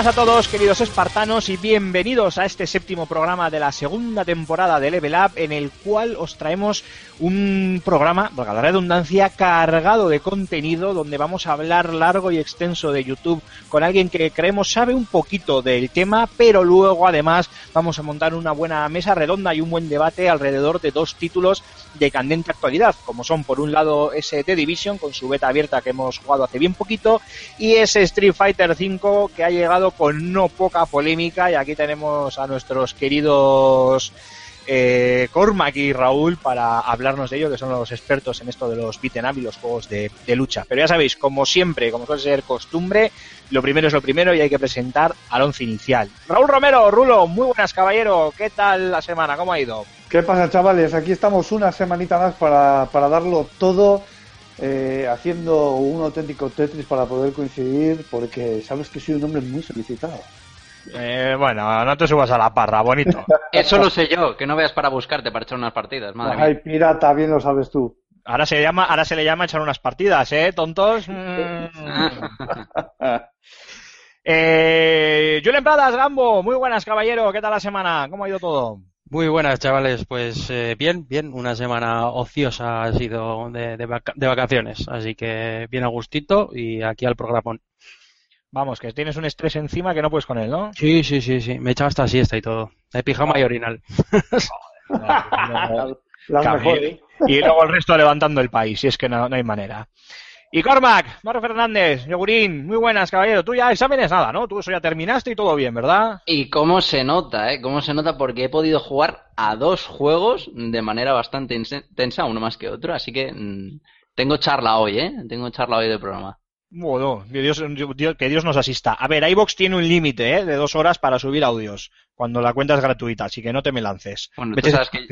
Buenas a todos, queridos espartanos, y bienvenidos a este séptimo programa de la segunda temporada de Level Up, en el cual os traemos un programa, valga la redundancia, cargado de contenido, donde vamos a hablar largo y extenso de YouTube con alguien que creemos sabe un poquito del tema, pero luego además vamos a montar una buena mesa redonda y un buen debate alrededor de dos títulos de candente actualidad, como son por un lado ese The Division con su beta abierta que hemos jugado hace bien poquito y ese Street Fighter V que ha llegado con no poca polémica y aquí tenemos a nuestros queridos eh, Cormac y Raúl para hablarnos de ello, que son los expertos en esto de los beat'em up y los juegos de, de lucha. Pero ya sabéis, como siempre, como suele ser costumbre, lo primero es lo primero y hay que presentar al once inicial. Raúl Romero, Rulo, muy buenas caballero, ¿qué tal la semana? ¿Cómo ha ido? ¿Qué pasa, chavales? Aquí estamos una semanita más para, para darlo todo, eh, haciendo un auténtico Tetris para poder coincidir, porque sabes que soy un hombre muy solicitado. Eh, bueno, no te subas a la parra, bonito. Eso lo sé yo, que no veas para buscarte para echar unas partidas, madre Ay, mía. pirata, bien lo sabes tú. Ahora se llama, ahora se le llama echar unas partidas, ¿eh, tontos? Mm. eh, Julen Pradas, Gambo, muy buenas, caballero, ¿qué tal la semana? ¿Cómo ha ido todo? Muy buenas, chavales. Pues eh, bien, bien. Una semana ociosa ha sido de, de vaca- de vacaciones, así que bien a gustito y aquí al programón. Vamos, que tienes un estrés encima que no puedes con él, ¿no? Sí, sí, sí, sí. Me he echado hasta siesta y todo. De pijama y orinal. Las y luego el resto levantando el país, si es que no, no hay manera. Y Cormac, Marco Fernández, Yogurín, muy buenas, caballero. Tú ya exámenes nada, ¿no? Tú eso ya terminaste y todo bien, ¿verdad? Y cómo se nota, ¿eh? Cómo se nota porque he podido jugar a dos juegos de manera bastante inse- tensa, uno más que otro, así que mm, tengo charla hoy, ¿eh? Tengo charla hoy del programa. Bueno, que Dios, Dios- que Dios nos asista. A ver, iVox tiene un límite ¿eh? de dos horas para subir audios, cuando la cuenta es gratuita, así que no te me lances. Bueno, tú sabes, que,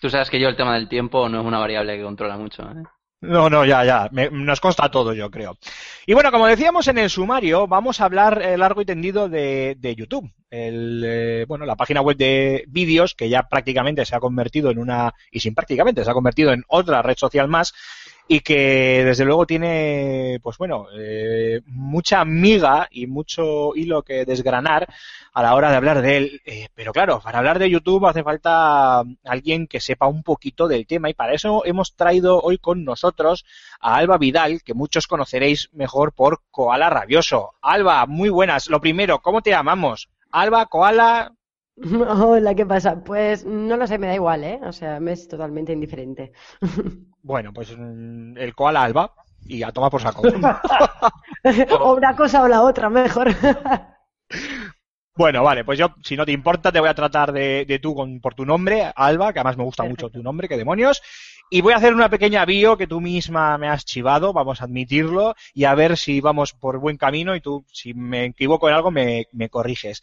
tú sabes que yo el tema del tiempo no es una variable que controla mucho, ¿eh? No, no, ya, ya. Me- nos consta todo, yo creo. Y bueno, como decíamos en el sumario, vamos a hablar eh, largo y tendido de, YouTube. El, eh, bueno, la página web de vídeos que ya prácticamente se ha convertido en una, y sin prácticamente, se ha convertido en otra red social más y que desde luego tiene, pues bueno, eh, mucha miga y mucho hilo que desgranar a la hora de hablar de él. Eh, pero claro, para hablar de YouTube hace falta alguien que sepa un poquito del tema y para eso hemos traído hoy con nosotros a Alba Vidal, que muchos conoceréis mejor por Koala Rabioso. Alba, muy buenas. Lo primero, ¿cómo te llamamos? Alba, Koala. Hola, ¿qué pasa? Pues no lo sé, me da igual, ¿eh? O sea, me es totalmente indiferente. Bueno, pues mm, el Koala Alba y a tomar por saco. O una cosa o la otra, mejor. Bueno, vale, pues yo, si no te importa, te voy a tratar de, de tú con, por tu nombre, Alba, que además me gusta mucho tu nombre, que demonios. Y voy a hacer una pequeña bio que tú misma me has chivado, vamos a admitirlo, y a ver si vamos por buen camino y tú, si me equivoco en algo, me, me corriges.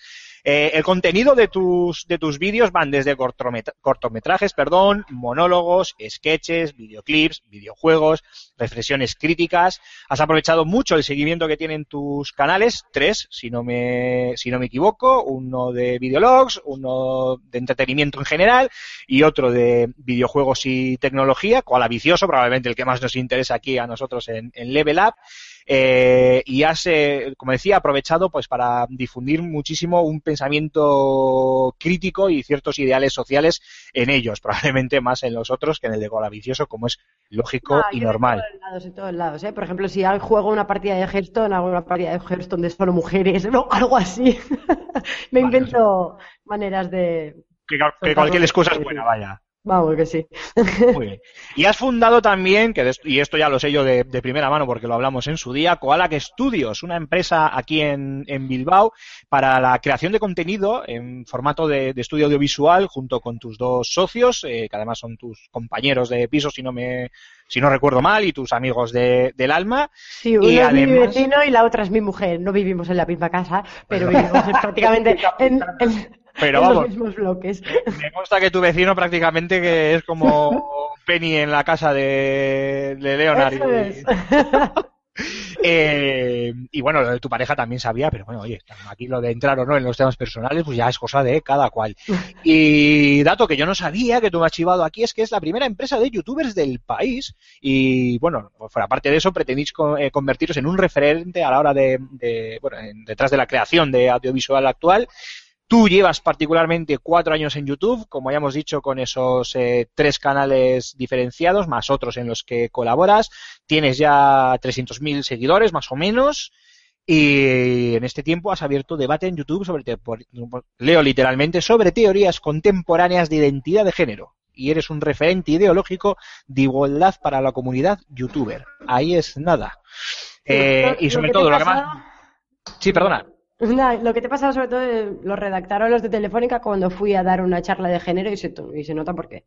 Eh, el contenido de tus, de tus vídeos van desde cortomet- cortometrajes, perdón, monólogos, sketches, videoclips, videojuegos, reflexiones críticas. Has aprovechado mucho el seguimiento que tienen tus canales, tres, si no me, si no me equivoco, uno de videologs, uno de entretenimiento en general y otro de videojuegos y tecnología, cual vicioso, probablemente el que más nos interesa aquí a nosotros en, en Level Up. Eh, y has, eh, como decía, aprovechado pues para difundir muchísimo un pensamiento crítico y ciertos ideales sociales en ellos, probablemente más en los otros que en el de Colavicioso, como es lógico No, y normal. todos lados, de todos lados, ¿eh? Por ejemplo, si juego una partida de Hearthstone, hago una partida de Hearthstone de solo mujeres, ¿no? Algo así. Me Vale, invento maneras de... Que, que cualquier excusa es buena, vaya. Vamos que sí. Muy bien. Y has fundado también, que y esto ya lo sé yo de, de primera mano porque lo hablamos en su día, Koalak Studios, una empresa aquí en, en Bilbao para la creación de contenido en formato de, de estudio audiovisual junto con tus dos socios, eh, que además son tus compañeros de piso, si no me si no recuerdo mal, y tus amigos de- del alma. Sí, uno Y es mi además- vecino y la otra es mi mujer. No vivimos en la misma casa, pero vivimos prácticamente en, en- Pero en vamos. los mismos bloques. Me consta que tu vecino prácticamente que es como Penny en la casa de, de Leonard. Eso y- es. Eh, y bueno, lo de tu pareja también sabía, pero bueno, oye, aquí lo de entrar o no en los temas personales, pues ya es cosa de cada cual. Y dato que yo no sabía, que tú me has chivado aquí, es que es la primera empresa de youtubers del país. Y bueno, pues aparte de eso, pretendéis eh, convertiros en un referente a la hora de, de- bueno, en- detrás de la creación de audiovisual actual. Tú llevas particularmente cuatro años en YouTube, como ya hemos dicho, con esos eh, tres canales diferenciados, más otros en los que colaboras. Tienes ya 300.000 seguidores, más o menos. Y en este tiempo has abierto debate en YouTube sobre, leo literalmente, sobre teorías contemporáneas de identidad de género. Y eres un referente ideológico de igualdad para la comunidad youtuber. Ahí es nada. Eh, y sobre todo, lo que más... Sí, perdona. Lo que te ha pasado sobre todo eh, lo redactaron los de Telefónica cuando fui a dar una charla de género y se, y se nota porque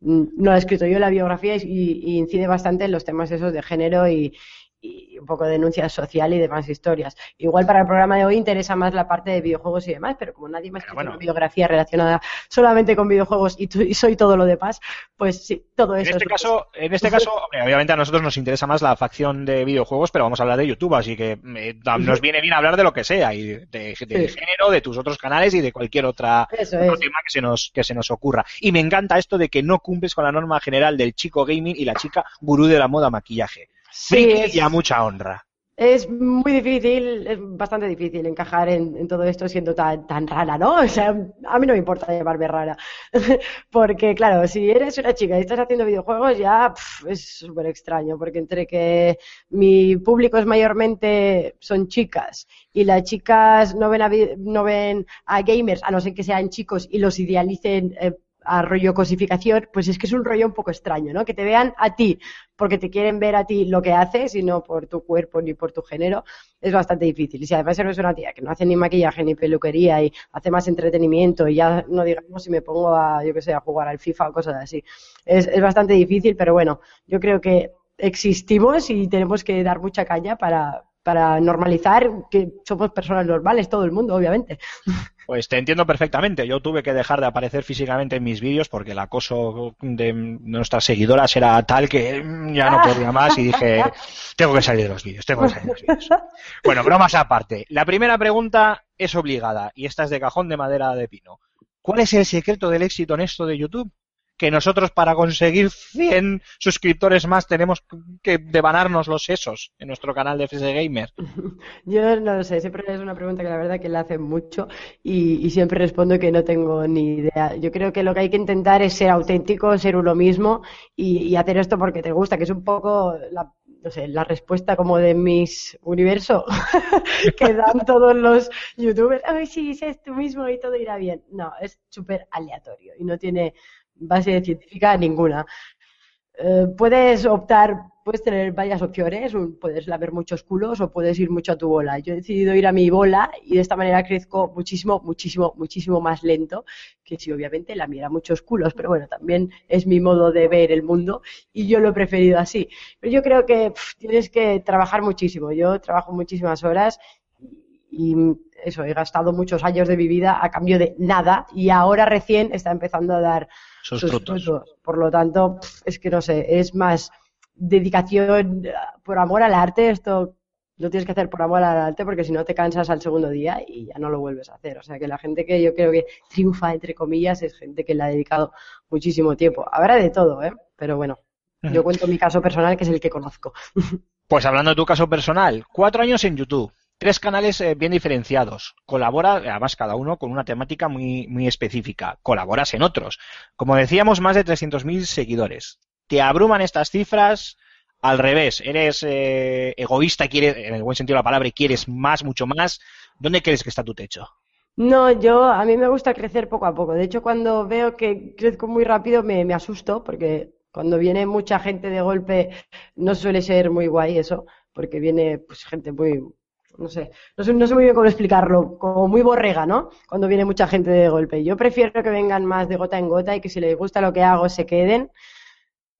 mm, no he escrito yo la biografía y, y incide bastante en los temas esos de género y, y un poco de denuncia social y demás historias. Igual para el programa de hoy interesa más la parte de videojuegos y demás, pero como nadie ha escrito bueno. una biografía relacionada solamente con videojuegos y, tu- y soy todo lo demás, pues sí, todo En eso. este es- caso, en este caso, obviamente a nosotros nos interesa más la facción de videojuegos, pero vamos a hablar de YouTube, así que eh, nos viene bien hablar de lo que sea, y de, de Sí. género, de tus otros canales y de cualquier otra Eso otro es. tema que se nos que se nos ocurra. Y me encanta esto de que no cumples con la norma general del chico gaming y la chica gurú de la moda maquillaje. Sí, es- y a mucha honra. Es muy difícil, es bastante difícil encajar en, en todo esto siendo tan, tan rara, ¿no? O sea, a mí no me importa llamarme rara. Porque, claro, si eres una chica y estás haciendo videojuegos, ya es súper extraño. Porque entre que mi público es mayormente son chicas y las chicas no ven a, no ven a gamers, a no ser que sean chicos y los idealicen. eh, a rollo cosificación, pues es que es un rollo un poco extraño, ¿no? Que te vean a ti porque te quieren ver a ti lo que haces y no por tu cuerpo ni por tu género, es bastante difícil. Y si además eres una tía que no hace ni maquillaje ni peluquería y hace más entretenimiento y ya no digamos si me pongo a, yo que sé, a jugar al FIFA o cosas así, es, es bastante difícil, pero bueno, yo creo que existimos y tenemos que dar mucha caña para, para normalizar que somos personas normales, todo el mundo, obviamente. Pues te entiendo perfectamente. Yo tuve que dejar de aparecer físicamente en mis vídeos porque el acoso de nuestras seguidoras era tal que mm, ya no podía más y dije, tengo que salir de los vídeos, tengo que salir de los vídeos. Bueno, bromas aparte. La primera pregunta es obligada y esta es de cajón de madera de pino. ¿Cuál es el secreto del éxito en esto de YouTube? Que nosotros para conseguir 100 suscriptores más tenemos que devanarnos los sesos en nuestro canal de FS Gamer. Yo no lo sé, siempre es una pregunta que la verdad que le hacen mucho y, siempre respondo que no tengo ni idea. Yo creo que lo que hay que intentar es ser auténtico, ser uno mismo y, y hacer esto porque te gusta, que es un poco la, no sé, la respuesta como de mis universo que dan todos los youtubers. Ay, sí, sé tú mismo y todo irá bien. No, es súper aleatorio y no tiene base científica ninguna. Eh, puedes optar, puedes tener varias opciones, puedes lamer muchos culos o puedes ir mucho a tu bola. Yo he decidido ir a mi bola y de esta manera crezco muchísimo, muchísimo, muchísimo más lento que si obviamente lamiera muchos culos, pero bueno, también es mi modo de ver el mundo y yo lo he preferido así. Pero yo creo que tienes que trabajar muchísimo. Yo trabajo muchísimas horas y eso, he gastado muchos años de mi vida a cambio de nada y ahora recién está empezando a dar Sus sus frutos. frutos. Por lo tanto, es que no sé, es más dedicación por amor al arte. Esto lo tienes que hacer por amor al arte porque si no te cansas al segundo día y ya no lo vuelves a hacer. O sea que la gente que yo creo que triunfa, entre comillas, es gente que le ha dedicado muchísimo tiempo. Habrá de todo, ¿eh? Pero bueno, yo cuento mi caso personal que es el que conozco. Pues hablando de tu caso personal, cuatro años en YouTube, tres canales eh, bien diferenciados. Colabora, además cada uno con una temática muy, muy específica. Colaboras en otros. Como decíamos, más de 300.000 seguidores. ¿Te abruman estas cifras? Al revés, eres eh, egoísta, quieres, en el buen sentido de la palabra, quieres más, mucho más. ¿Dónde crees que está tu techo? No, yo a mí me gusta crecer poco a poco. De hecho, cuando veo que crezco muy rápido me, me asusto porque cuando viene mucha gente de golpe no suele ser muy guay eso, porque viene pues gente muy no sé, no sé, no sé muy bien cómo explicarlo, como muy borrega, ¿no? Cuando viene mucha gente de golpe. Yo prefiero que vengan más de gota en gota y que si les gusta lo que hago se queden,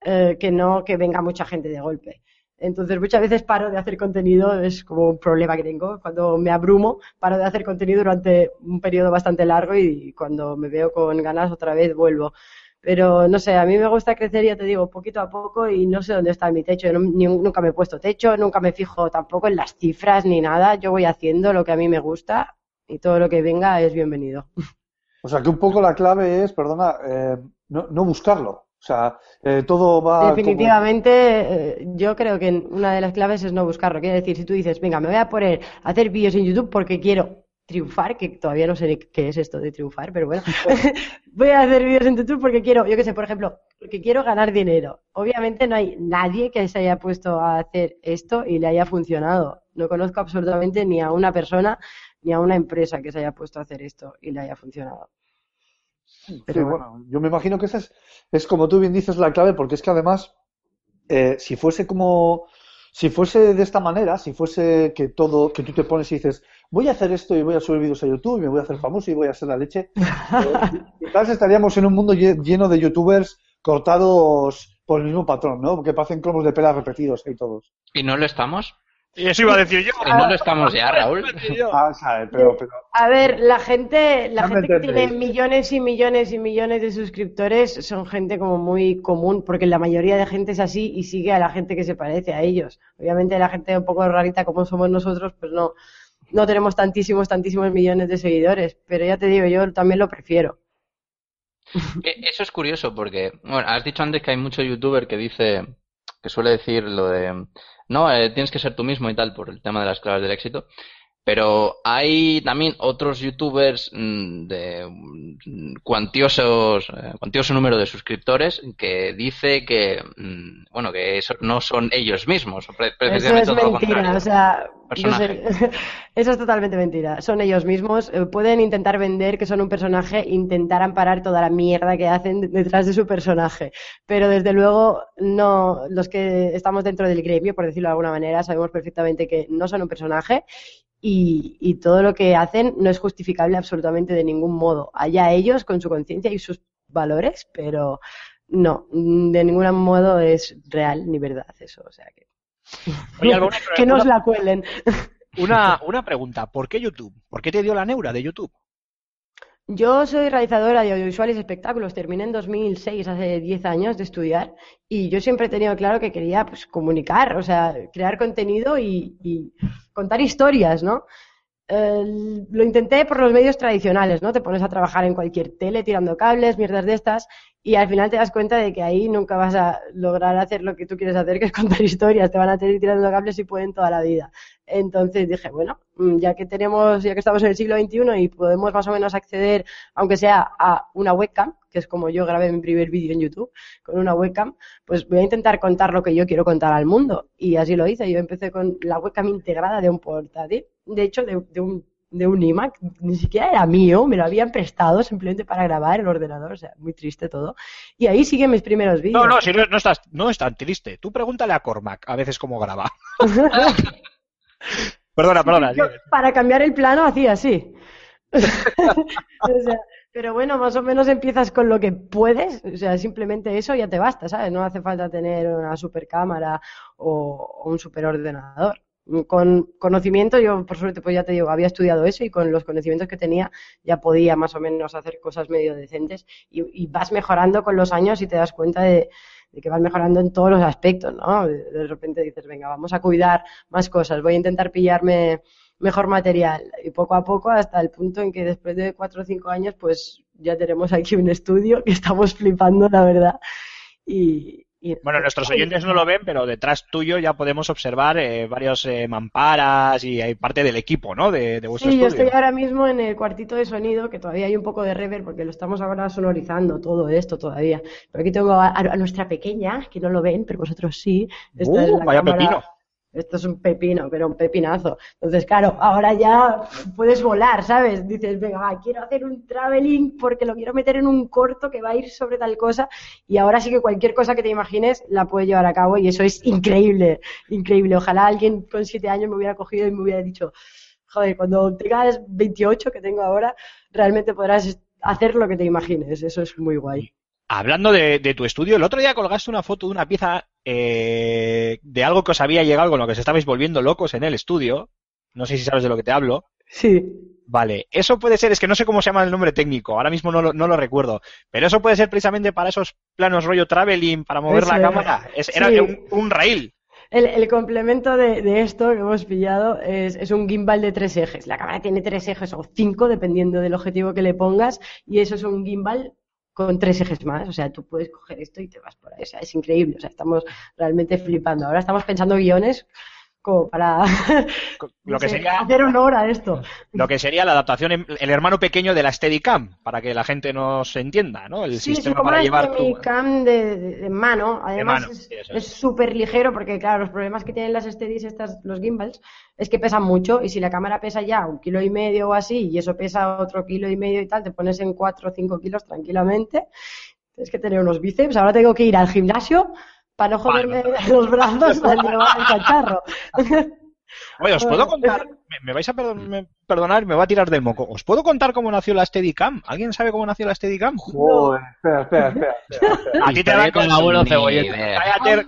eh, que no que venga mucha gente de golpe. Entonces muchas veces paro de hacer contenido, es como un problema que tengo, cuando me abrumo, paro de hacer contenido durante un periodo bastante largo y cuando me veo con ganas otra vez vuelvo. Pero no sé, a mí me gusta crecer, ya te digo, poquito a poco y no sé dónde está mi techo. Yo no- ni- nunca me he puesto techo, nunca me fijo tampoco en las cifras ni nada. Yo voy haciendo lo que a mí me gusta y todo lo que venga es bienvenido. O sea, que un poco la clave es, perdona, eh, no, no buscarlo. O sea, eh, todo va como- Definitivamente, eh, yo creo que una de las claves es no buscarlo. Quiere decir, si tú dices, venga, me voy a poner a hacer vídeos en YouTube porque quiero triunfar, que todavía no sé qué es esto de triunfar, pero bueno, voy a hacer vídeos en YouTube porque quiero, yo qué sé, por ejemplo, porque quiero ganar dinero. Obviamente no hay nadie que se haya puesto a hacer esto y le haya funcionado. No conozco absolutamente ni a una persona ni a una empresa que se haya puesto a hacer esto y le haya funcionado. Sí, Pero bueno, yo me imagino que esa es, es como tú bien dices la clave, porque es que además, eh, si fuese como, si fuese de esta manera, si fuese que todo, que tú te pones y dices, voy a hacer esto y voy a subir vídeos a YouTube y me voy a hacer famoso y voy a hacer la leche, eh, quizás estaríamos en un mundo lle- lleno de youtubers cortados por el mismo patrón, ¿no? Que parecen cromos de pelas repetidos y todos. ¿Y no lo estamos? Y eso iba a decir yo. ¿Y no lo estamos ya, Raúl? Ah, pero, pero, A ver, la gente, la gente que tiene millones y millones y millones de suscriptores son gente como muy común, porque la mayoría de gente es así y sigue a la gente que se parece a ellos. Obviamente la gente un poco rarita como somos nosotros, pues no, no tenemos tantísimos, tantísimos millones de seguidores, pero ya te digo, yo también lo prefiero. Eh, Eso es curioso porque, bueno, has dicho antes que hay mucho youtuber que dice, que suele decir lo de, no, eh, tienes que ser tú mismo y tal por el tema de las claves del éxito. Pero hay también otros youtubers mm, de mm, cuantiosos, eh, cuantioso número de suscriptores que dice que, mm, bueno, que eso no son ellos mismos, Eso es todo mentira, o sea, sé- eso es totalmente mentira. Son ellos mismos, eh, pueden intentar vender que son un personaje, intentar amparar toda la mierda que hacen detrás de su personaje, pero desde luego no, los que estamos dentro del gremio, por decirlo de alguna manera, sabemos perfectamente que no son un personaje y, y todo lo que hacen no es justificable absolutamente de ningún modo. Allá ellos con su conciencia y sus valores, pero no, de ningún modo es real ni verdad eso, o sea que Oye, que nos la cuelen. una, una pregunta. ¿Por qué YouTube? ¿Por qué te dio la neura de YouTube? Yo soy realizadora de audiovisuales y espectáculos. Terminé en 2006, hace 10 años de estudiar, y yo siempre he tenido claro que quería pues, comunicar, o sea, crear contenido y, contar historias, ¿no? Lo intenté por los medios tradicionales, ¿no? Te pones a trabajar en cualquier tele tirando cables, mierdas de estas, y al final te das cuenta de que ahí nunca vas a lograr hacer lo que tú quieres hacer, que es contar historias. Te van a tener tirando cables y pueden toda la vida. Entonces dije, bueno, mm, ya que tenemos, ya que estamos en el siglo XXI y podemos más o menos acceder, aunque sea a una webcam, que es como yo grabé mi primer vídeo en YouTube, con una webcam, pues voy a intentar contar lo que yo quiero contar al mundo. Y así lo hice. Yo empecé con la webcam integrada de un portátil, de hecho, de, de un de un iMac, ni siquiera era mío, me lo habían prestado simplemente para grabar el ordenador, o sea, muy triste todo. Y ahí siguen mis primeros vídeos. No, no, si no, no estás, no es tan triste. Tú pregúntale a Cormac a veces cómo graba. Perdona, perdona. Yo, para cambiar el plano hacía así. O sea, pero bueno, más o menos empiezas con lo que puedes, o sea, simplemente eso ya te basta, ¿sabes? No hace falta tener una super cámara o, o un super ordenador. Con conocimiento, yo por suerte, pues ya te digo, había estudiado eso y con los conocimientos que tenía ya podía más o menos hacer cosas medio decentes. Y, y vas mejorando con los años y te das cuenta de, de que vas mejorando en todos los aspectos, ¿no? De, repente dices, venga, vamos a cuidar más cosas, voy a intentar pillarme mejor material y poco a poco hasta el punto en que después de cuatro o cinco años pues ya tenemos aquí un estudio que estamos flipando la verdad. Y- Bueno, nuestros oyentes no lo ven, pero detrás tuyo ya podemos observar eh, varios eh, mamparas y hay parte del equipo, ¿no? De, de vuestro Sí, yo estoy ahora mismo en el cuartito de sonido, que todavía hay un poco de reverb porque lo estamos ahora sonorizando todo esto todavía. Pero aquí tengo a, a nuestra pequeña, que no lo ven, pero vosotros sí. Esta Uh, es la vaya cámara- pepino. Esto es un pepino, pero un pepinazo. Entonces, claro, ahora ya puedes volar, ¿sabes? Dices, venga, quiero hacer un traveling porque lo quiero meter en un corto que va a ir sobre tal cosa y ahora sí que cualquier cosa que te imagines la puedes llevar a cabo y eso es increíble, increíble. Ojalá alguien con siete años me hubiera cogido y me hubiera dicho, joder, cuando tengas 28 que tengo ahora, realmente podrás hacer lo que te imagines. Eso es muy guay. Hablando de tu estudio, el otro día colgaste una foto de una pieza eh, de algo que os había llegado con lo que os estabais volviendo locos en el estudio. No sé si sabes de lo que te hablo. Sí. Vale, eso puede ser, es que no sé cómo se llama el nombre técnico, ahora mismo no lo, no lo recuerdo, pero eso puede ser precisamente para esos planos rollo traveling, para mover Eso la era. cámara. Es- era Sí. un, un rail. El, el complemento de, de esto que hemos pillado es, es un gimbal de tres ejes. La cámara tiene tres ejes o cinco, dependiendo del objetivo que le pongas, y eso es un gimbal con tres ejes más. O sea, tú puedes coger esto y te vas por ahí. O sea, es increíble. O sea, estamos realmente flipando. Ahora estamos pensando guiones para Lo no que sé, sería hacer honor a esto. lo que sería la adaptación, el hermano pequeño de la Steadicam, para que la gente nos entienda, ¿no? El Sí, sí, sistema como para llevar tu... Steadicam de, de- de mano. Además, mano, es- sí, eso es súper ligero porque, claro, los problemas que tienen las Steadies, estas, los gimbals, es que pesan mucho. Y si la cámara pesa ya un kilo y medio o así, y eso pesa otro kilo y medio y tal, te pones en cuatro o cinco kilos tranquilamente. Tienes que tener unos bíceps. Ahora tengo que ir al gimnasio para no joderme los brazos al llevar el cacharro. Oye, ¿os puedo contar? Me, me vais a perdon- me- perdonar, me va a tirar del moco. ¿Os puedo contar cómo nació la Steadicam? ¿Alguien sabe cómo nació la Steadicam? Joder, espera, espera, espera. espera, espera. A ti te va a encantar. abuelo cebolleta. Cállate.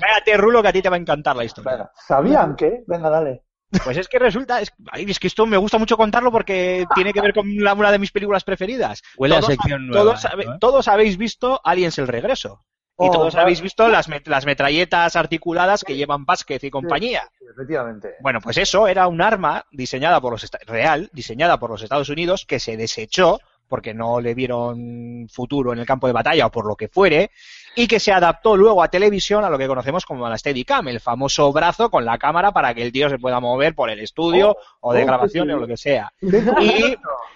Madre Rulo, que a ti te va a encantar la historia. Espera, ¿Sabían qué? Venga, dale. Pues es que resulta, es, es que esto me gusta mucho contarlo porque tiene que ver con la- una de mis películas preferidas. Huele a sección nueva. Todos, esto, sabe- ¿eh? todos habéis visto Aliens el regreso. Y Oh, todos habéis visto las, met- las metralletas articuladas que llevan Vázquez y compañía. Sí, efectivamente. Bueno, pues eso era un arma diseñada por los real, diseñada por los Estados Unidos, que se desechó porque no le vieron futuro en el campo de batalla o por lo que fuere, y que se adaptó luego a televisión a lo que conocemos como la Steadicam, el famoso brazo con la cámara para que el tío se pueda mover por el estudio o de oh, grabación sí. o lo que sea.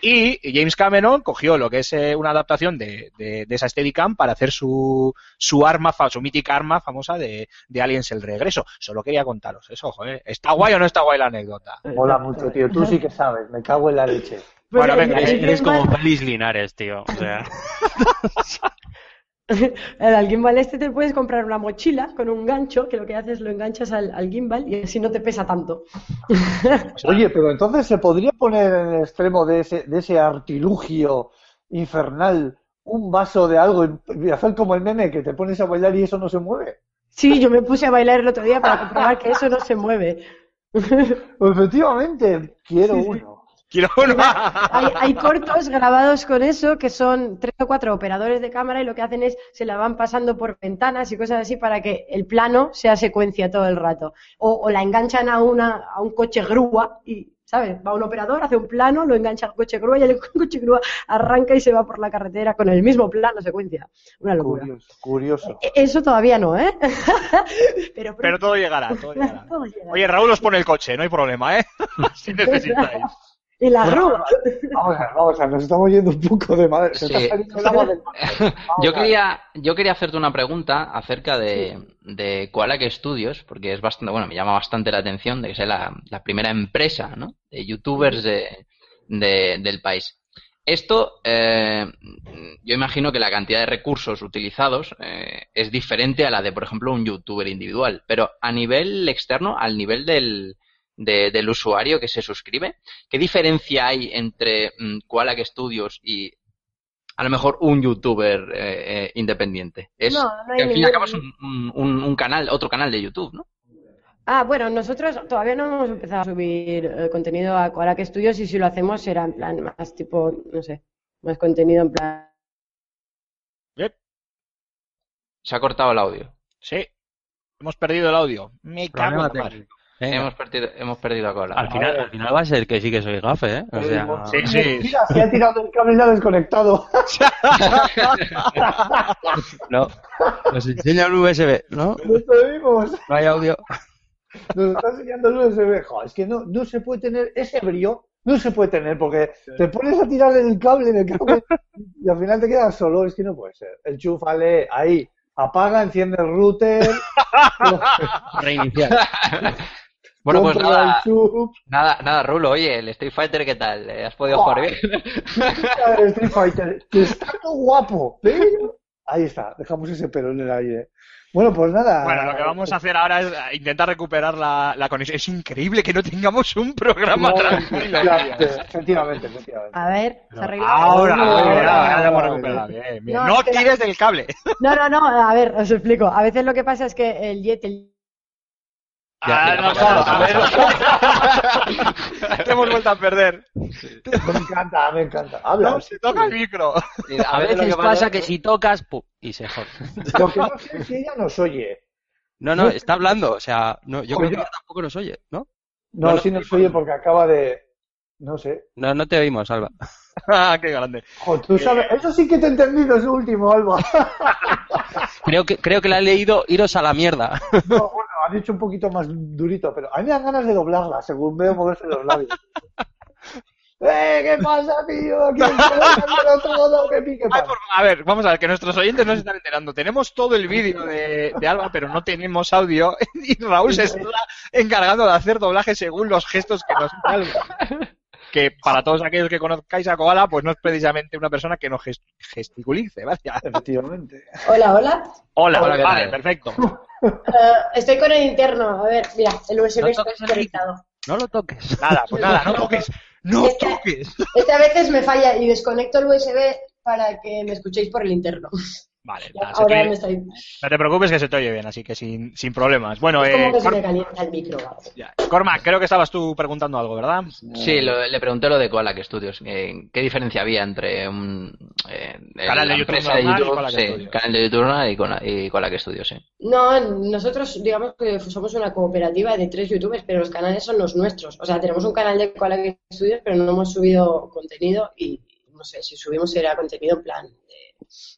Y, y James Cameron cogió lo que es eh, una adaptación de, de- de esa Steadicam para hacer su, su arma, fa- su mítica arma famosa de, de Aliens el regreso. Solo quería contaros eso, ojo, ¿eh? ¿Está guay o no está guay la anécdota? Mola mucho, tío. Tú sí que sabes. Me cago en la leche. Bueno, venga, Eres, como Félix Linares, tío. O sea, Al gimbal este te puedes comprar una mochila con un gancho que lo que haces lo enganchas al, al gimbal y así no te pesa tanto. Oye, pero entonces se podría poner en el extremo de ese, de ese artilugio infernal un vaso de algo y- hacer como el meme que te pones a bailar y eso no se mueve. Sí, yo me puse a bailar el otro día para comprobar que eso no se mueve. Efectivamente, quiero Sí, uno. Hay, hay cortos grabados con eso que son tres o cuatro operadores de cámara y lo que hacen es se la van pasando por ventanas y cosas así para que el plano sea secuencia todo el rato. O, o la enganchan a, una, a un coche grúa y, ¿sabes? Va un operador, hace un plano, lo engancha al coche grúa y el coche grúa arranca y se va por la carretera con el mismo plano secuencia. Una locura. Curioso, curioso. E- Eso todavía no, ¿eh? Pero, Pero todo llegará, todo llegará. todo llega. Oye, Raúl os pone el coche, no hay problema, ¿eh? si necesitáis. Y la grúa. Vamos a ver, vamos a ver, nos estamos yendo un poco de madre. Sí. Yo quería, yo quería hacerte una pregunta acerca de, de Koalak Studios, porque es bastante, bueno, me llama bastante la atención de que sea la, la primera empresa, ¿no? De youtubers de, de- del país. Esto, eh, yo imagino que la cantidad de recursos utilizados eh, es diferente a la de, por ejemplo, un youtuber individual, pero a nivel externo, al nivel del, de- del usuario que se suscribe, ¿qué diferencia hay entre mm, Koalak Studios y a lo mejor un youtuber eh, eh, independiente? Es No, no hay que al fin y al cabo es un, un- un- un canal, otro canal de YouTube, ¿no? Ah, bueno, nosotros todavía no hemos empezado a subir eh, contenido a Koalak Studios y si lo hacemos será en plan más tipo, no sé, más contenido en plan... Se ha cortado el audio. Sí. Hemos perdido el audio. Me cago en la. Hemos perdido, hemos perdido a Koalak. Al final, al final va a ser que sí que soy gafe, ¿eh? O sea, Sí, sí. Mira, se ha tirado el cable y lo ha desconectado. no. Nos enseña el USB, ¿no? Vimos. No hay audio. Nos está enseñando el USB. Jo, es que no, no se puede tener ese brío. No se puede tener porque te pones a tirar el cable, el cable y al final te quedas solo. Es que no puede ser. Enchúfale ahí apaga, enciende el router, Reiniciar. Bueno, pues nada, nada, nada, Rulo, oye, el Street Fighter, ¿qué tal? ¿Eh, ¿Has podido jugar bien? el Street Fighter, que está todo guapo. Ahí está, dejamos ese pelo en el aire. Bueno, pues nada. Bueno, lo que vamos a hacer ahora es intentar recuperar la, la conexión. Es increíble que no tengamos un programa No, tranquilo. efectivamente, efectivamente, efectivamente. A ver, se arregla. Ahora, Ahora, ahora, ahora ahora, ya hemos ahora. recuperado. Bien, bien. No, No, tires del cable. No, no, no, a ver, os explico. A veces lo que pasa es que el jet, el- Ah, ya no, pasado, a ver. Te hemos vuelto a perder. Me encanta, me encanta. Habla. No, se toca el micro. A veces pasa que si tocas, ¡pum! y se jode. Lo que no sé es si ella nos oye. No, no, está hablando. O sea, no, yo creo que ella tampoco nos oye, ¿no? No, No, no, sí nos oye porque acaba de. No sé. No, no te oímos, Alba. Ah, qué grande. Jo, tú sabes. Eso sí que te he entendido, ese último, Alba. Creo que, creo que la he leído iros a la mierda. No, has dicho un poquito más durito, pero a mí me dan ganas de doblarla según veo moverse los labios. ¡Eh, qué pasa, tío! ¿Quién quiere todo? ¿Qué pique Ay, por- a ver, vamos a ver, que nuestros oyentes no se están enterando. Tenemos todo el vídeo de, de Alba, pero no tenemos audio. Y Raúl se está encargando de hacer doblaje según los gestos que nos Alba. Que para todos aquellos que conozcáis a Koala, pues no es precisamente una persona que no gest- gesticulice, vaya. Efectivamente. Hola, hola. Hola, Hola, ¿qué vale, perfecto. Eh, estoy con el interno. A ver, mira, el USB No está desconectado. No lo toques. Nada, pues nada, no toques. No Es que- toques. Este a veces me falla y desconecto el USB para que me escuchéis por el interno. Vale, nada, Ahora oye- me estoy... no te preocupes que se te oye bien, así que sin, sin problemas. Bueno, Es como eh, que se Cor- me calienta el micro. o algo. ya. Cormac, creo que estabas tú preguntando algo, ¿verdad? Sí, lo- le pregunté lo de Koala Studios. eh, ¿Qué diferencia había entre un eh, Canal de YouTube de y sí, Studios. canal de YouTube normal y Koala, y Koala Studios, sí. No, nosotros digamos que somos una cooperativa de tres youtubers, pero los canales son los nuestros. O sea, tenemos un canal de Koala Studios, pero no hemos subido contenido y no sé, si subimos será contenido en plan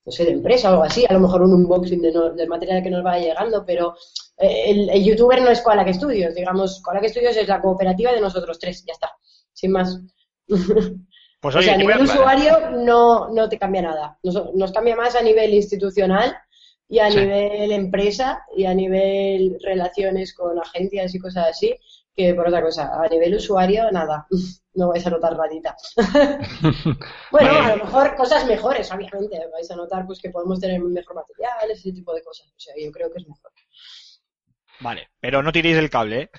no sé, de empresa o algo así, a lo mejor un unboxing de no- del material que nos vaya llegando, pero eh, el, el youtuber no es Koala Studios, digamos, Koala Studios es la cooperativa de nosotros tres, ya está, sin más. Pues o oye, sea, a nivel usuario no, no te cambia nada. Nos, nos cambia más a nivel institucional y a Sí. nivel empresa y a nivel relaciones con agencias y cosas así que por otra cosa. A nivel usuario, nada. No vais a notar radita. bueno, a lo mejor cosas mejores, obviamente. Vais a notar pues que podemos tener mejor material, ese tipo de cosas. O sea, yo creo que es mejor. Vale, pero no tiréis el cable, ¿eh?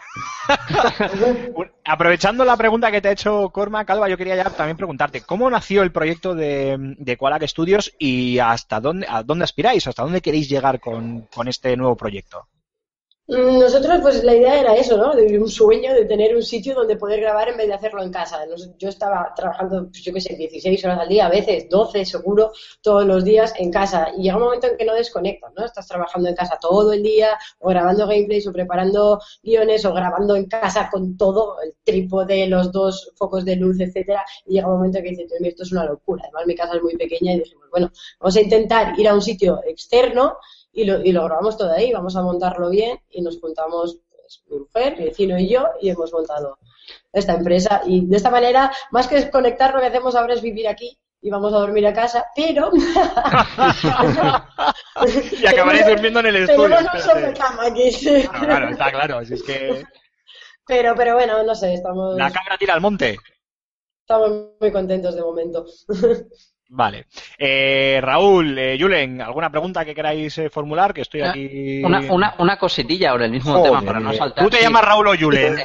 Aprovechando la pregunta que te ha hecho Cormac, Alba, yo quería ya también preguntarte, ¿cómo nació el proyecto de, de Koalak Studios y hasta dónde, a dónde aspiráis? ¿Hasta dónde queréis llegar con, con este nuevo proyecto? Mm, Nosotros, pues la idea era eso, ¿no? De un sueño de tener un sitio donde poder grabar en vez de hacerlo en casa. Yo estaba trabajando, pues, yo qué sé, 16 horas al día, a veces 12 seguro, todos los días en casa. Y llega un momento en que no desconectas, ¿no? Estás trabajando en casa todo el día, o grabando gameplays, o preparando guiones, o grabando en casa con todo, el trípode, los dos focos de luz, etcétera. Y llega un momento en que dices, "Dios mío, esto es una locura. Además, mi casa es muy pequeña y dijimos, bueno, vamos a intentar ir a un sitio externo y lo, y lo grabamos todo ahí, vamos a montarlo bien y nos juntamos pues, mi mujer, mi vecino y yo y hemos montado esta empresa y de esta manera, más que desconectar, lo que hacemos ahora es vivir aquí y vamos a dormir a casa, pero Y acabaréis durmiendo en el estudio. tenemos un sobrecama aquí, sí. Claro, claro, está claro. Si es que pero, pero bueno, no sé, estamos, la cabra tira al monte. estamos muy contentos de momento. Vale. Eh, Raúl, eh, Julen, ¿alguna pregunta que queráis eh, formular? Que estoy aquí. Una, una, una cositilla ahora, el mismo Joder. tema, para no saltar. ¿Tú te llamas Raúl o Julen?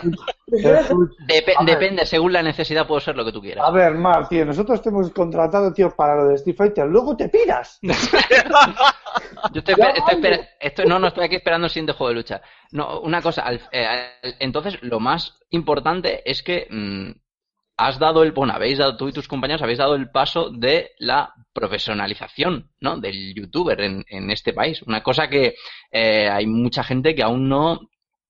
depende, según la necesidad puedo ser lo que tú quieras. A ver, Mar, tío, nosotros te hemos contratado, tío, para lo de Street Fighter. Luego te piras. Yo estoy, estoy espera- estoy- no, no estoy aquí esperando el siguiente juego de lucha. No, una cosa, al- eh, al- entonces lo más importante es que mm, has dado el, bueno, habéis dado, tú y tus compañeros habéis dado el paso de la profesionalización, ¿no? Del youtuber en, en este país. Una cosa que eh, hay mucha gente que aún no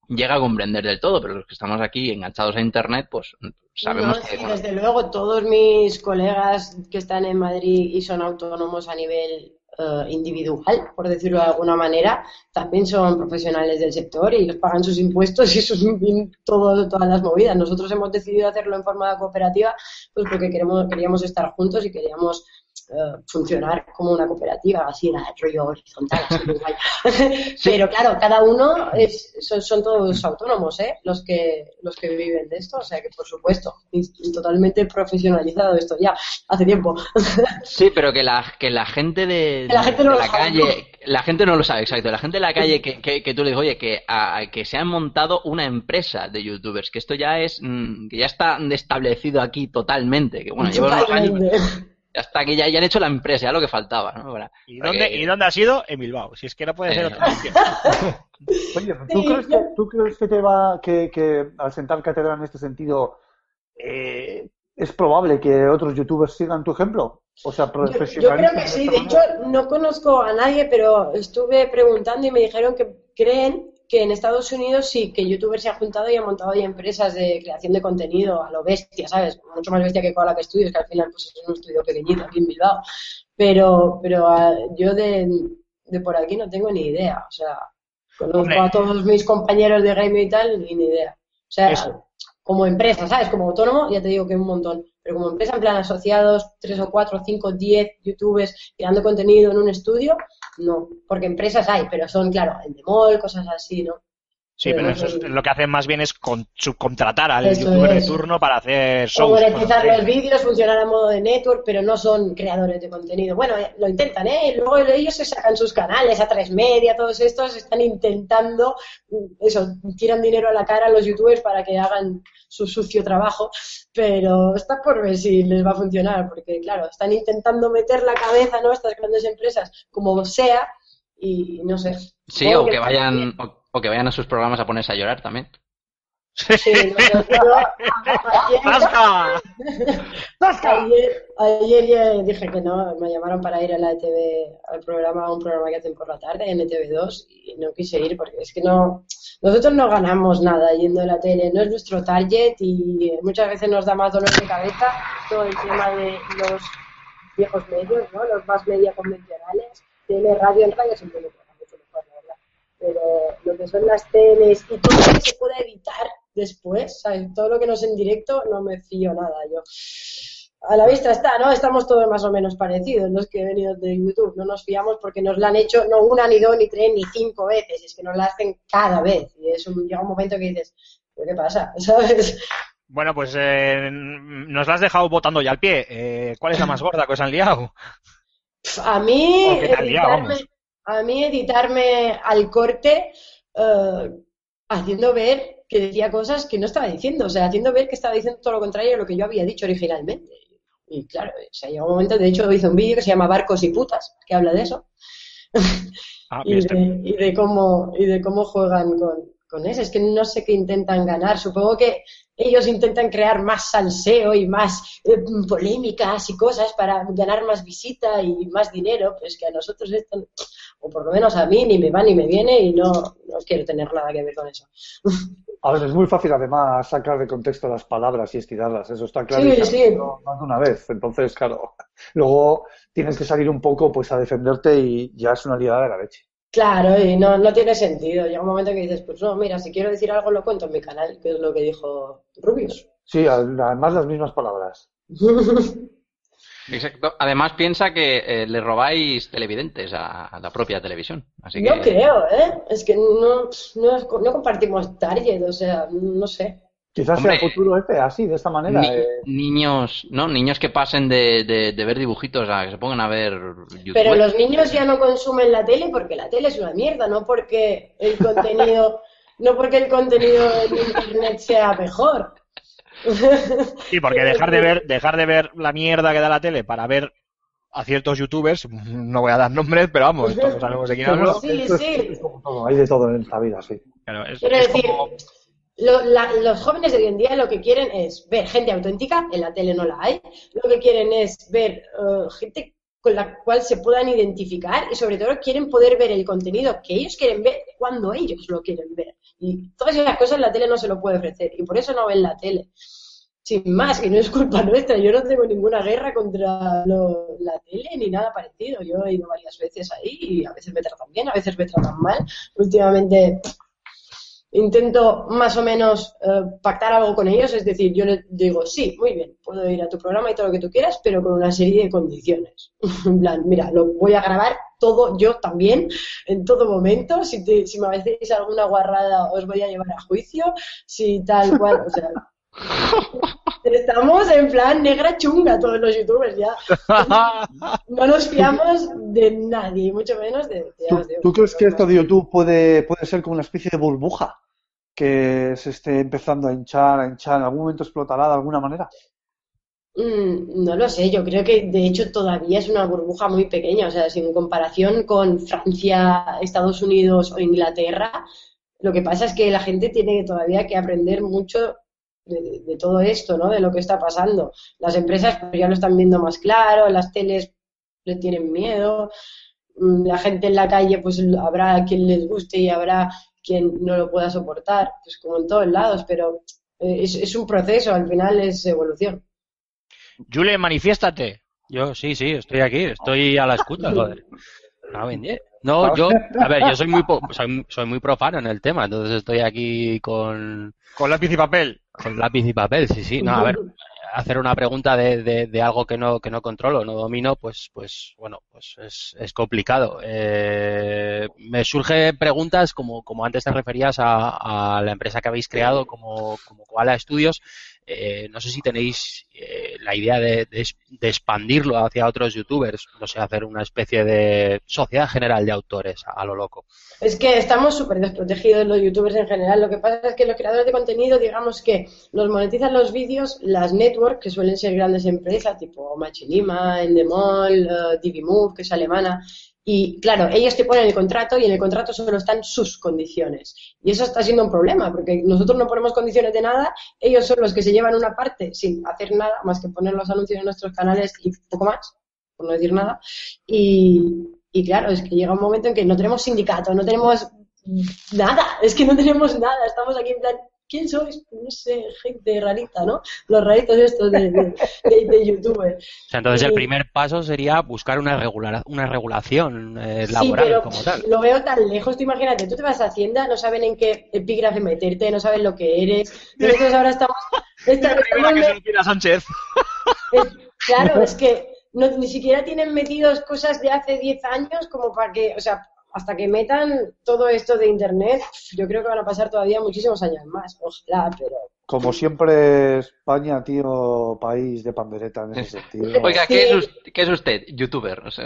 llega a comprender del todo, pero los que estamos aquí enganchados a internet, pues sabemos No, que sí, desde luego, todos mis colegas que están en Madrid y son autónomos a nivel eh, individual, por decirlo de alguna manera, también son profesionales del sector y les pagan sus impuestos y sus, todo, todas las movidas. Nosotros hemos decidido hacerlo en forma cooperativa pues porque queremos, queríamos estar juntos y queríamos eh, funcionar como una cooperativa, así, la rollo horizontal, así. Pero claro, cada uno es, son, son todos autónomos, ¿eh? Los que, los que viven de esto, o sea que por supuesto, totalmente profesionalizado esto ya, hace tiempo. Sí, pero que la, que la gente de, Que la gente no de lo la sabe. calle, la gente no lo sabe, exacto. La gente de la calle que, que, que tú le dices, oye, que, a- que se han montado una empresa de youtubers, que esto ya es, mm, que ya está establecido aquí totalmente, que bueno, llevan unos años, Está aquí, ya, ya han hecho la empresa, ya lo que faltaba, ¿no? Para- ¿Y para dónde, que- ¿Y dónde ha sido? En Bilbao. Si es que no puede ser Eh. sitio. Oye, ¿tú, Sí, crees que, ¿tú crees que te va, que, que al sentar cátedra en este sentido, eh, es probable que otros youtubers sigan tu ejemplo? O sea, Yo, yo creo que sí, de hecho no conozco a nadie, pero estuve preguntando y me dijeron que creen que en Estados Unidos sí, que youtubers se han juntado y han montado ya empresas de creación de contenido a lo bestia, ¿sabes? Mucho más bestia que con la que estudios, que al final pues es un estudio pequeñito aquí en Bilbao. Pero, pero ah, yo de, de por aquí no tengo ni idea, o sea, conozco Hombre. a todos mis compañeros de game y tal y ni idea. O sea, Eso. como empresa, ¿sabes? Como autónomo, ya te digo que un montón. Pero como empresa, en plan asociados, tres o cuatro, cinco, diez youtubers creando contenido en un estudio, no. Porque empresas hay, pero son, claro, en demol, cosas así, ¿no? Sí, pero eso es, lo que hacen más bien es con, subcontratar al Eso youtuber de turno para hacer O shows. monetizar los vídeos, funcionar a modo de network, pero no son creadores de contenido. Bueno, eh, lo intentan, ¿eh? Luego ellos se sacan sus canales, a tres media, todos estos están intentando, mm, eso, tiran dinero a la cara a los youtubers para que hagan su sucio trabajo, pero está por ver si les va a funcionar, porque claro, están intentando meter la cabeza, ¿no? Estas grandes empresas, como sea, y no sé. Sí, o que vayan, o, o que vayan a sus programas a ponerse a llorar también. Sí, no. Ayer, ayer ya dije que no, me llamaron para ir a la ETV, al programa, a un programa que hacen por la tarde en ETV2 y no quise ir porque es que no, nosotros no ganamos nada yendo a la tele, no es nuestro target y muchas veces nos da más dolor de cabeza todo el tema de los viejos medios, ¿no? Los más media convencionales, tele, radio, en radio siempre lo juega mucho mejor, la verdad. Pero lo que son las teles y todo lo que se pueda editar después, ¿sabes? Todo lo que no es en directo, no me fío nada yo. A la vista está, ¿no? Estamos todos más o menos parecidos, los que he venido de YouTube. No nos fiamos porque nos la han hecho no una, ni dos, ni tres, ni cinco veces. Es que nos la hacen cada vez. Y es un, llega un momento que dices, ¿pero qué pasa? ¿Sabes? Bueno, pues eh, nos la has dejado votando ya al pie. Eh, ¿Cuál es la más gorda que os han liado? A mí. A mí editarme al corte eh, haciendo ver que decía cosas que no estaba diciendo, o sea, haciendo ver que estaba diciendo todo lo contrario a lo que yo había dicho originalmente. Y claro, o sea, llegó un momento, de hecho hice un vídeo que se llama Barcos y putas, que habla de eso. Ah, y, este- de, y de cómo y de cómo juegan con, con eso. Es que no sé qué intentan ganar. Supongo que ellos intentan crear más salseo y más eh, polémicas y cosas para ganar más visita y más dinero. Pues que a nosotros esto, o por lo menos a mí, ni me va ni me viene y no, no quiero tener nada que ver con eso. A ver, es muy fácil además sacar de contexto las palabras y estirarlas, eso está claro. Sí, sí. Más de una vez. Entonces, claro, luego tienes que salir un poco pues a defenderte y ya es una liada de la leche. Claro, y no, no tiene sentido. Llega un momento que dices, pues no, mira, si quiero decir algo lo cuento en mi canal, que es lo que dijo Rubius. Sí, además las mismas palabras. Exacto. Además piensa que eh, le robáis televidentes a, a la propia televisión. Así No que creo, ¿eh? Es que no, no, no compartimos target, o sea, no sé. Quizás Hombre. sea futuro este, así, de esta manera. ni- eh. niños, ¿no? Niños que pasen de, de, de ver dibujitos a que se pongan a ver YouTube. Pero los niños ya no consumen la tele porque la tele es una mierda, no porque el contenido, no porque el contenido en internet sea mejor. Sí, porque dejar de ver, dejar de ver la mierda que da la tele para ver a ciertos youtubers, no voy a dar nombres, pero vamos, todos sabemos de quién hablo. Sí, sí. es como todo, hay de todo en esta vida, sí. Claro, es- Quiero es decir, como- lo- la- los jóvenes de hoy en día lo que quieren es ver gente auténtica, en la tele no la hay, lo que quieren es ver eh, gente con la cual se puedan identificar y sobre todo quieren poder ver el contenido que ellos quieren ver cuando ellos lo quieren ver. Y todas esas cosas la tele no se lo puede ofrecer y por eso no ven la tele. Sin más, que no es culpa nuestra, yo no tengo ninguna guerra contra lo- la tele ni nada parecido. Yo he ido varias veces ahí y a veces me tratan bien, a veces me tratan mal. Últimamente intento más o menos eh, pactar algo con ellos, es decir, yo les digo, sí, muy bien, puedo ir a tu programa y todo lo que tú quieras, pero con una serie de condiciones. en plan, mira, lo voy a grabar todo yo también, en todo momento, si, te- si me hacéis alguna guarrada os voy a llevar a juicio, si tal cual, o sea... Estamos en plan negra chunga todos los youtubers ya. No nos fiamos de nadie, mucho menos de, de- ¿Tú, de- tú crees que esto de YouTube puede, puede ser como una especie de burbuja que se esté empezando a hinchar, a hinchar, en algún momento explotará de alguna manera? Mm, no lo sé, yo creo que de hecho todavía es una burbuja muy pequeña, o sea, si en comparación con Francia, Estados Unidos o Inglaterra, lo que pasa es que la gente tiene todavía que aprender mucho de, todo esto, ¿no? De lo que está pasando. Las empresas pues, ya lo están viendo más claro, las teles le tienen miedo, mm, la gente en la calle pues habrá quien les guste y habrá quien no lo pueda soportar, pues como en todos lados, pero eh, es un proceso, al final es evolución. Julen, manifiéstate. Yo sí, sí, estoy aquí, estoy a la escucha, joder. Ah, bien, bien. No, yo, a ver, yo soy muy, po- soy, soy muy profano en el tema, entonces estoy aquí con, Con lápiz y papel. con lápiz y papel, sí, sí. No, a ver, hacer una pregunta de, de, de algo que no, que no controlo, no domino, pues, pues bueno, pues es, es complicado. Eh, me surgen preguntas como, como antes te referías a, a la empresa que habéis creado como, como Koala Studios. Eh, no sé si tenéis eh, la idea de, expandirlo hacia otros youtubers, no sé, hacer una especie de sociedad general de autores a, lo loco. Es que estamos súper desprotegidos los youtubers en general. Lo que pasa es que los creadores de contenido, digamos que nos monetizan los vídeos las networks, que suelen ser grandes empresas, tipo Machinima, Endemol, uh, Divimove, que es alemana. Y claro, ellos te ponen el contrato y en el contrato solo están sus condiciones. Y eso está siendo un problema, porque nosotros no ponemos condiciones de nada, ellos son los que se llevan una parte sin hacer nada más que poner los anuncios en nuestros canales y poco más, por no decir nada. Y, y claro, es que llega un momento en que no tenemos sindicato, no tenemos nada, es que no tenemos nada, estamos aquí en plan, ¿quién sois? No sé, gente rarita, ¿no? Los raritos estos de, de, de, de YouTube. O sea, entonces el Y- primer paso sería buscar una, regular, una regulación eh, Sí, laboral pero como tal. lo veo tan lejos. Tú imagínate, tú te vas a Hacienda, no saben en qué epígrafe meterte, no saben lo que eres. Nosotros ahora estamos... esta- Rivera, estamos que se lo Sánchez. es- claro, es que no, ni siquiera tienen metidos cosas de hace 10 años como para que, o sea, hasta que metan todo esto de Internet, yo creo que van a pasar todavía muchísimos años más. Ojalá, pero... Como siempre, España, tío, país de pandereta en ese sentido. Oiga, ¿qué es, qué es usted? ¿Youtuber? O sea,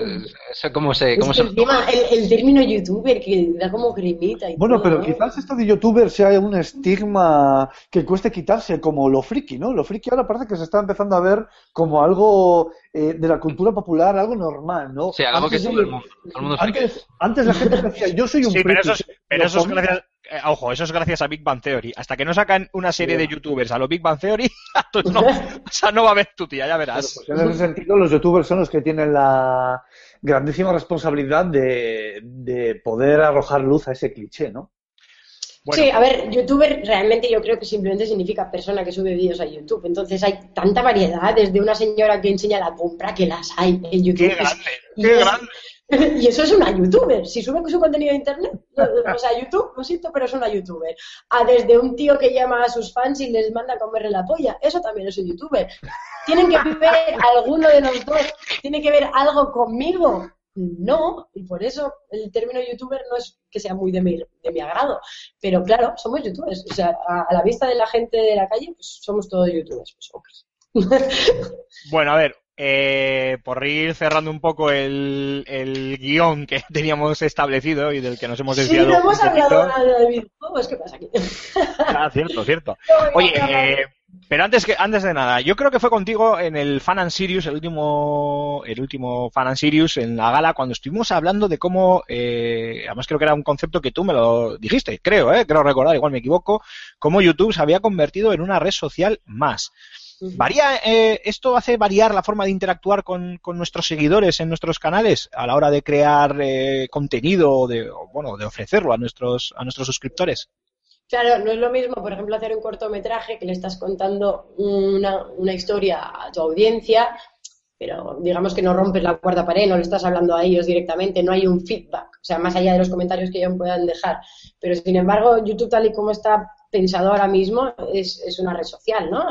¿Cómo se, Es cómo que se encima el, el término youtuber que da como grimita y Bueno, todo, pero ¿no? quizás esto de youtuber sea un estigma que cueste quitarse, como lo friki, ¿no? Lo friki ahora parece que se está empezando a ver como algo eh, de la cultura popular, algo normal, ¿no? Sí, algo que Antes todo de- el mundo, todo el mundo. Antes, antes la gente decía, yo soy un Sí, pero eso es, pero eso es Lo gracias. eh, ojo, eso es gracias a Big Bang Theory. Hasta que no sacan una serie de youtubers a lo Big Bang Theory, no, o sea, no va a haber tu tía, ya verás. Pues en ese sentido, los youtubers son los que tienen la grandísima responsabilidad de, de poder arrojar luz a ese cliché, ¿no? Bueno, Sí, a ver, youtuber realmente yo creo que simplemente significa persona que sube vídeos a YouTube. Entonces hay tanta variedad, desde una señora que enseña la compra, que las hay en YouTube. qué grande, Y qué es- grande. Y eso es una youtuber. Si sube su contenido a internet, o sea, YouTube, lo siento, pero es una youtuber. A desde un tío que llama a sus fans y les manda a comerle la polla, eso también es un youtuber. Tienen que ver alguno de los dos, tiene que ver algo conmigo. No, y por eso el término youtuber no es que sea muy de mi, de mi agrado. Pero claro, somos youtubers. O sea, a, la vista de la gente de la calle, pues somos todos youtubers. Pues. Bueno, a ver, eh, por ir cerrando un poco el, el guion que teníamos establecido y del que nos hemos Sí, desviado. no hemos hablado nada de videojuegos. ¿Qué pasa aquí? Ah, cierto, cierto. Oye, eh, pero antes que antes de nada, yo creo que fue contigo en el Fan and Sirius, el último, el último Fan and Sirius en la gala, cuando estuvimos hablando de cómo, eh, además creo que era un concepto que tú me lo dijiste, creo, eh, creo recordar, igual me equivoco, cómo YouTube se había convertido en una red social más. ¿Varía, eh, ¿Esto hace variar la forma de interactuar con, con nuestros seguidores en nuestros canales a la hora de crear eh, contenido o de, o, bueno, de ofrecerlo a nuestros, a nuestros suscriptores? Claro, no es lo mismo, por ejemplo, hacer un cortometraje que le estás contando una, una historia a tu audiencia, pero digamos que no rompes la cuarta pared, no le estás hablando a ellos directamente, no hay un feedback o sea, más allá de los comentarios que ellos puedan dejar. Pero sin embargo, YouTube tal y como está pensado ahora mismo es, es una red social, ¿no?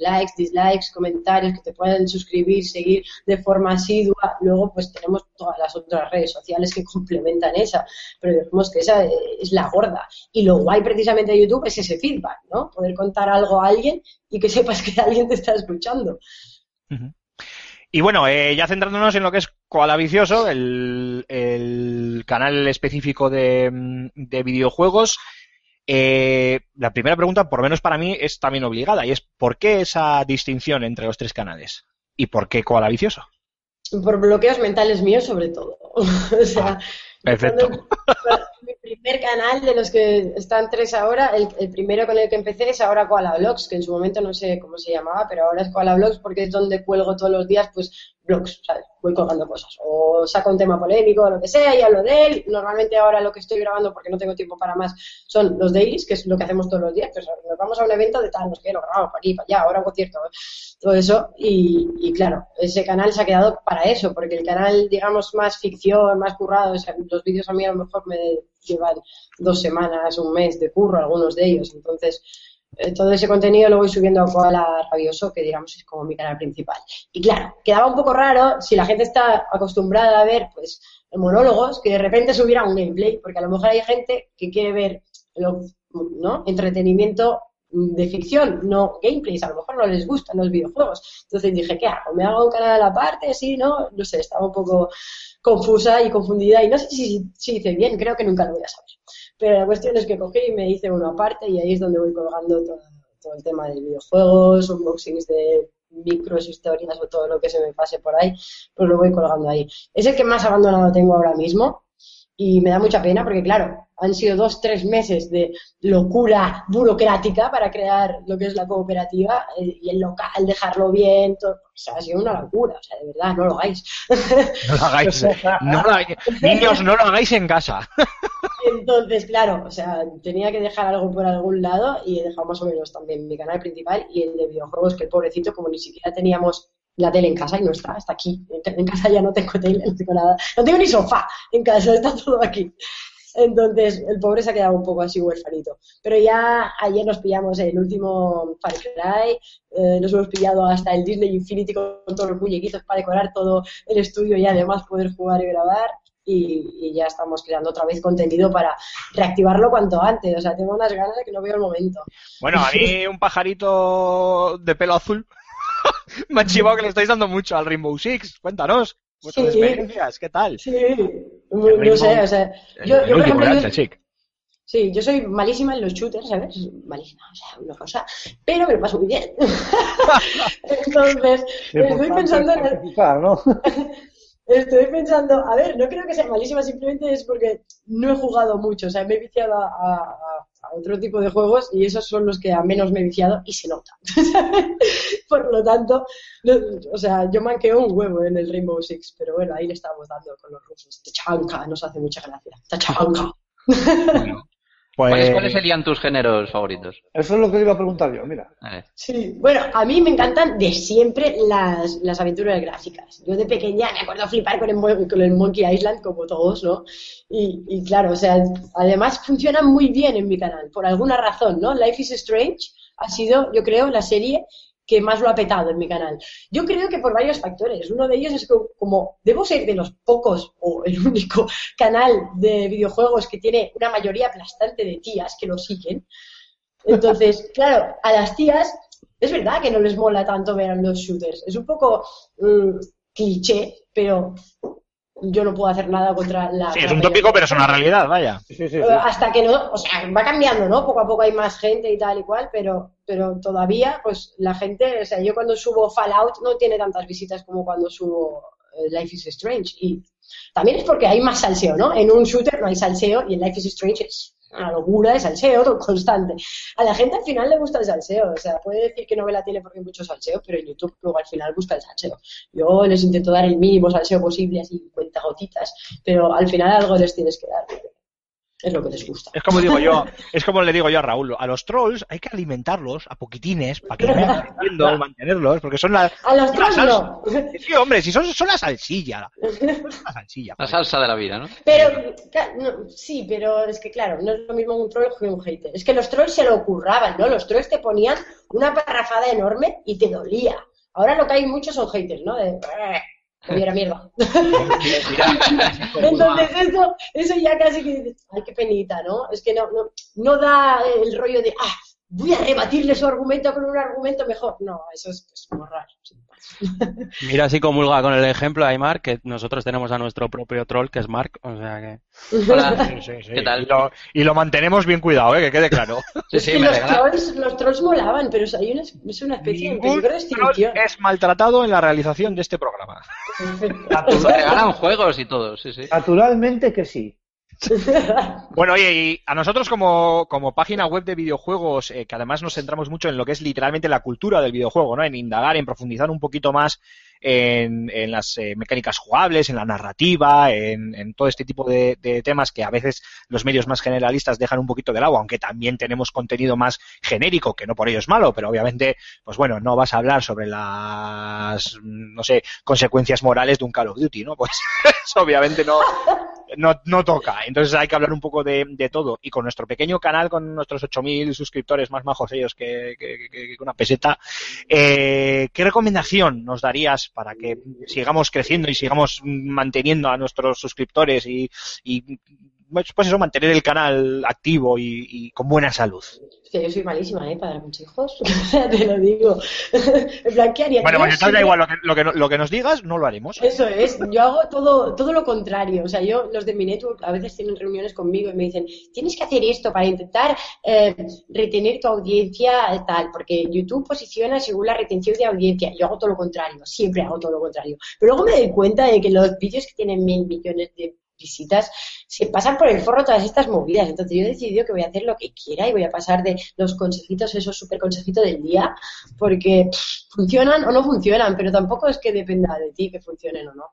Likes, dislikes, comentarios que te pueden suscribir, seguir de forma asidua. Luego, pues tenemos todas las otras redes sociales que complementan esa, pero digamos que esa es la gorda. Y lo guay precisamente de YouTube es ese feedback, ¿no? Poder contar algo a alguien y que sepas que alguien te está escuchando. Y bueno, eh, ya centrándonos en lo que es Koala Vicioso, el, canal específico de, mm, de videojuegos, eh, la primera pregunta, por lo menos para mí, es también obligada y es ¿por qué esa distinción entre los tres canales? ¿Y por qué Koala Vicioso? Por bloqueos mentales míos, sobre todo. o sea, perfecto. cuando- mi primer canal de los que están tres ahora, el, el primero con el que empecé es ahora Koala Blogs, que en su momento no sé cómo se llamaba, pero ahora es Koala Blogs porque es donde cuelgo todos los días, pues, Voy colgando cosas. O saco un tema polémico lo que sea y hablo de él. Normalmente ahora lo que estoy grabando, porque no tengo tiempo para más, son los dailies, que es lo que hacemos todos los días. Pues nos vamos a un evento de tal, no sé qué, lo grabamos para aquí, para allá, ahora un concierto, todo eso. Y, y claro, ese canal se ha quedado para eso, porque el canal, digamos, más ficción, más currado, o sea, los vídeos a mí a lo mejor me llevan dos semanas, un mes de curro, algunos de ellos. Entonces, todo ese contenido lo voy subiendo a Koala Rabioso, que digamos es como mi canal principal. Y claro, quedaba un poco raro si la gente está acostumbrada a ver, pues, monólogos, que de repente subiera un gameplay, porque a lo mejor hay gente que quiere ver, lo- ¿no? Entretenimiento de ficción, no gameplays, a lo mejor no les gustan los videojuegos. Entonces dije, ¿qué hago? ¿Me hago un canal aparte? Sí, ¿no? No sé, estaba un poco confusa y confundida y no sé si, si hice bien, creo que nunca lo voy a saber. Pero la cuestión es que cogí y me hice uno aparte y ahí es donde voy colgando todo, todo el tema de videojuegos, unboxings de micros, historias o todo lo que se me pase por ahí, pues lo voy colgando ahí. Es el que más abandonado tengo ahora mismo y me da mucha pena porque, claro, han sido dos, tres meses de locura burocrática para crear lo que es la cooperativa eh, y el local, dejarlo bien, todo. O sea, ha sido una locura, o sea, de verdad, no lo hagáis. No lo hagáis. no lo hagáis. Niños, no lo hagáis en casa. Entonces, claro, o sea, tenía que dejar algo por algún lado y he dejado más o menos también mi canal principal y el de videojuegos, que el pobrecito, como ni siquiera teníamos la tele en casa y no está, está aquí. En, casa ya no tengo tele, no tengo nada, no tengo ni sofá en casa, está todo aquí. Entonces, el pobre se ha quedado un poco así huérfanito. Pero ya ayer nos pillamos el último Far Cry, eh, nos hemos pillado hasta el Disney Infinity con todos los muñequitos para decorar todo el estudio y además poder jugar y grabar. Y, y ya estamos creando otra vez contenido para reactivarlo cuanto antes. O sea, tengo unas ganas de que no veo el momento. Bueno, a mí un pajarito de pelo azul me ha chivado que le estáis dando mucho al Rainbow Six. Cuéntanos vuestras Sí. experiencias, ¿qué tal? Sí, no sé, o sea, yo, el yo, por último, ejemplo, ¿verdad? yo- El Chic. Sí, yo soy malísima en los shooters, ¿sabes? Malísima, o sea, una cosa, pero me lo paso muy bien. Entonces, estoy pensando en el-. Estoy pensando, a ver, no creo que sea malísima, simplemente es porque no he jugado mucho, o sea, me he viciado a, a- a otro tipo de juegos y esos son los que a menos me he viciado y se nota. Por lo tanto, o sea, yo manqueo un huevo en el Rainbow Six, pero bueno, ahí le estamos dando con los rusos. Tachanka, nos hace mucha gracia. Tachanka. Pues, ¿Cuáles, ¿Cuáles serían tus géneros favoritos? Eso es lo que iba a preguntar yo, mira. Sí, bueno, a mí me encantan de siempre las, las aventuras gráficas. Yo de pequeña me acuerdo flipar con el, Mon- con el Monkey Island, como todos, ¿no? Y, y claro, o sea, además funcionan muy bien en mi canal, por alguna razón, ¿no? Life is Strange ha sido, yo creo, la serie que más lo ha petado en mi canal. Yo creo que por varios factores. Uno de ellos es que como debo ser de los pocos o el único canal de videojuegos que tiene una mayoría aplastante de tías que lo siguen, entonces, claro, a las tías es verdad que no les mola tanto ver los shooters. Es un poco mm, cliché, pero yo no puedo hacer nada contra la... sí, es un tópico, pero es una realidad, vaya. Sí, sí, sí. Hasta que no, o sea, va cambiando, ¿no? Poco a poco hay más gente y tal y cual, pero, pero todavía, pues la gente, o sea, yo cuando subo Fallout no tiene tantas visitas como cuando subo eh, Life is Strange. Y también es porque hay más salseo, ¿no? En un shooter no hay salseo y en Life is Strange es una locura de salseo constante. A la gente al final le gusta el salseo, o sea, puede decir que no ve la tele porque hay mucho salseo, pero en YouTube luego al final busca el salseo. Yo les intento dar el mínimo salseo posible, así cuenta gotitas, pero al final algo les tienes que dar. Es lo que les gusta. Es como digo yo, es como le digo yo a Raúl, a los trolls hay que alimentarlos a poquitines para que vayan mantenerlos, porque son la, A los trolls no. Sí, hombre, si son, son la salsilla. La salsilla. La salsa de la vida, ¿no? Pero, no, sí, pero es que claro, no es lo mismo un troll que un hater. Es que los trolls se lo curraban, ¿no? Los trolls te ponían una parrafada enorme y te dolía. Ahora lo que hay muchos son haters, ¿no? De, "Eh, que hubiera mierda. Entonces eso, eso ya casi que dices, ay, qué penita, ¿no? Es que no, no, no da el rollo de, ah, voy a rebatirle su argumento con un argumento mejor. No, eso es pues, como raro. Mira si comulga con el ejemplo Aymar, que nosotros tenemos a nuestro propio troll, que es Mark, o sea que... Hola. Sí, sí, sí. ¿Qué tal? Y lo, y lo mantenemos bien cuidado, ¿eh? que quede claro. Sí, Es sí, que me los trolls, los trolls molaban, pero hay una, es una especie de peligro extinción. es maltratado en la realización de este programa. Regalan juegos y todo, sí, sí. Naturalmente que sí. Bueno, oye, y a nosotros como, como página web de videojuegos, eh, que además nos centramos mucho en lo que es literalmente la cultura del videojuego, ¿no? En indagar, en profundizar un poquito más en, las eh, mecánicas jugables, en la narrativa, en, todo este tipo de, temas que a veces los medios más generalistas dejan un poquito de lado, aunque también tenemos contenido más genérico, que no por ello es malo, pero obviamente, pues bueno, no vas a hablar sobre las, no sé, consecuencias morales de un Call of Duty, ¿no? Pues obviamente no, no, no toca. Entonces hay que hablar un poco de, de todo. Y con nuestro pequeño canal, con nuestros 8.000 suscriptores más majos ellos que, que- una peseta, eh, ¿qué recomendación nos darías para que sigamos creciendo y sigamos manteniendo a nuestros suscriptores y pues eso, mantener el canal activo y, y con buena salud? Es que yo soy malísima, ¿eh? Para dar muchos hijos. O sea, te lo digo. en plan, ¿qué haría? Bueno, pues entonces da igual, lo que, lo, que, lo que nos digas, no lo haremos. Eso es, yo hago todo, todo lo contrario. O sea, yo, los de mi network a veces tienen reuniones conmigo y me dicen, tienes que hacer esto para intentar eh, retener tu audiencia tal, porque YouTube posiciona según la retención de audiencia. Yo hago todo lo contrario, siempre hago todo lo contrario. Pero luego me doy cuenta de que los vídeos que tienen mil millones de visitas se pasan por el forro todas estas movidas. Entonces yo he decidido que voy a hacer lo que quiera y voy a pasar de los consejitos, esos super consejitos del día, porque funcionan o no funcionan, pero tampoco es que dependa de ti que funcionen o no.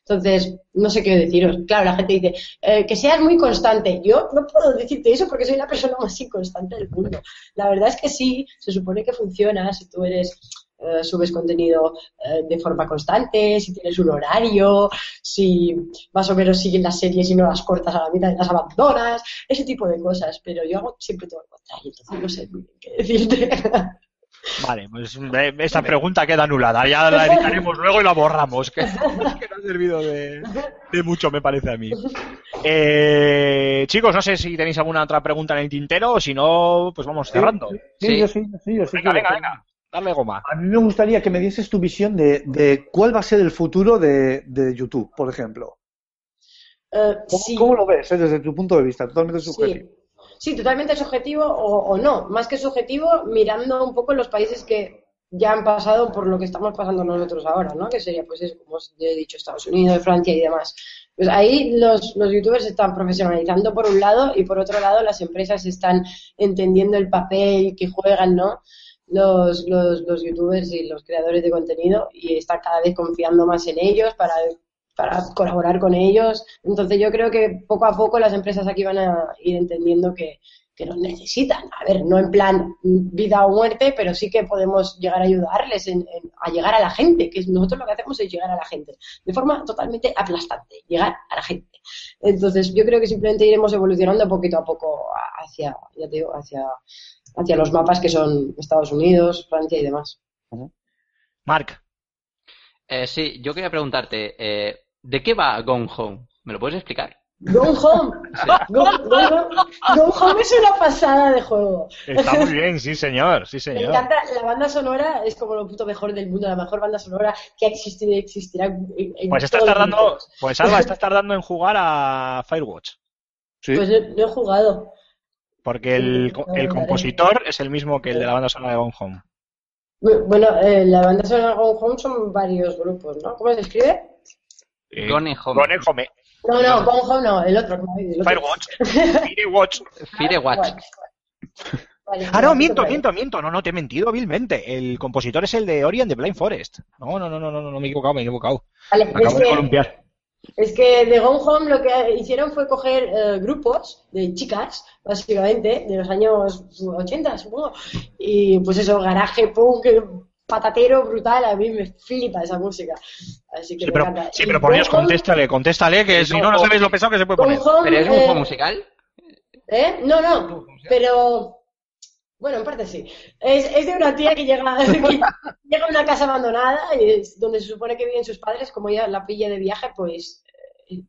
Entonces, no sé qué deciros. Claro, la gente dice, eh, que seas muy constante. Yo no puedo decirte eso porque soy la persona más inconstante del mundo. La verdad es que sí, se supone que funciona si tú eres eh, subes contenido eh, de forma constante, si tienes un horario, si más o menos sigues las series y no las cortas a la mitad y las abandonas, ese tipo de cosas. Pero yo hago siempre todo lo contrario, entonces no sé muy bien qué decirte. Vale, pues eh, esta pregunta queda anulada. Ya la editaremos luego y la borramos. Que, que no ha servido de, de mucho, me parece a mí. Eh, chicos, no sé si tenéis alguna otra pregunta en el tintero o si no, pues vamos cerrando. Sí, Sí. yo sí, sí, yo sí. Venga, venga, venga. Darle goma. A mí me gustaría que me dieses tu visión de, de cuál va a ser el futuro de, de YouTube, por ejemplo. Eh, ¿Cómo, sí. cómo lo ves eh, desde tu punto de vista? Totalmente subjetivo. Sí. Sí, totalmente subjetivo o, o no. Más que subjetivo, mirando un poco los países que ya han pasado por lo que estamos pasando nosotros ahora, ¿no? Que sería, pues eso, como os he dicho, Estados Unidos, Francia y demás. Pues ahí los, los youtubers se están profesionalizando por un lado y por otro lado las empresas están entendiendo el papel que juegan, ¿no? Los, los, los youtubers y los creadores de contenido y están cada vez confiando más en ellos para para colaborar con ellos. Entonces yo creo que poco a poco las empresas aquí van a ir entendiendo que, que nos necesitan. A ver, no en plan vida o muerte, pero sí que podemos llegar a ayudarles en- en- a llegar a la gente, que nosotros lo que hacemos es llegar a la gente, de forma totalmente aplastante, llegar a la gente. Entonces yo creo que simplemente iremos evolucionando poquito a poco hacia, ya te digo, hacia, hacia los mapas que son Estados Unidos, Francia y demás. Marc, Eh, sí, yo quería preguntarte, eh, ¿de qué va Gone Home? ¿Me lo puedes explicar? Gone Home. Go, Go- Go- Gone Home es una pasada de juego. está muy bien, sí señor, sí Me señor. encanta, la banda sonora es como lo puto mejor del mundo, la mejor banda sonora que ha existido y existirá. en- en Pues estás tardando, pues Alba, estás tardando en jugar a Firewatch. Sí. Pues no, no he jugado. Porque el, el compositor es el mismo que el de la banda sonora de Gone Home. Bueno, eh, la banda sonora de Gone Home son varios grupos, ¿no? ¿Cómo se escribe? Eh, Gone Home. Gone Home. No, no, Gone Home no, el otro. El otro. Firewatch. Firewatch. Firewatch. Vale, Ah, no, miento, miento, miento. No, no, te he mentido vilmente. El compositor es el de Ori and the Blind Forest. No, no, no, no, no, no, me he equivocado, me he equivocado. Vale, Me acabo de que columpiar. Es que de Gone Home lo que hicieron fue coger eh, grupos de chicas, básicamente, de los años 80, supongo. Y pues eso, garaje, punk, patatero, brutal. A mí me flipa esa música. Así que Sí, me pero, encanta. sí, pero por Dios, contéstale, contéstale, que si no, no sabes lo pesado que se puede poner. Home, ¿Pero es un eh, juego musical? ¿Eh? No, no, pero... Bueno, en parte sí. Es, es de una tía que llega, que llega a una casa abandonada y es donde se supone que viven sus padres, como ella la pilla de viaje, pues eh,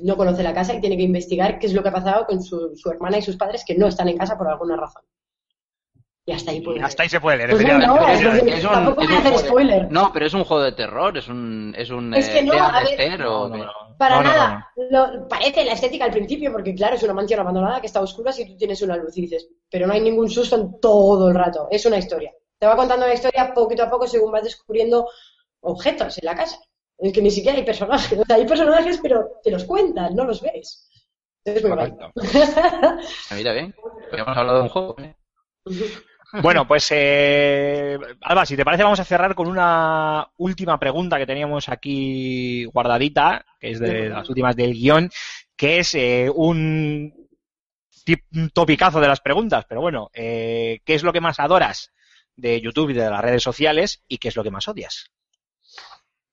no conoce la casa y tiene que investigar qué es lo que ha pasado con su, su hermana y sus padres que no están en casa por alguna razón. Y hasta ahí puede Y hasta ahí se puede leer, Pues no, efectivamente. no, Pero es- es, es un, tampoco voy a hacer juego de- spoiler. No, pero es un juego de terror, es un, es un Es que eh, no, a ver- o No? No. Para No, no, nada. Lo- parece la estética al principio, porque claro, es una mansión abandonada que está a oscuras y tú tienes una luz y dices, pero no hay ningún susto en todo el rato. Es una historia. Te va contando la historia poquito a poco según vas descubriendo objetos en la casa. Es que ni siquiera hay personajes. O sea, hay personajes, pero te los cuentan, no los ves. Es muy Mira, bien. Habíamos hablado de un juego. ¿eh? Bueno, pues eh, Alba, si te parece, vamos a cerrar con una última pregunta que teníamos aquí guardadita, que es de las últimas del guion, que es eh, un, topicazo de las preguntas, pero bueno, eh, ¿qué es lo que más adoras de YouTube y de las redes sociales y qué es lo que más odias?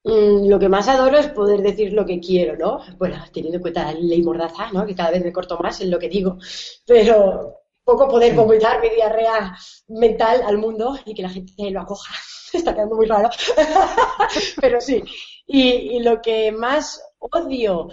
Mm, Lo que más adoro es poder decir lo que quiero, ¿no? Bueno, teniendo en cuenta la ley mordaza, ¿no? Que cada vez me corto más en lo que digo. Pero poco poder vomitar mi diarrea mental al mundo y que la gente lo acoja. Está quedando muy raro. Pero sí. Y, y lo que más odio.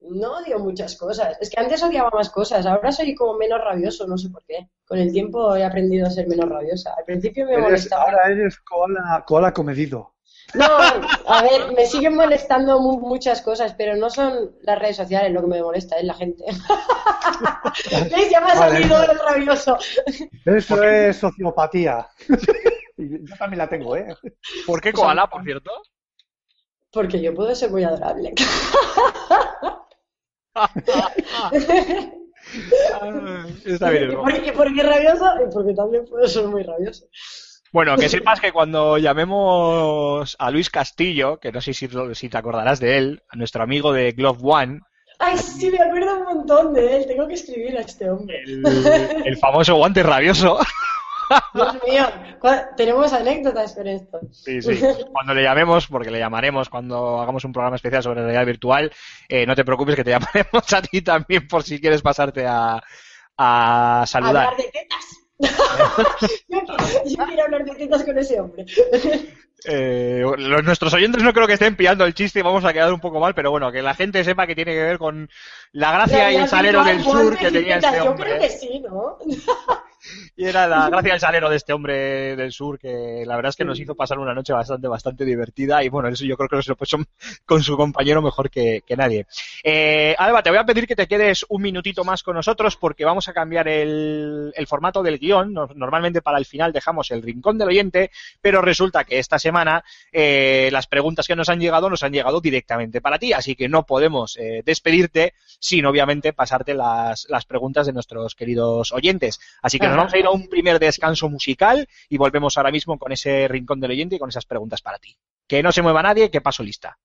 No odio muchas cosas. Es que antes odiaba más cosas. Ahora soy como menos rabioso, no sé por qué. Con el tiempo he aprendido a ser menos rabiosa. Al principio me molestaba. ahora eres koala, koala comedido. No, a ver, me siguen molestando mu- muchas cosas, pero no son las redes sociales lo que me molesta, es la gente. ¿Veis? Ya me ha Vale. salido el rabioso. Eso es sociopatía. Y Yo también la tengo, ¿eh? ¿Por qué koala, por cierto? Porque yo puedo ser muy adorable. Está bien, ¿no? porque, porque rabioso y porque también puedo ser muy rabioso. Bueno, que sepas que cuando llamemos a Luis Castillo, que no sé si, si te acordarás de él, a nuestro amigo de Glove One, Ay, sí, me acuerdo un montón de él. Tengo que escribir a este hombre. el, el famoso guante rabioso, Dios mío, ¿cuál- tenemos anécdotas con esto. Sí, sí. Cuando le llamemos, porque le llamaremos cuando hagamos un programa especial sobre realidad virtual, eh, no te preocupes que te llamaremos a ti también por si quieres pasarte a, a saludar. Hablar de tetas. yo, quiero hablar de tetas con ese hombre. Eh, los, nuestros oyentes no creo que estén pillando el chiste y vamos a quedar un poco mal, pero bueno, que la gente sepa que tiene que ver con la gracia y el salero del sur que tenía este Yo creo hombre. que sí, ¿no? Y era la gracia del salero de este hombre del sur que la verdad es que nos hizo pasar una noche bastante, bastante divertida y bueno, eso yo creo que lo puso con su compañero mejor que, que nadie. Eh, Alba, te voy a pedir que te quedes un minutito más con nosotros porque vamos a cambiar el, el formato del guion. Normalmente para el final dejamos el rincón del oyente, pero resulta que esta semana eh, las preguntas que nos han llegado nos han llegado directamente para ti, así que no podemos eh, despedirte sin obviamente pasarte las, las preguntas de nuestros queridos oyentes. Así que nos vamos a ir a un primer descanso musical y volvemos ahora mismo con ese rincón del oyente y con esas preguntas para ti. Que no se mueva nadie, que paso lista.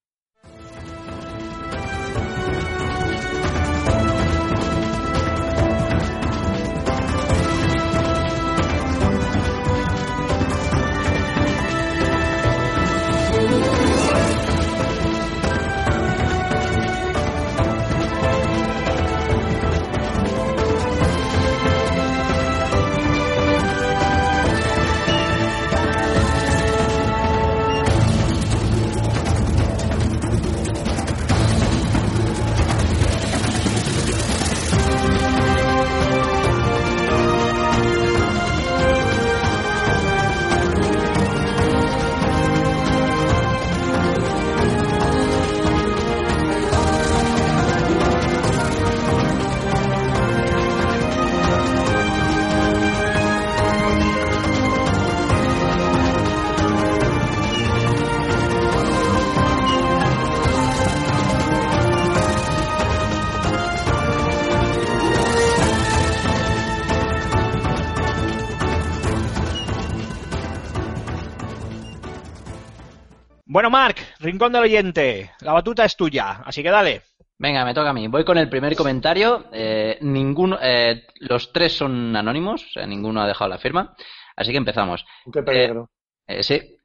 Bueno, Marc, Rincón del Oyente, la batuta es tuya, así que dale. Venga, me toca a mí. Voy con el primer comentario. Eh, ninguno, eh, los tres son anónimos, o sea, ninguno ha dejado la firma. Así que empezamos. Qué peligro. Eh, sí.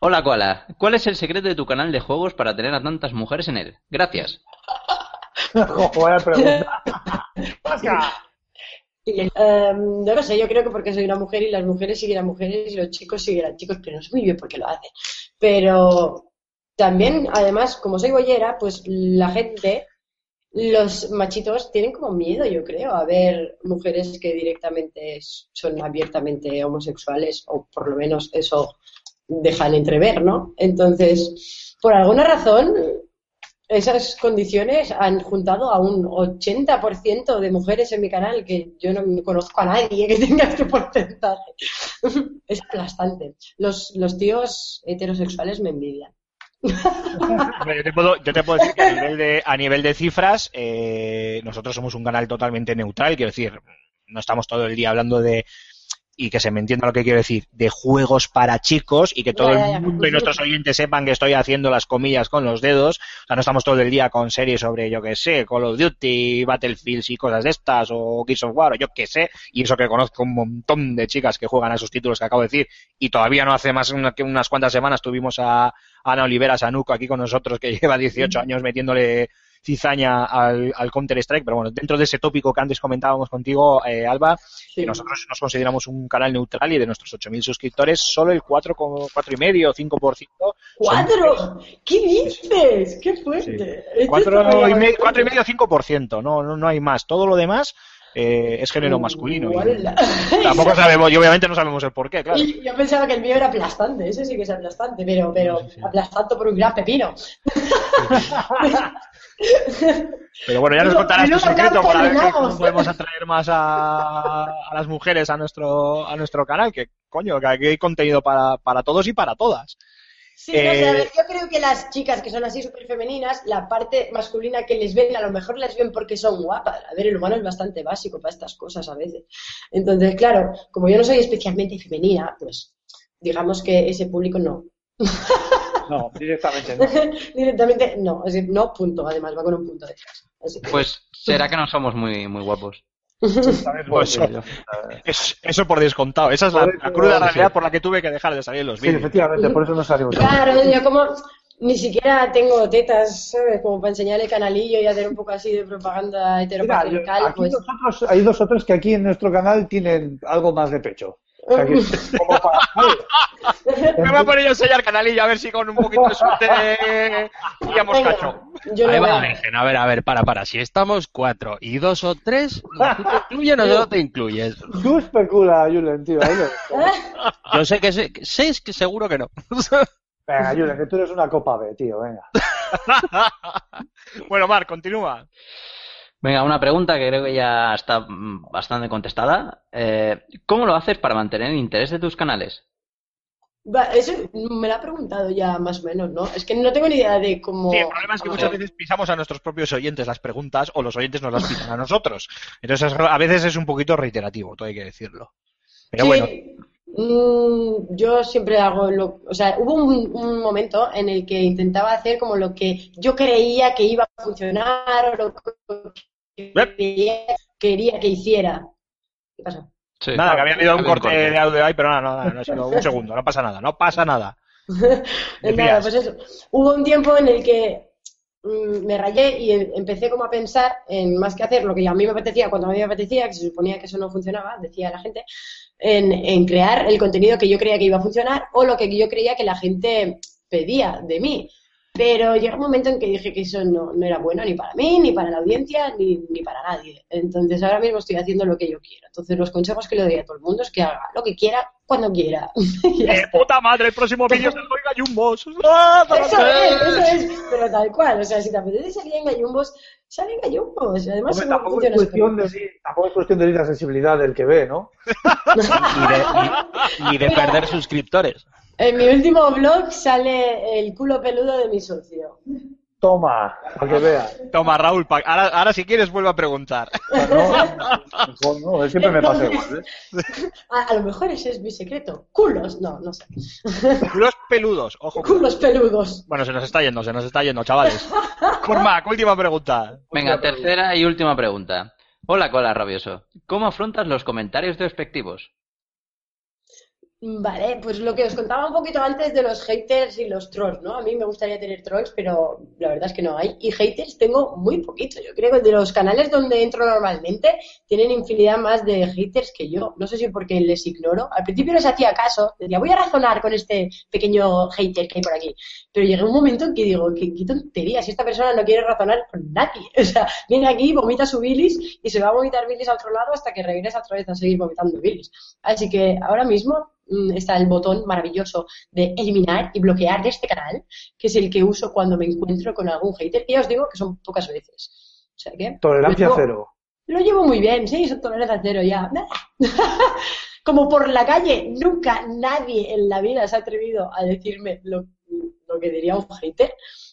Hola, Koala. ¿Cuál es el secreto de tu canal de juegos para tener a tantas mujeres en él? Gracias. Joder, pregunta. Eh, no lo sé, yo creo que porque soy una mujer y las mujeres siguen a mujeres y los chicos siguen a chicos, pero no sé muy bien por qué lo hacen. Pero también, además, como soy boyera, pues la gente, los machitos tienen como miedo, yo creo, a ver mujeres que directamente son abiertamente homosexuales, o por lo menos eso dejan entrever, ¿no? Entonces, por alguna razón, esas condiciones han juntado a un 80% de mujeres en mi canal, que yo no conozco a nadie que tenga este porcentaje. Es aplastante. Los, los tíos heterosexuales me envidian. Yo te, puedo, yo te puedo decir que a nivel de, a nivel de cifras, eh, nosotros somos un canal totalmente neutral, quiero decir, no estamos todo el día hablando de, y que se me entienda lo que quiero decir, de juegos para chicos y que todo Ya, ya, ya. el mundo y nuestros oyentes sepan que estoy haciendo las comillas con los dedos. O sea, no estamos todo el día con series sobre, yo que sé, Call of Duty, Battlefields y cosas de estas, o Gears of War, o yo que sé. Y eso que conozco un montón de chicas que juegan a esos títulos que acabo de decir. Y todavía no hace más una- que unas cuantas semanas tuvimos a Ana Olivera Sanuco aquí con nosotros, que lleva 18 años metiéndole cizaña al, al Counter-Strike. Pero bueno, dentro de ese tópico que antes comentábamos contigo, eh, Alba, que nosotros nos consideramos un canal neutral y de nuestros 8.000 suscriptores, solo el 4, cuatro y medio, 5%. ¡Cuatro! ¿Qué dices? ¡Qué fuerte! Cuatro está y, me- medio, 5%. No, no, no hay más. Todo lo demás eh, es género masculino. y tampoco sabemos, y obviamente no sabemos el porqué, claro. Y yo pensaba que el mío era aplastante, ese sí que es aplastante, pero, pero aplastante por un gran pepino. Pero bueno, ya nos contarás tu secreto para ver cómo podemos atraer más a, a las mujeres a nuestro, a nuestro canal. Que coño, que aquí hay contenido para, para todos y para todas. Sí, no sé, a Eh, ver, yo creo que las chicas que son así súper femeninas, la parte masculina que les ven, a lo mejor les ven porque son guapas. A ver, el humano es bastante básico para estas cosas a veces. Entonces, claro, como yo no soy especialmente femenina, pues digamos que ese público no. No, directamente no. Directamente no, es decir, no, punto. Además, va con un punto detrás. Que- Pues será que no somos muy, muy guapos. Pues eso, es- eso por descontado. Esa es la, cruda sí. realidad por la que tuve que dejar de salir los Sí, vídeos. efectivamente, por eso no salimos. Claro, yo como ni siquiera tengo tetas, ¿sabes? Como para enseñar el canalillo y hacer un poco así de propaganda Mira, yo- heteropatriarcal, aquí pues... nosotros, hay dos o tres que aquí en nuestro canal tienen algo más de pecho. O sea, que como para- Me voy a poner yo a enseñar canalillo a ver si con un poquito de suerte pillamos cacho. yo Ahí no va, veo. Virgen. A ver, a ver, para, para. Si estamos cuatro y dos o tres, ¿no tú te incluyes o no te incluyes? Tú especula, Julen, tío. ahí lo. Yo sé que sé, sé es que seguro que no. Venga, Julen, que tú eres una copa B, tío, venga. Bueno, Mar, continúa. Venga, una pregunta que creo que ya está mm, bastante contestada. Eh, ¿Cómo lo haces para mantener el interés de tus canales? Va, eso me lo ha preguntado ya más o menos, ¿no? Es que no tengo ni idea de cómo... Sí, el problema es que muchas veces pisamos a nuestros propios oyentes las preguntas o los oyentes nos las pisan a nosotros. Entonces, a veces es un poquito reiterativo, todo hay que decirlo. Pero Sí, bueno, mm, yo siempre hago lo... O sea, hubo un, un momento en el que intentaba hacer como lo que yo creía que iba a funcionar o lo que quería, quería que hiciera. ¿Qué pasa? Sí. nada, que había habido un corte de audio ahí, pero nada, nada, no ha sido un segundo, no pasa nada, no pasa nada. Nada, pues eso. Hubo un tiempo en el que mm, me rayé y em- empecé como a pensar en más que hacer lo que a mí me apetecía cuando a mí me apetecía, que se suponía que eso no funcionaba, decía la gente, en, en crear el contenido que yo creía que iba a funcionar o lo que yo creía que la gente pedía de mí. Pero llega un momento en que dije que eso no, no era bueno ni para mí, ni para la audiencia, ni, ni para nadie. Entonces ahora mismo estoy haciendo lo que yo quiero. Entonces los consejos que le doy a todo el mundo es que haga lo que quiera, cuando quiera. Ya ¡Eh, puta madre! El próximo vídeo es el Gallumbos. ¡Ah, Eso qué! es, eso es, pero tal cual. O sea, si te apetece salir en gallumbos, sal en gallumbos. Además, Hombre, tampoco, es cuestión de, tampoco es cuestión de ir a sensibilidad del que ve, ¿no? Ni de, ni- ni de perder suscriptores. En mi último blog sale el culo peludo de mi socio. Toma, para que veas. Toma, Raúl, pa- ahora, ahora si quieres vuelve a preguntar. No, no, no, siempre me pasa igual. ¿eh? A, a lo mejor ese es mi secreto. Culos, no, no sé. Culos peludos, ojo. Culos peludos. Bueno, se nos está yendo, se nos está yendo, chavales. Cormac, última pregunta. Venga, tercera y última pregunta. Hola, Cola Rabioso. ¿Cómo afrontas los comentarios despectivos? Vale, pues lo que os contaba un poquito antes de los haters y los trolls, ¿no? A mí me gustaría tener trolls, pero la verdad es que no hay. Y haters tengo muy poquito. Yo creo que de los canales donde entro normalmente tienen infinidad más de haters que yo. No sé si porque les ignoro. Al principio les hacía caso. Decía, voy a razonar con este pequeño hater que hay por aquí. Pero llega un momento en que digo, qué, qué tontería. Si esta persona no quiere razonar con nadie. O sea, viene aquí, vomita su bilis y se va a vomitar bilis a otro lado hasta que regresa otra vez a seguir vomitando bilis. Así que ahora mismo está el botón maravilloso de eliminar y bloquear de este canal, que es el que uso cuando me encuentro con algún hater, que ya os digo que son pocas veces. O sea que Tolerancia lo- cero. Lo llevo muy bien, sí, son tolerancia cero ya. Como por la calle, nunca nadie en la vida se ha atrevido a decirme lo, lo que diría un hater,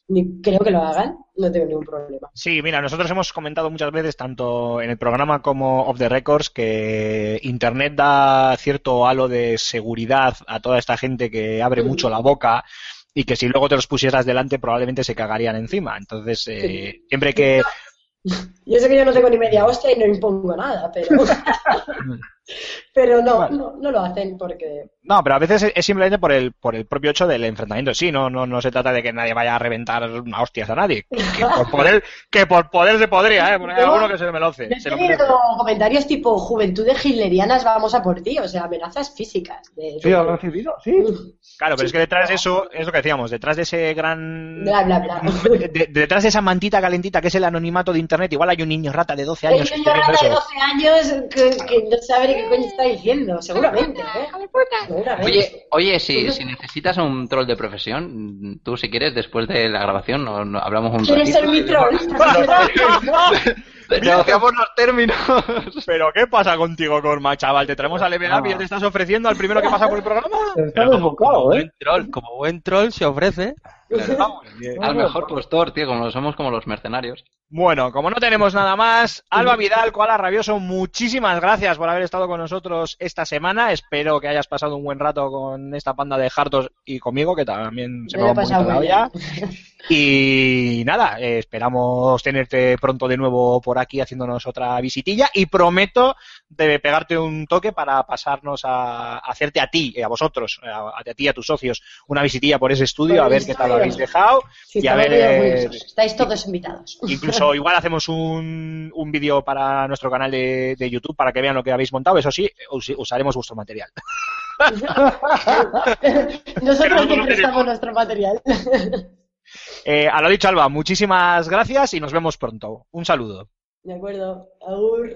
ni creo que lo hagan, no tengo ningún problema. Sí, mira, nosotros hemos comentado muchas veces, tanto en el programa como off the records, que Internet da cierto halo de seguridad a toda esta gente que abre mucho la boca y que si luego te los pusieras delante probablemente se cagarían encima. Entonces, eh, siempre que... Yo sé que yo no tengo ni media hostia y no impongo nada, pero, pero no, no, no lo hacen porque No, pero a veces es- simplemente por el, por el propio hecho del enfrentamiento. Sí, no, no, no se trata de que nadie vaya a reventar a hostias a nadie. Que por poder, que por poder se podría, ¿eh? Porque hay No. alguno que se me lo hace. Yo he lo comentarios tipo juventudes hitlerianas, vamos a por ti, o sea, amenazas físicas. De, ¿Sí, has recibido? Sí. Claro, pero es que detrás de eso, es lo que decíamos, detrás de ese gran... Bla, bla, bla. de- de- detrás de esa mantita calentita que es el anonimato de Internet, igual hay un niño rata de 12 Hay años. un que niño rata de viendo 12 años que, que no sabe ni qué coño está diciendo, seguramente. ¿eh? Oye, oye, si, si necesitas un troll de profesión, tú si quieres, después de la grabación, no, no- hablamos un ¿Quieres ratito. ser mi troll? Negociamos los términos. Pero ¿qué pasa contigo, Corma, chaval? Te traemos al Level Up y te estás ofreciendo al primero que pasa por el programa. Está desbocado, como ¿eh? buen troll, como buen troll se ofrece. Al mejor postor, tío, como somos como los mercenarios. Bueno, como no tenemos nada más, Alba Vidal, Koala Rabioso, muchísimas gracias por haber estado con nosotros esta semana. Espero que hayas pasado un buen rato con esta panda de hartos y conmigo, que también se Me me lo va un la olla. Y nada, eh, esperamos tenerte pronto de nuevo por aquí haciéndonos otra visitilla y prometo de pegarte un toque para pasarnos a, a hacerte a ti, eh, a vosotros, a, a ti y a tus socios, una visitilla por ese estudio, Por a ver qué tal lo habéis dejado Sí, y a ver... eh. Estáis todos invitados. Incluso igual hacemos un, un vídeo para nuestro canal de, de YouTube para que vean lo que habéis montado. Eso sí, us- usaremos vuestro material. Nosotros lo prestamos nuestro material. Eh, a lo dicho, Alba, muchísimas gracias y nos vemos pronto. Un saludo. De acuerdo. Agur.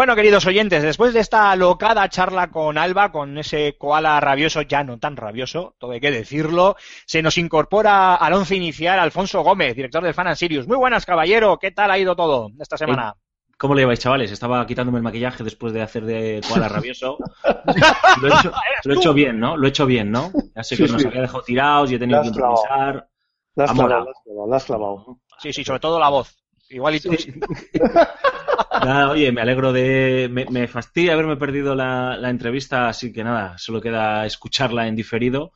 Bueno, queridos oyentes, después de esta locada charla con Alba, con ese koala rabioso, ya no tan rabioso, todo hay que decirlo, se nos incorpora al once inicial Alfonso Gómez, director del Fan and Sirius. Muy buenas, caballero, ¿qué tal ha ido todo esta semana? ¿Cómo lo lleváis, chavales? Estaba quitándome el maquillaje después de hacer de koala rabioso. Lo he hecho, lo he hecho bien, ¿no? Lo he hecho bien, ¿no? Ya sé Sí, que nos sí. había dejado tirados y he tenido que improvisar. La has Ha clavado, molado. la has clavado, la has clavado. Sí, sí, sobre todo la voz. Igual y tú. Oye, me alegro de. Me, fastidia haberme perdido la, entrevista, así que nada, solo queda escucharla en diferido.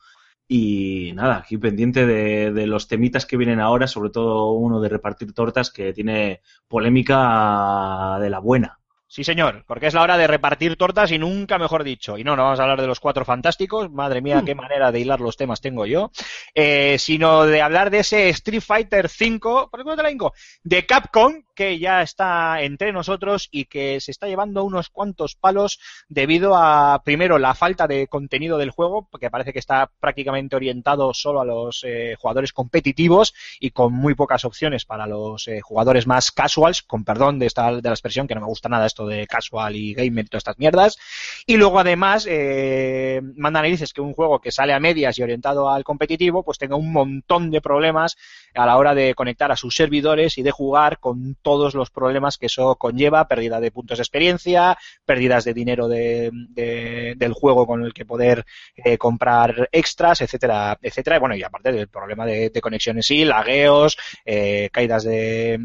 Y nada, aquí pendiente de los temitas que vienen ahora, sobre todo uno de repartir tortas que tiene polémica de la buena. Sí, señor, porque es la hora de repartir tortas y nunca mejor dicho. Y no, no vamos a hablar de los cuatro fantásticos, madre mía, qué manera de hilar los temas tengo yo, eh, sino de hablar de ese Street Fighter V, ¿por qué no te la hinco? De Capcom, que ya está entre nosotros y que se está llevando unos cuantos palos debido a, primero, la falta de contenido del juego, porque parece que está prácticamente orientado solo a los eh, jugadores competitivos y con muy pocas opciones para los eh, jugadores más casuals, con perdón de esta de la expresión que no me gusta nada esto de casual y gamer y todas estas mierdas. Y luego además eh, manda narices que un juego que sale a medias y orientado al competitivo pues tenga un montón de problemas a la hora de conectar a sus servidores y de jugar con todos los problemas que eso conlleva, pérdida de puntos de experiencia, pérdidas de dinero de, de- del juego con el que poder eh, comprar extras, etcétera, etcétera. Y bueno, y aparte del problema de, en sí, lagueos, eh, caídas de,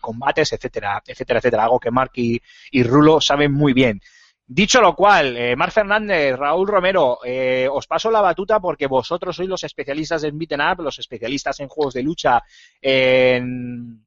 combates, etcétera, etcétera, etcétera. Algo que Mark y, y Rulo saben muy bien. Dicho lo cual, eh, Marc Fernández, Raúl Romero, eh, os paso la batuta porque vosotros sois los especialistas en beaten up, los especialistas en juegos de lucha en,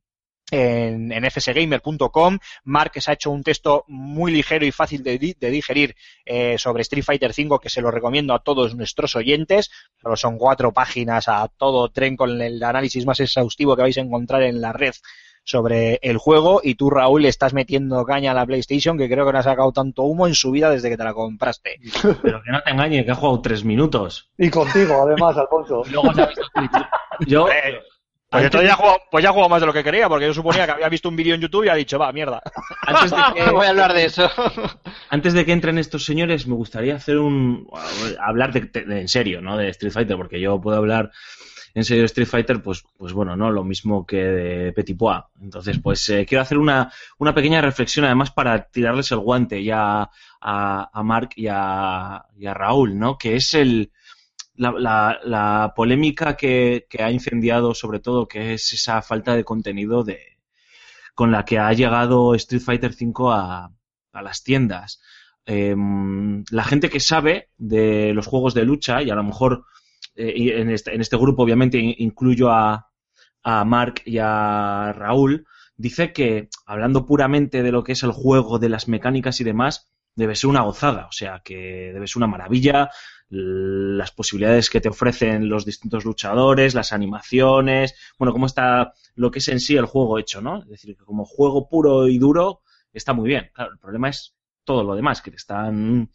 en, en fsgamer.com. Mark se ha hecho un texto muy ligero y fácil de digerir eh, sobre Street Fighter V que se lo recomiendo a todos nuestros oyentes. Solo son cuatro páginas a todo tren con el análisis más exhaustivo que vais a encontrar en la red sobre el juego y tú Raúl le estás metiendo caña a la PlayStation que creo que no ha sacado tanto humo en su vida desde que te la compraste. Pero que no te engañe, que ha jugado tres minutos. Y contigo, además, Alfonso. Luego se ha visto Yo, Eh, Pues entonces ya jugado, pues ya ha jugado más de lo que quería, porque yo suponía que había visto un vídeo en YouTube y ha dicho, va, mierda. antes de que, Voy a hablar de eso. Antes de que entren estos señores, me gustaría hacer un. hablar de, de- en serio, ¿no? De Street Fighter, porque yo puedo hablar en serio Street Fighter, pues, pues bueno, ¿no? Lo mismo que de Petit Pois. Entonces, pues eh, quiero hacer una, una pequeña reflexión, además, para tirarles el guante ya a, a Mark y a, Raúl, ¿no? Que es el. La, la- la polémica que, que ha incendiado, sobre todo, que es esa falta de contenido de, con la que ha llegado Street Fighter V a, a las tiendas. Em, la gente que sabe de los juegos de lucha, y a lo mejor eh, en, este, en este grupo obviamente in- incluyo a, a Mark y a Raúl, dice que hablando puramente de lo que es el juego, de las mecánicas y demás, debe ser una gozada, o sea que debe ser una maravilla las posibilidades que te ofrecen los distintos luchadores, las animaciones, bueno, cómo está lo que es en sí el juego hecho, ¿no? Es decir, que como juego puro y duro está muy bien. Claro, el problema es todo lo demás, que te están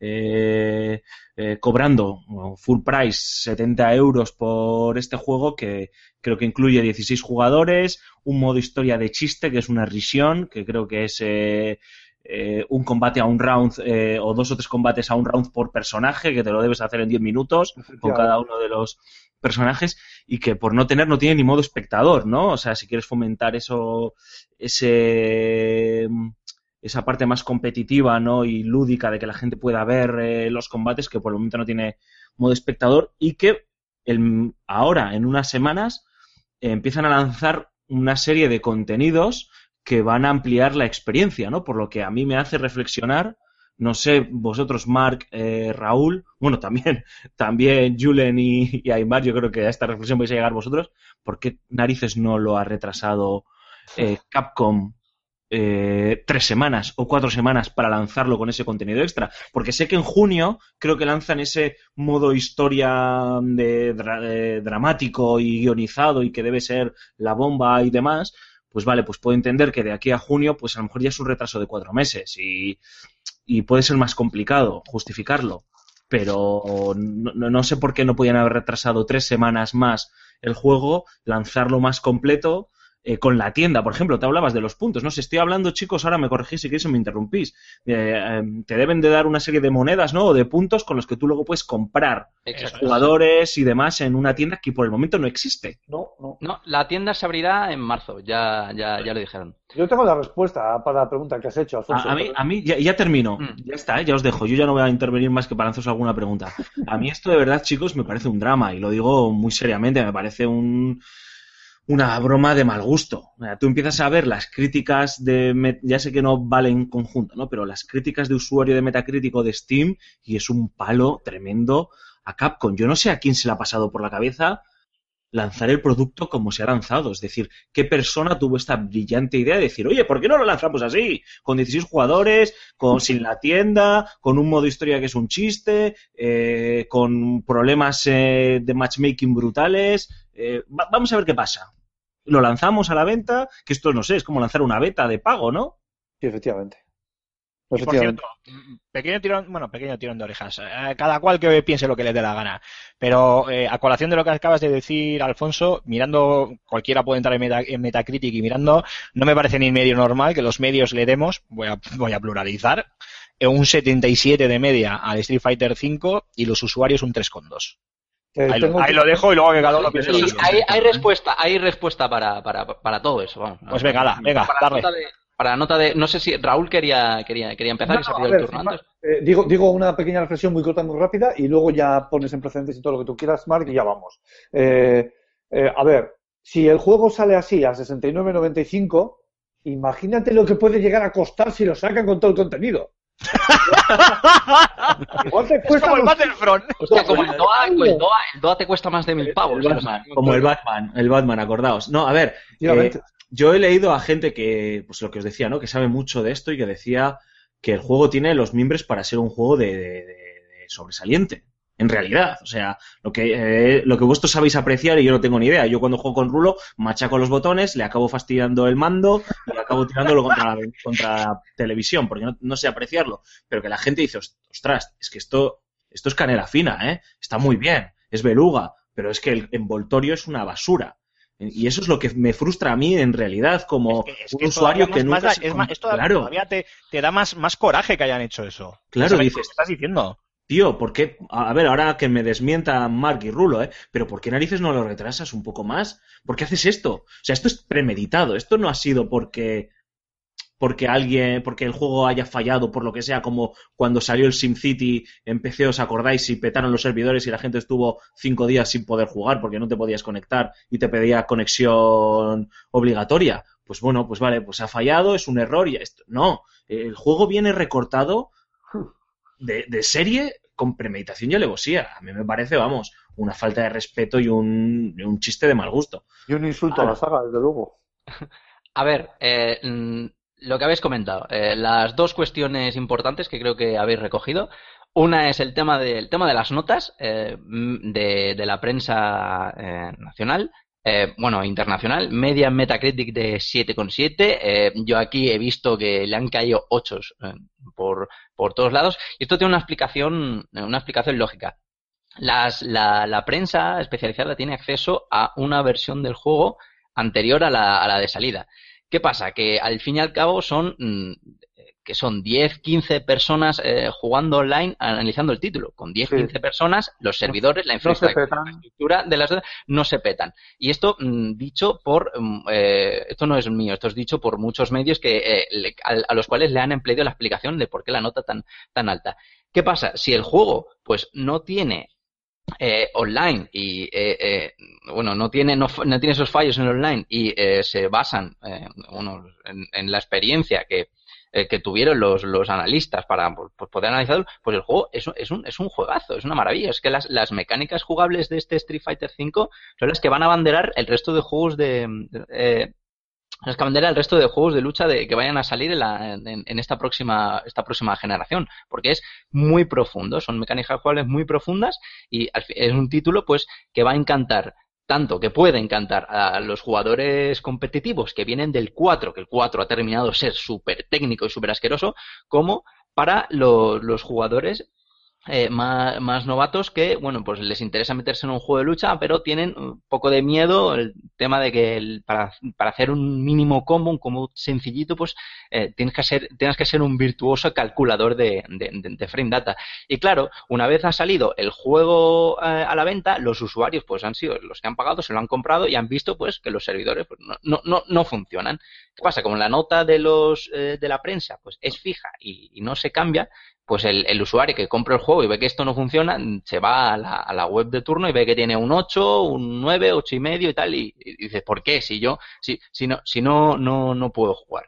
eh, eh, cobrando full price 70 euros por este juego que creo que incluye 16 jugadores, un modo historia de chiste que es una risión, que creo que es eh, eh, un combate a un round eh, o dos o tres combates a un round por personaje que te lo debes hacer en 10 minutos con cada uno de los personajes y que por no tener no tiene ni modo espectador, ¿no? O sea, si quieres fomentar eso, ese esa parte más competitiva ¿no? y lúdica de que la gente pueda ver eh, los combates que por el momento no tiene modo espectador y que el- ahora en unas semanas empiezan a lanzar una serie de contenidos que van a ampliar la experiencia, ¿no? Por lo que a mí me hace reflexionar, no sé, vosotros, Mark, eh, Raúl, bueno, también, también Julen y, y Aymar, yo creo que a esta reflexión vais a llegar vosotros, ¿por qué narices no lo ha retrasado eh, Capcom eh, tres semanas o cuatro semanas para lanzarlo con ese contenido extra. Porque sé que en junio creo que lanzan ese modo historia de, de dramático y guionizado y que debe ser la bomba y demás. Pues vale, pues puedo entender que de aquí a junio, pues a lo mejor ya es un retraso de cuatro meses y, y puede ser más complicado justificarlo. Pero no- no sé por qué no podían haber retrasado tres semanas más el juego, lanzarlo más completo eh, con la tienda, por ejemplo, te hablabas de los puntos. No sé, estoy hablando, chicos, ahora me corregís si queréis o me interrumpís. Eh, eh, te deben de dar una serie de monedas, ¿no? O de puntos con los que tú luego puedes comprar Exacto. jugadores y demás en una tienda que por el momento no existe. No, no. No, la tienda se abrirá en marzo, ya, ya, ya lo dijeron. Yo tengo la respuesta para la pregunta que has hecho, Alfonso. A, a mí, a mí ya, ya termino, Mm. ya está, ¿eh? ya os dejo. Yo ya no voy a intervenir más que para lanzaros alguna pregunta. A mí esto de verdad, chicos, me parece un drama y lo digo muy seriamente. Me parece un, una broma de mal gusto. Tú empiezas a ver las críticas de, ya sé que no valen en conjunto, ¿no? Pero las críticas de usuario de Metacrítico de Steam y es un palo tremendo a Capcom. Yo no sé a quién se le ha pasado por la cabeza lanzar el producto como se ha lanzado. Es decir, ¿qué persona tuvo esta brillante idea de decir, oye, ¿por qué no lo lanzamos así? Con 16 jugadores, con sin la tienda, con un modo historia que es un chiste, eh, con problemas eh, de matchmaking brutales. Eh, va- vamos a ver qué pasa. Lo lanzamos a la venta, que esto no sé, es como lanzar una beta de pago, ¿no? Sí, efectivamente. Y por cierto, mm, pequeño tirón, bueno, pequeño tirón de orejas. Eh, Cada cual que piense lo que le dé la gana. Pero eh, a colación de lo que acabas de decir, Alfonso, mirando, cualquiera puede entrar en, Meta- en Metacritic y mirando, no me parece ni medio normal que los medios le demos, voy a, voy a pluralizar, eh, un 77 de media al Street Fighter V y los usuarios un 3,2. Eh, Ahí, lo- tengo ahí que- lo dejo y luego que cada uno piense lo Sí, hay, hay respuesta, hay respuesta para, para, para todo eso. Vamos. Pues venga, la, venga, para darle. nota de, para nota de, no sé si Raúl quería, quería, quería empezar, No, que se ha a pedido ver, el turno antes. eh, digo, digo una pequeña reflexión muy corta, muy rápida, y luego ya pones en precedentes y todo lo que tú quieras, Mark, y ya vamos. Eh, eh, a ver, si el juego sale así a 69.95, imagínate lo que puede llegar a costar si lo sacan con todo el contenido. Te Es cuesta como el Battlefront. Hostia, como el DOA, el DOA, el DOA te cuesta más de mil pavos. El ¿eh? Batman, como el Batman, el Batman, acordaos. No, a ver, eh, yo he leído a gente que, pues lo que os decía, ¿no? Que sabe mucho de esto y que decía que el juego tiene los mimbres para ser un juego de, de- de- de sobresaliente. En realidad, o sea, lo que, eh, lo que vosotros sabéis apreciar y yo no tengo ni idea. Yo cuando juego con Rulo machaco los botones, le acabo fastidiando el mando y acabo tirándolo contra la, contra la televisión porque no, no sé apreciarlo. Pero que la gente dice, ostras, es que esto, esto es canela fina, ¿eh? Está muy bien, es beluga, pero es que el envoltorio es una basura. Y eso es lo que me frustra a mí en realidad como Es que- es un que usuario que nunca más- se es más- esto Claro. todavía te, te da más, más coraje que hayan hecho eso. Claro, ¿Sabes dices- que estás diciendo? Tío, ¿por qué? A ver, ahora que me desmienta Mark y Rulo, ¿eh? Pero ¿por qué narices no lo retrasas un poco más? ¿Por qué haces esto? O sea, esto es premeditado. Esto no ha sido porque porque alguien, porque el juego haya fallado por lo que sea, como cuando salió el SimCity en PC, ¿os acordáis? Y petaron los servidores y la gente estuvo cinco días sin poder jugar porque no te podías conectar y te pedía conexión obligatoria. Pues bueno, pues vale, pues ha fallado, es un error y esto. No, el juego viene recortado de, de serie con premeditación y alevosía. A mí me parece, vamos, una falta de respeto y un, y un chiste de mal gusto. Y un insulto a la saga, desde luego. A ver, eh, mm, lo que habéis comentado, eh, las dos cuestiones importantes que creo que habéis recogido. Una es el tema de, el tema de las notas eh, mm, de, de la prensa eh, nacional, eh, bueno, internacional. Media Metacritic de 7,7. Eh, yo aquí he visto que le han caído 8 por, por todos lados. Y esto tiene una explicación, una explicación lógica. La, la prensa especializada tiene acceso a una versión del juego anterior a la, a la de salida. ¿Qué pasa? Que al fin y al cabo son mm, que son 10, 15 personas eh, jugando online analizando el título. Con 10, Sí. 15 personas, los servidores, la No infraestructura, infraestructura de las no se petan. Y esto mm, dicho por mm, eh, esto no es mío, esto es dicho por muchos medios que eh, le- a, a los cuales le han empleado la explicación de por qué la nota tan tan alta. ¿Qué pasa? Si el juego pues no tiene eh, online y eh, eh, bueno no tiene no, no tiene esos fallos en el online y eh, se basan eh, bueno, en, en la experiencia que eh, que tuvieron los, los analistas para pues, pues, poder analizarlo, pues el juego es un, es un, es un juegazo, es una maravilla. Es que las, las mecánicas jugables de este Street Fighter V son las que van a abanderar el resto de juegos de, eh, las que el resto de juegos de lucha de que vayan a salir en, la, en, en esta próxima esta próxima generación, porque es muy profundo, son mecánicas jugables muy profundas y es un título pues que va a encantar tanto que puede encantar a los jugadores competitivos que vienen del 4, que el 4 ha terminado de ser súper técnico y súper asqueroso, como para lo- los jugadores eh, más, novatos que, bueno, pues les interesa meterse en un juego de lucha, pero tienen un poco de miedo el tema de que el- para, para hacer un mínimo combo, un combo sencillito, pues eh, tienes, que ser, tienes que ser un virtuoso calculador de- de frame data. Y claro, una vez ha salido el juego eh, a la venta, los usuarios pues han sido los que han pagado, se lo han comprado y han visto pues que los servidores pues, no, no, no, no funcionan. ¿Qué pasa? Como la nota de los eh, de la prensa pues es fija y, y no se cambia, pues el, el usuario que compra el juego y ve que esto no funciona, se va a la, a la web de turno y ve que tiene un 8, un 9, 8 y medio y tal, y, y dice, ¿por qué? Si yo, si, si no, si no, no, no puedo jugar.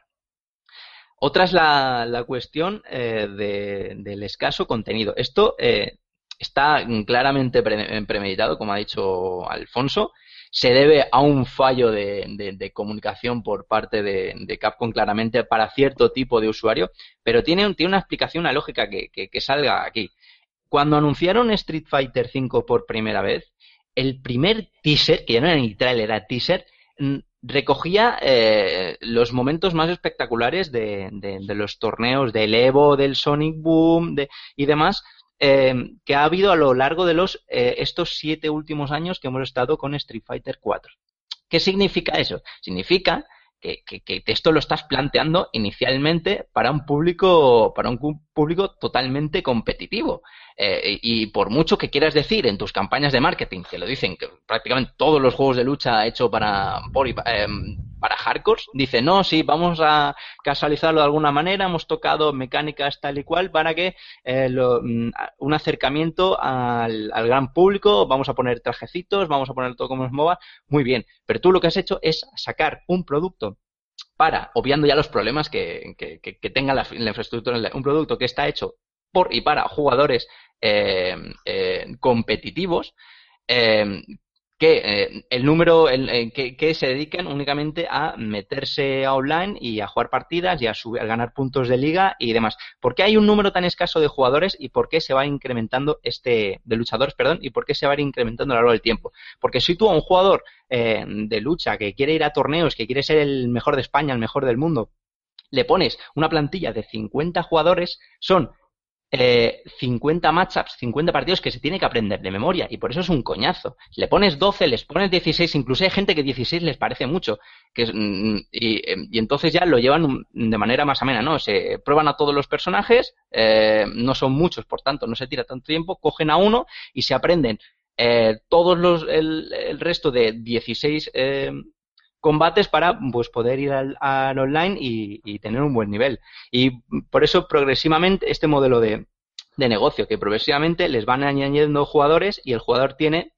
Otra es la, la cuestión eh, de- del escaso contenido. Esto eh, está claramente pre- premeditado, como ha dicho Alfonso. Se debe a un fallo de, comunicación por parte de, Capcom claramente para cierto tipo de usuario, pero tiene, tiene una explicación, una lógica que, que- salga aquí. Cuando anunciaron Street Fighter V por primera vez, el primer teaser, que ya no era ni trailer, era teaser, mm, recogía eh, los momentos más espectaculares de, de- los torneos del Evo, del Sonic Boom y demás eh, que ha habido a lo largo de los eh, estos siete últimos años que hemos estado con Street Fighter 4. ¿Qué significa eso? Significa que, que- esto lo estás planteando inicialmente para un público, para un público totalmente competitivo. Eh, y por mucho que quieras decir en tus campañas de marketing, que lo dicen que prácticamente todos los juegos de lucha hecho para, por em, para hardcore, dice no, sí, vamos a casualizarlo de alguna manera, hemos tocado mecánicas tal y cual para que eh, lo- mm, un acercamiento al, al gran público, vamos a poner trajecitos, vamos a poner todo como es MOBA, muy bien, pero tú lo que has hecho es sacar un producto para, obviando ya los problemas que, que- que tenga la, la infraestructura, un producto que está hecho por y para jugadores eh, eh, competitivos, eh, que el número que, se dedican únicamente a meterse online y a jugar partidas y a, subir, a ganar puntos de liga y demás. ¿Por qué hay un número tan escaso de jugadores y por qué se va incrementando este de luchadores, perdón, y por qué se va a ir incrementando a lo largo del tiempo? Porque si tú a un jugador de lucha que quiere ir a torneos, que quiere ser el mejor de España, el mejor del mundo, le pones una plantilla de 50 jugadores, son eh, 50 matchups, 50 partidos que se tiene que aprender de memoria y por eso es un coñazo. Le pones 12, les pones 16, incluso hay gente que 16 les parece mucho mm, y, eh, y entonces ya lo llevan de manera más amena, ¿no? Se prueban a todos los personajes, eh, no son muchos, por tanto no se tira tanto tiempo, cogen a uno y se aprenden eh, todos los, el, resto de 16 eh, combates para pues poder ir al, online y, y tener un buen nivel. Y por eso progresivamente este modelo de, de negocio, que progresivamente les van añadiendo jugadores y el jugador tiene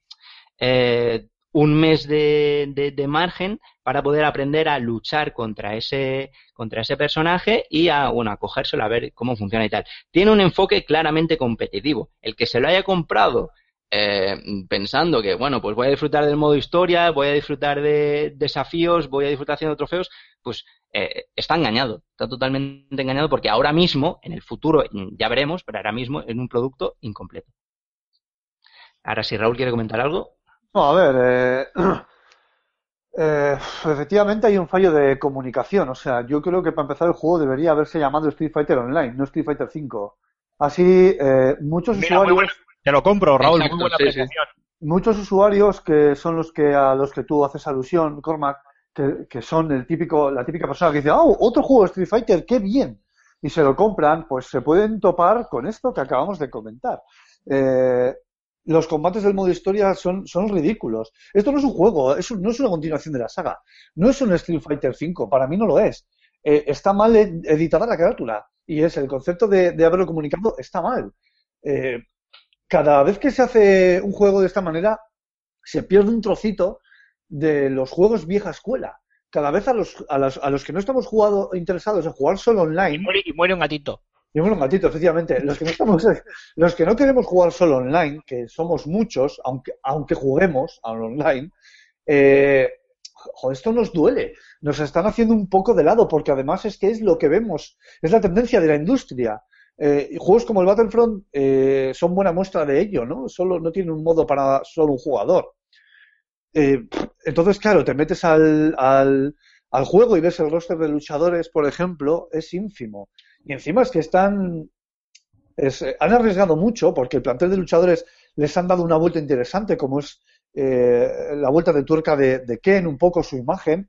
eh, un mes de, de- de margen para poder aprender a luchar contra ese, contra ese personaje y a, bueno, a cogérselo a ver cómo funciona y tal. Tiene un enfoque claramente competitivo. El que se lo haya comprado eh, pensando que, bueno, pues voy a disfrutar del modo historia, voy a disfrutar de desafíos, voy a disfrutar haciendo trofeos, pues eh, está engañado, está totalmente engañado porque ahora mismo, en el futuro, ya veremos, pero ahora mismo es un producto incompleto. Ahora, si Raúl quiere comentar algo, No, a ver, eh, eh, efectivamente hay un fallo de comunicación. O sea, yo creo que para empezar el juego debería haberse llamado Street Fighter Online, no Street Fighter 5. Así, eh, muchos Mira, muy usuarios, buena- te lo compro, Raúl, Exacto, muy buena sí, sí. apreciación. muchos usuarios que son los que a los que tú haces alusión, Cormac, que, que son el típico, la típica persona que dice, oh, otro juego de Street Fighter, qué bien, y se lo compran, pues se pueden topar con esto que acabamos de comentar. Eh, los combates del modo historia son, son ridículos. Esto no es un juego, es un- no es una continuación de la saga. No es un Street Fighter 5, para mí no lo es. Eh, está mal ed- editada la carátula. Y es el concepto de, de haberlo comunicado, está mal. Eh, cada vez que se hace un juego de esta manera, se pierde un trocito de los juegos vieja escuela. Cada vez a los, a los, a los que no estamos jugado, interesados en jugar solo Y online, muere, y muere un gatito. y bueno, un gatito, efectivamente. Los que no estamos, los que no queremos jugar solo online, que somos muchos, aunque, aunque juguemos al online, eh, joder, esto nos duele. Nos están haciendo un poco de lado, porque además es que es lo que vemos, es la tendencia de la industria. Eh, juegos como el Battlefront eh, son buena muestra de ello, ¿no? Solo no tienen un modo para solo un jugador. Eh, entonces, claro, te metes al, al, al juego y ves el roster de luchadores, por ejemplo, es ínfimo. Y encima es que están. es, han arriesgado mucho porque el plantel de luchadores les han dado una vuelta interesante, como es la vuelta de tuerca de, Ken, un poco su imagen.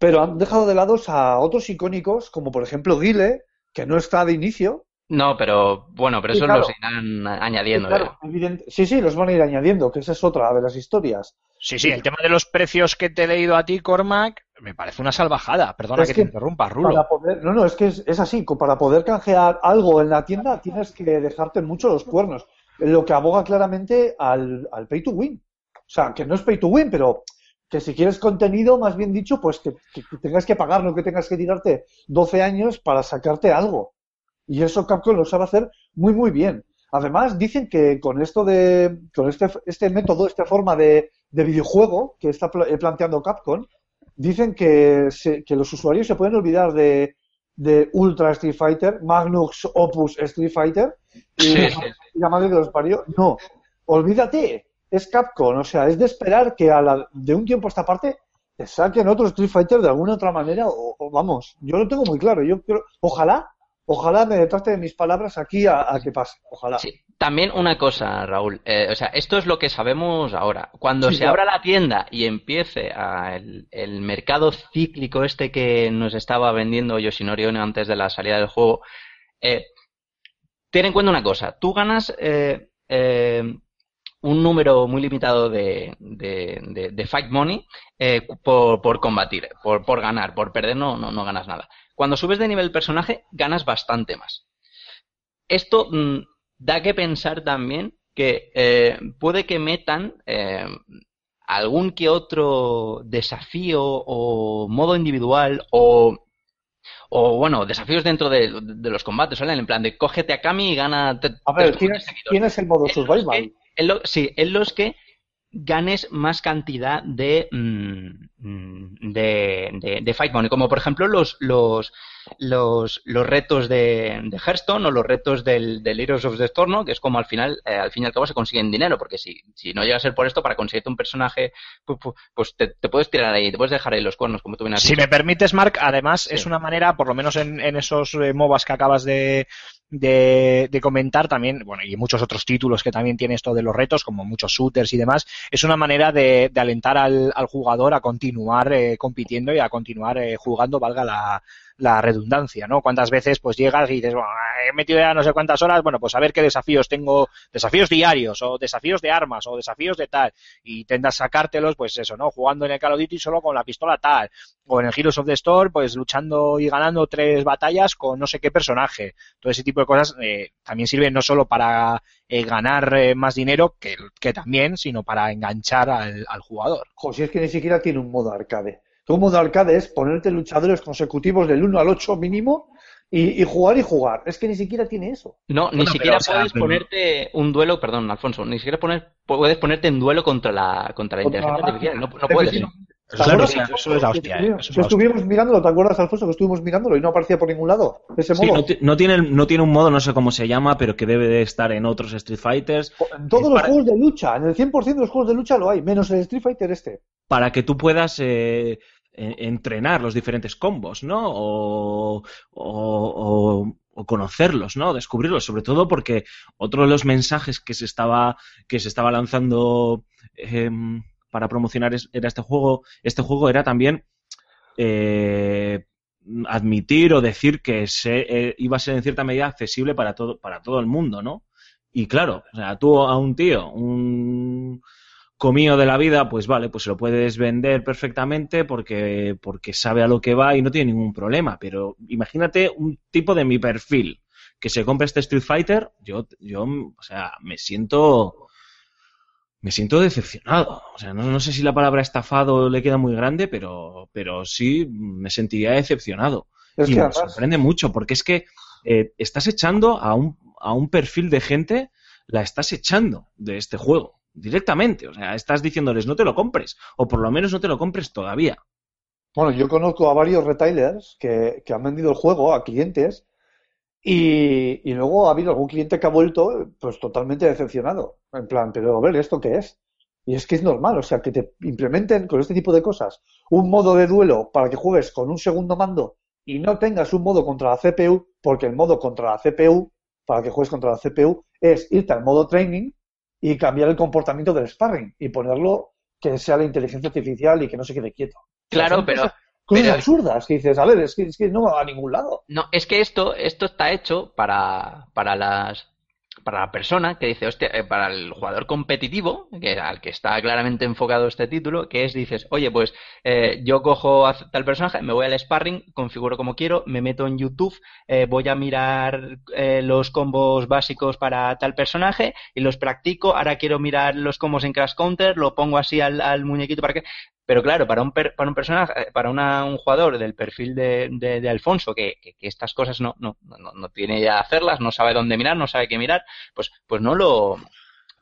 Pero han dejado de lado a otros icónicos, como por ejemplo Guile, que no está de inicio. no, pero bueno, pero Sí, eso claro. los irán añadiendo. Claro, eh. evidente- sí, sí, los van a ir añadiendo, que esa es otra de las historias. Sí, sí, el tema de los precios que te he leído a ti, Cormac, me parece una salvajada. Perdona Es que, que te interrumpa, Rulo. Para poder, no, no, es que es, es así. Para poder canjear algo en la tienda tienes que dejarte mucho los cuernos. Lo que aboga claramente al, al pay to win. O sea, que no es pay to win, pero que si quieres contenido, más bien dicho, pues que, que- que tengas que pagar, no que tengas que tirarte 12 años para sacarte algo. Y eso Capcom lo sabe hacer muy, muy bien. Además, dicen que con esto de, con este, este método, esta forma de, de videojuego que está eh, planteando Capcom, dicen que, se- que los usuarios se pueden olvidar de, de Ultra Street Fighter, Magnus Opus Street Fighter, y, Sí. y la madre que los parió. No, olvídate, es Capcom, o sea, es de esperar que a la, de un tiempo a esta parte te saquen otro Street Fighter de alguna otra manera, o, o vamos, yo lo tengo muy claro, yo creo, ojalá, ojalá me trate de mis palabras aquí a, a que pase, ojalá. Sí. También una cosa, Raúl. eh, o sea, esto es lo que sabemos ahora. Cuando Sí, se claro. abra la tienda y empiece a el, el mercado cíclico este que nos estaba vendiendo Yoshinori Ono antes de la salida del juego, eh, ten en cuenta una cosa. Tú ganas eh, un número muy limitado de, de, de- de fight money eh, por, por combatir, por, por ganar. Por perder no, no, no ganas nada. Cuando subes de nivel personaje, ganas bastante más. Esto mm, da que pensar también que eh, puede que metan eh, algún que otro desafío o modo individual o, o bueno, desafíos dentro de, de los combates, ¿vale? En plan de cógete a Kami y gana... te- A ver, tienes, tienes el modo survival. Que- en lo- sí, en los que ganes más cantidad de, mm, mm, de, de, de Fight Money, como por ejemplo los, los, los, los retos de, de Hearthstone o los retos del, del Heroes of the Storm, ¿no? que es como al final, eh, al fin y al cabo se consiguen dinero, porque si, si no llega a ser por esto, para conseguirte un personaje, pues, pues- pues te, te puedes tirar ahí, te puedes dejar ahí los cuernos, como tú bien has Si dicho. me permites, Mark, además Sí. es una manera, por lo menos en, en esos eh, MOBAs que acabas de, de, de comentar también, bueno, y muchos otros títulos que también tiene esto de los retos, como muchos shooters y demás, es una manera de, de alentar al, al jugador a continuar eh, compitiendo y a continuar eh, jugando, valga la, la redundancia, ¿no? Cuántas veces pues llegas y dices, bueno, he metido ya no sé cuántas horas, bueno, pues a ver qué desafíos tengo, desafíos diarios o desafíos de armas o desafíos de tal, y tendas sacártelos, pues eso, ¿no? Jugando en el Call of Duty solo con la pistola tal, o en el Heroes of the Storm, pues luchando y ganando tres batallas con no sé qué personaje. Todo ese tipo de cosas eh, también sirven no solo para eh, ganar eh, más dinero, que, que también, sino para enganchar al, al jugador. Jo, si es que ni siquiera tiene un modo arcade. Un modo arcade es ponerte luchadores consecutivos del 1 al 8 mínimo y, y jugar y jugar. Es que ni siquiera tiene eso. No, ni siquiera pero, o sea, puedes ponerte un duelo, perdón, Alfonso, ni siquiera poner, puedes ponerte en duelo contra la, contra la Contra inteligencia la artificial. No puedes. Efectivamente. ¿Te Claro, acuerdas, sí, Alfonso, eso es la que hostia, estuvimos- eso es que la hostia. estuvimos mirándolo, ¿te acuerdas, Alfonso, que estuvimos mirándolo y no aparecía por ningún lado ese Sí, modo? no, ti- no tiene, no tiene un modo, no sé cómo se llama, pero que debe de estar en otros Street Fighters En todos Es los para- juegos de lucha, en el 100% de los juegos de lucha lo hay, menos el Street Fighter este. para que tú puedas eh, en- entrenar los diferentes combos, ¿no? O, o- o- o conocerlos, ¿no? Descubrirlos, sobre todo porque otro de los mensajes que se estaba, que se estaba lanzando em, para promocionar era este juego, este juego era también eh, admitir o decir que se, eh, iba a ser en cierta medida accesible para todo, para todo el mundo, ¿no? Y claro, o sea, tú a un tío, un comío de la vida, pues vale, pues se lo puedes vender perfectamente porque, porque sabe a lo que va y no tiene ningún problema. Pero imagínate un tipo de mi perfil que se compra este Street Fighter, yo, yo, o sea, me siento, me siento decepcionado. O sea, no, no sé si la palabra estafado le queda muy grande, pero, pero sí me sentiría decepcionado. Es y que me además, sorprende mucho porque es que eh, estás echando a un, a un perfil de gente, la estás echando de este juego directamente. O sea, estás diciéndoles no te lo compres o por lo menos no te lo compres todavía. bueno, yo conozco a varios retailers que, que han vendido el juego a clientes y, y luego ha habido algún cliente que ha vuelto pues totalmente decepcionado. En plan, pero a ver, ¿esto qué es? Y es que es normal, o sea, que te implementen con este tipo de cosas un modo de duelo para que juegues con un segundo mando y no tengas un modo contra la CPU, porque el modo contra la CPU, para que juegues contra la CPU, es irte al modo training y cambiar el comportamiento del sparring y ponerlo que sea la inteligencia artificial y que no se quede quieto. Claro, pero- cosas, cosas pero- absurdas que dices, a ver, es que, es que no va a ningún lado. No, es que esto, esto está hecho para, para las para la persona que dice, hostia, eh, para el jugador competitivo, que al que está claramente enfocado este título, que es, dices, oye, pues eh, yo cojo a tal personaje, me voy al sparring, configuro como quiero, me meto en YouTube, eh, voy a mirar eh, los combos básicos para tal personaje y los practico, ahora quiero mirar los combos en Crash Counter, lo pongo así al, al muñequito para que... Pero claro, para un, per- para un personaje, eh, para una- un jugador del perfil de, de- de Alfonso, que, que- que estas cosas no, no, no, no tiene ya hacerlas, no sabe dónde mirar, no sabe qué mirar, pues, pues no lo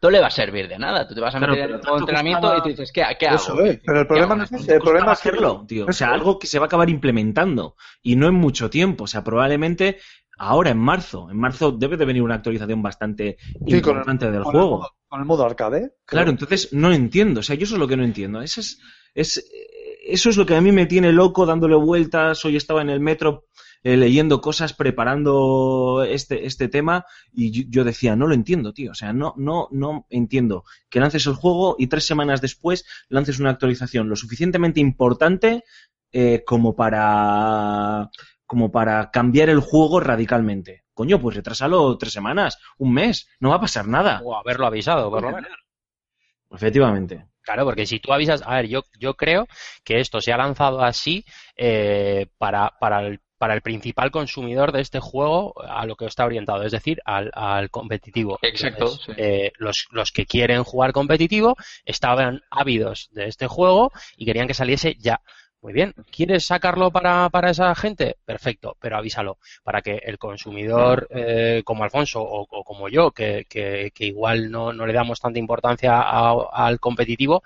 no le va a servir de nada. Tú te vas a Claro, meter en un entrenamiento costaba- y tú dices, ¿qué, qué hago? Eso es, pero el problema no es ese, el problema es que- hacerlo, tío. O sea, algo que se va a acabar implementando y no en mucho tiempo. O sea, probablemente ahora en marzo. En marzo debe de venir una actualización bastante Sí, con el- importante del con el juego. Con el modo arcade. Claro, entonces no entiendo. O sea, yo eso es lo que no entiendo. Eso es, es, eso es lo que a mí me tiene loco dándole vueltas. Hoy estaba en el metro eh, leyendo cosas, preparando este, este tema y yo, yo decía, no lo entiendo, tío. O sea, no, no, no entiendo que lances el juego y tres semanas después lances una actualización lo suficientemente importante eh, como para como para cambiar el juego radicalmente. Coño, pues retrásalo tres semanas, un mes, no va a pasar nada. O haberlo avisado, por lo menos. Efectivamente. Claro, porque si tú avisas, a ver, yo, yo creo que esto se ha lanzado así eh, para, para, el, para el principal consumidor de este juego a lo que está orientado, es decir, al, al competitivo. Exacto, Entonces, sí. eh, los, los que quieren jugar competitivo estaban ávidos de este juego y querían que saliese ya. Muy bien, ¿quieres sacarlo para, para esa gente? Perfecto, pero avísalo, para que el consumidor eh, como Alfonso o, o como yo, que, que, que igual no, no le damos tanta importancia a- al competitivo,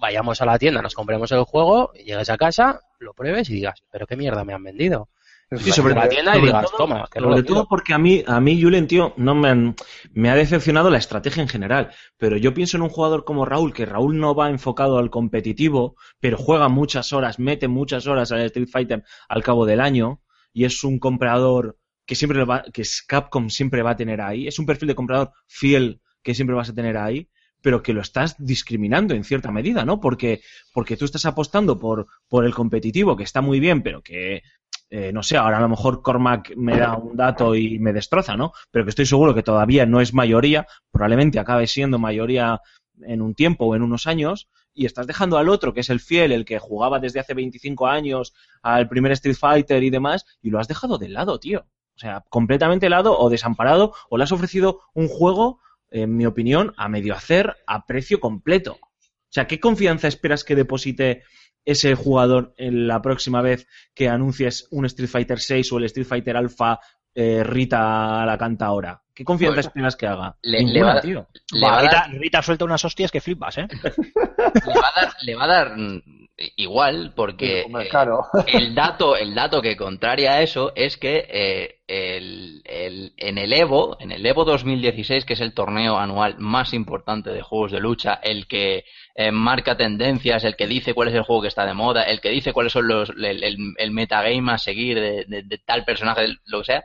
vayamos a la tienda, nos compremos el juego, llegues a casa, lo pruebes y digas, pero qué mierda me han vendido. Sí, sobre, la tienda y digas, todo, toma, que no sobre lo quiero. todo porque a mí, a mí, Julen, tío, no me, han- me ha decepcionado la estrategia en general. Pero yo pienso en un jugador como Raúl, que Raúl no va enfocado al competitivo, pero juega muchas horas, mete muchas horas al Street Fighter al cabo del año, y es un comprador que siempre va, que Capcom siempre va a tener ahí. Es un perfil de comprador fiel que siempre vas a tener ahí, pero que lo estás discriminando en cierta medida, ¿no? Porque, porque tú estás apostando por, por el competitivo, que está muy bien, pero que eh, no sé, ahora a lo mejor Cormac me da un dato y me destroza, ¿no? Pero que estoy seguro que todavía no es mayoría, probablemente acabe siendo mayoría en un tiempo o en unos años, y estás dejando al otro, que es el fiel, el que jugaba desde hace 25 años al primer Street Fighter y demás, y lo has dejado de lado, tío. O sea, completamente helado o desamparado, o le has ofrecido un juego, en mi opinión, a medio hacer a precio completo. O sea, ¿qué confianza esperas que deposite ese jugador en la próxima vez que anuncies un Street Fighter 6 o el Street Fighter Alpha eh, Rita la canta ahora? ¿Qué confianza Pues, esperas que haga? le- Ninguna, le va a- tío. Le va, Va, a Rita, dar, Rita suelta unas hostias que flipas, ¿eh? le va a dar, le va a dar mm, igual porque eh, claro. el dato, el dato que contraria a eso es que eh, el, el- en el Evo, en el Evo 2016, que es el torneo anual más importante de juegos de lucha, el que eh, marca tendencias, el que dice cuál es el juego que está de moda, el que dice cuáles son los el, el, el metagame a seguir de, de- de tal personaje, lo que sea,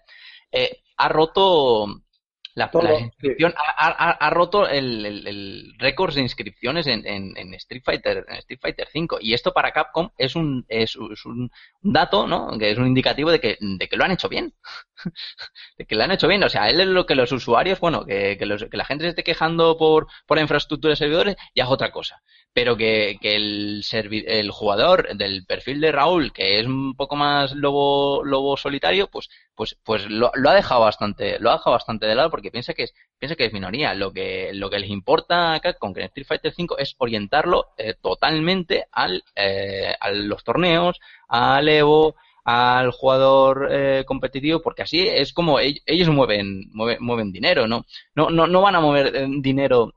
eh, ha roto la, inscripción, ha, ha- ha roto el, el, el récords de inscripciones en, en, en Street Fighter, en Street Fighter 5. Y esto para Capcom es un, es, es un dato, ¿no? Que es un indicativo de que, de que lo han hecho bien. de que lo han hecho bien. O sea, él es lo que los usuarios, bueno, que, que, los- que la gente se esté quejando por, por la infraestructura de servidores, ya es otra cosa. Pero que, que el, el jugador del perfil de Raúl, que es un poco más lobo, lobo solitario, pues, pues, pues lo, lo ha dejado bastante, lo ha dejado bastante de lado porque piensa que es, piensa que es minoría. Lo que, lo que les importa acá con que Street Fighter 5 es orientarlo eh, totalmente al, eh, a los torneos, al Evo, al jugador eh, competitivo, porque así es como ell- ellos mueven, mueven, mueven dinero, ¿no? No, no, no van a mover eh, dinero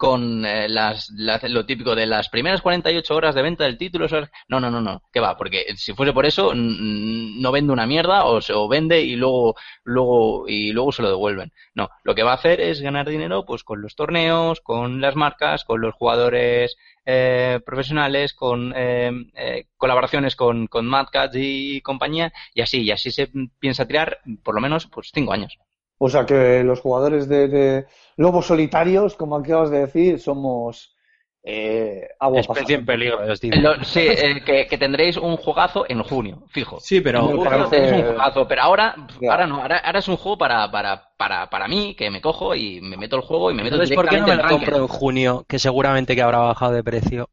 con eh, las, las- lo típico de las primeras 48 horas de venta del título. No, no, no, no. ¿Qué va? Porque si fuese por eso, no vende una mierda o se o vende y luego, luego, y luego se lo devuelven. No, lo que va a hacer es ganar dinero pues con los torneos, con las marcas, con los jugadores eh, profesionales, con eh, eh, colaboraciones con, con Mad Catz y compañía, y así, y así se piensa tirar por lo menos pues cinco años. O sea que los jugadores de, de lobos solitarios, como acabas de decir, somos eh, agua Especie en peligro. Lo- sí, eh, que, que tendréis un jugazo en junio, fijo. Sí, pero tenéis un jugazo, pero ahora, ahora no, ahora, ahora es un juego para, para, para, para mí, que me cojo y me meto el juego y me meto Entonces, ¿por qué no me lo compro en junio? Que seguramente que habrá bajado de precio.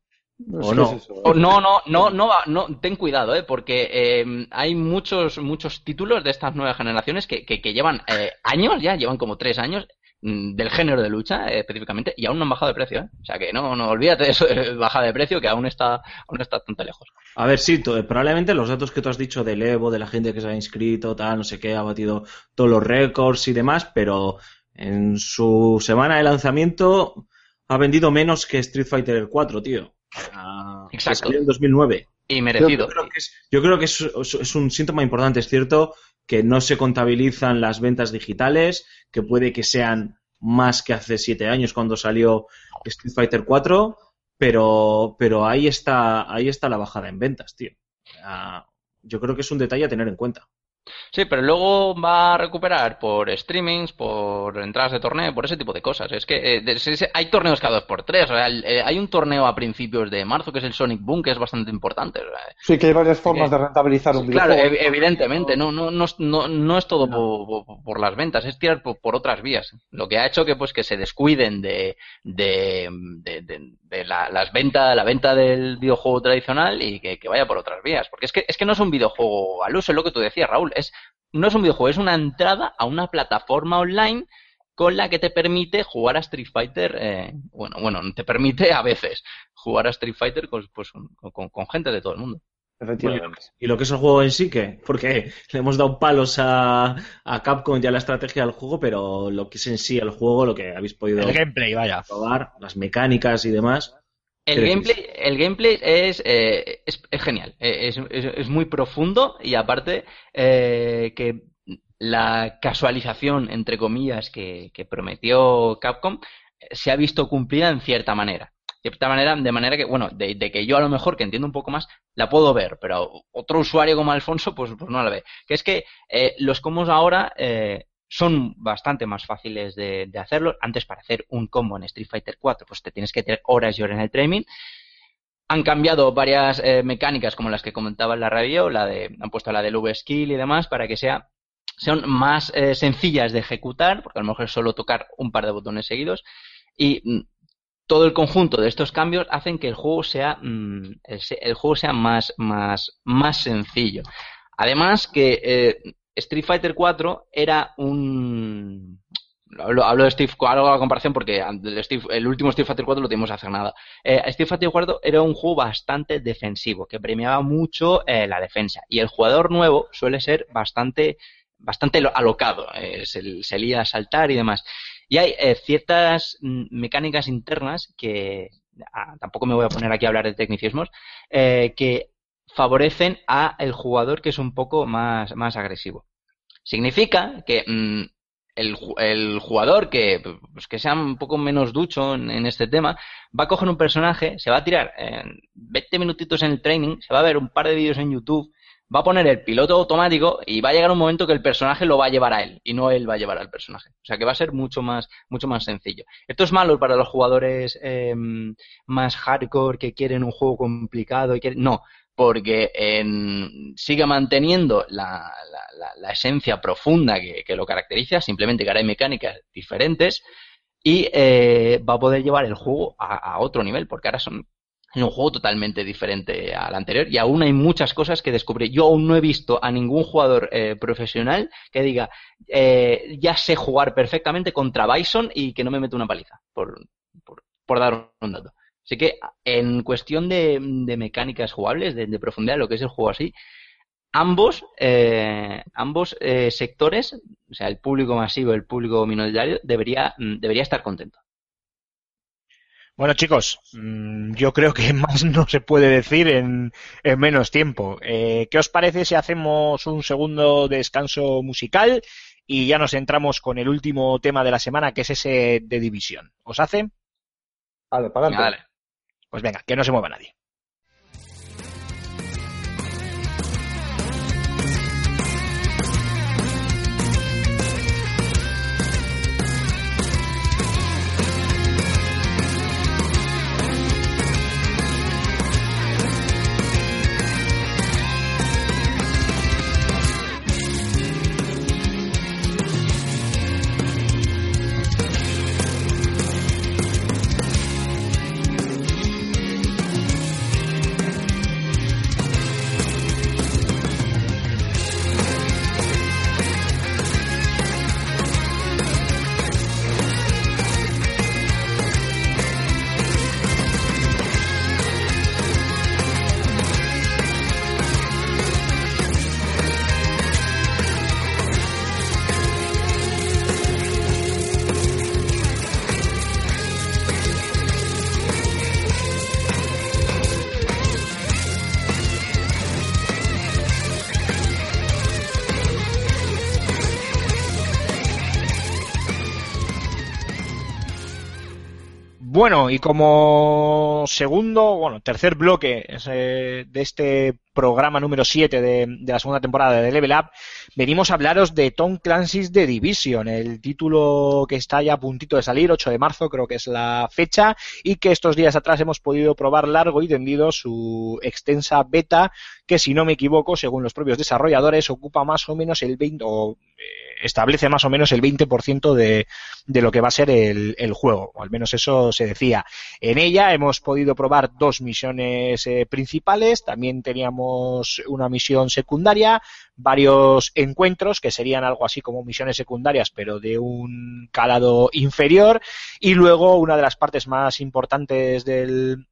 O que no. es eso, O no, no, no, no, va- no, ten cuidado, eh, porque eh, hay muchos, muchos títulos de estas nuevas generaciones que, que, que llevan eh, años ya, llevan como tres años mm, del género de lucha eh, específicamente y aún no han bajado de precio, eh. O sea que no, no olvídate de eso de bajada de precio que aún está, aún está bastante lejos. A ver, sí, probablemente los datos que tú has dicho del Evo, de la gente que se ha inscrito, tal, no sé qué, ha batido todos los récords y demás, pero en su semana de lanzamiento ha vendido menos que Street Fighter 4, tío. Ah, que Exacto. salió en 2009. Y Yo merecido. creo que es, yo creo que es, es un síntoma importante, es cierto, que no se contabilizan las ventas digitales, que puede que sean más que hace siete años cuando salió Street Fighter 4, pero, pero ahí está, ahí está la bajada en ventas, tío. Yo creo que es un detalle a tener en cuenta. Sí, pero luego va a recuperar por streamings, por entradas de torneo, por ese tipo de cosas. Es que eh, hay torneos cada dos por tres. O sea, el- eh, hay un torneo a principios de marzo que es el Sonic Boom, que es bastante importante. o sea, Sí, que hay varias formas que- de rentabilizar un Claro, videojuego. ev- evidentemente, no, no, no, no, no es todo po- po- por, las ventas, es tirar por, por otras vías. Lo que ha hecho que pues que se descuiden de, de, de, de- de la, las ventas, la venta del videojuego tradicional y que, que vaya por otras vías. Porque es que, es que no es un videojuego al uso, es lo que tú decías, Raúl, es, no es un videojuego, es una entrada a una plataforma online con la que te permite jugar a Street Fighter, eh, bueno, bueno, te permite a veces jugar a Street Fighter con, pues, con- con- con gente de todo el mundo. Efectivamente. ¿Y lo que es el juego en sí qué? Porque le hemos dado palos a, a Capcom y a la estrategia del juego, pero lo que es en sí el juego, lo que habéis podido El gameplay, vaya. probar, las mecánicas y demás. El ¿Qué gameplay, el gameplay es, eh, es, es genial, eh, es, es- es muy profundo y aparte eh, que la casualización, entre comillas, que, que prometió Capcom se ha visto cumplida en cierta manera. De cierta manera, de manera que, bueno, de, que yo a lo mejor, que entiendo un poco más, la puedo ver, pero otro usuario como Alfonso, pues, pues no la ve. Que es que eh, los combos ahora eh, son bastante más fáciles de, hacerlo. Antes, para hacer un combo en Street Fighter 4, pues te tienes que tener horas y horas en el training. Han cambiado varias eh, mecánicas como las que comentaba en la radio, la de, han puesto la del V-Skill y demás para que sea, sean más sencillas de ejecutar, porque a lo mejor es solo tocar un par de botones seguidos. Y mm, todo el conjunto de estos cambios hacen que el juego sea, mm, el, el juego sea más, más, más sencillo. Además que eh, Street Fighter 4 era un... Hablo, hablo de Steve, hago la comparación porque el, último Street Fighter 4 lo tuvimos hace nada. Eh, Street Fighter 4 era un juego bastante defensivo, que premiaba mucho eh, la defensa. Y el jugador nuevo suele ser bastante, bastante lo- alocado, eh, se, se lía a saltar y demás. Y hay eh, ciertas mm, mecánicas internas que, ah, tampoco me voy a poner aquí a hablar de tecnicismos, eh, que favorecen a el jugador que es un poco más, más agresivo. Significa que mm, el, ju- el jugador que, pues, que sea un poco menos ducho en, este tema va a coger un personaje, se va a tirar en 20 minutitos en el training, se va a ver un par de vídeos en YouTube, va a poner el piloto automático y va a llegar un momento que el personaje lo va a llevar a él y no él va a llevar al personaje. O sea que va a ser mucho más, mucho más sencillo. Esto es malo para los jugadores eh, más hardcore que quieren un juego complicado y quieren... No, porque en- sigue manteniendo la, la- la- la esencia profunda que, que lo caracteriza, simplemente que ahora hay mecánicas diferentes y eh, va a poder llevar el juego a, a otro nivel, porque ahora son es un juego totalmente diferente al anterior y aún hay muchas cosas que descubrir. Yo aún no he visto a ningún jugador eh, profesional que diga eh, ya sé jugar perfectamente contra Bison y que no me mete una paliza, por, por, dar un dato. Así que en cuestión de, de mecánicas jugables, de, de profundidad, lo que es el juego así, ambos, eh, ambos eh, sectores, o sea, el público masivo y el público minoritario, debería, mm, debería estar contento. Bueno, chicos, mm, yo creo que más no se puede decir en, en menos tiempo. Eh, ¿Qué os parece si hacemos un segundo descanso musical y ya nos entramos con el último tema de la semana, que es ese de división? ¿Os hace? Vale, para adelante. Pues venga, que no se mueva nadie. Bueno, y como segundo, bueno, tercer bloque de este programa número 7 de, de, la segunda temporada de Level Up, venimos a hablaros de Tom Clancy's The Division, el título que está ya a puntito de salir, 8 de marzo creo que es la fecha, y que estos días atrás hemos podido probar largo y tendido su extensa beta, que si no me equivoco, según los propios desarrolladores, ocupa más o menos el 20, o eh, establece más o menos el 20% de, de lo que va a ser el, el, juego, o al menos eso se decía. En ella hemos podido probar dos misiones eh, principales, también teníamos una misión secundaria, varios encuentros que serían algo así como misiones secundarias, pero de un calado inferior, y luego una de las partes más importantes del,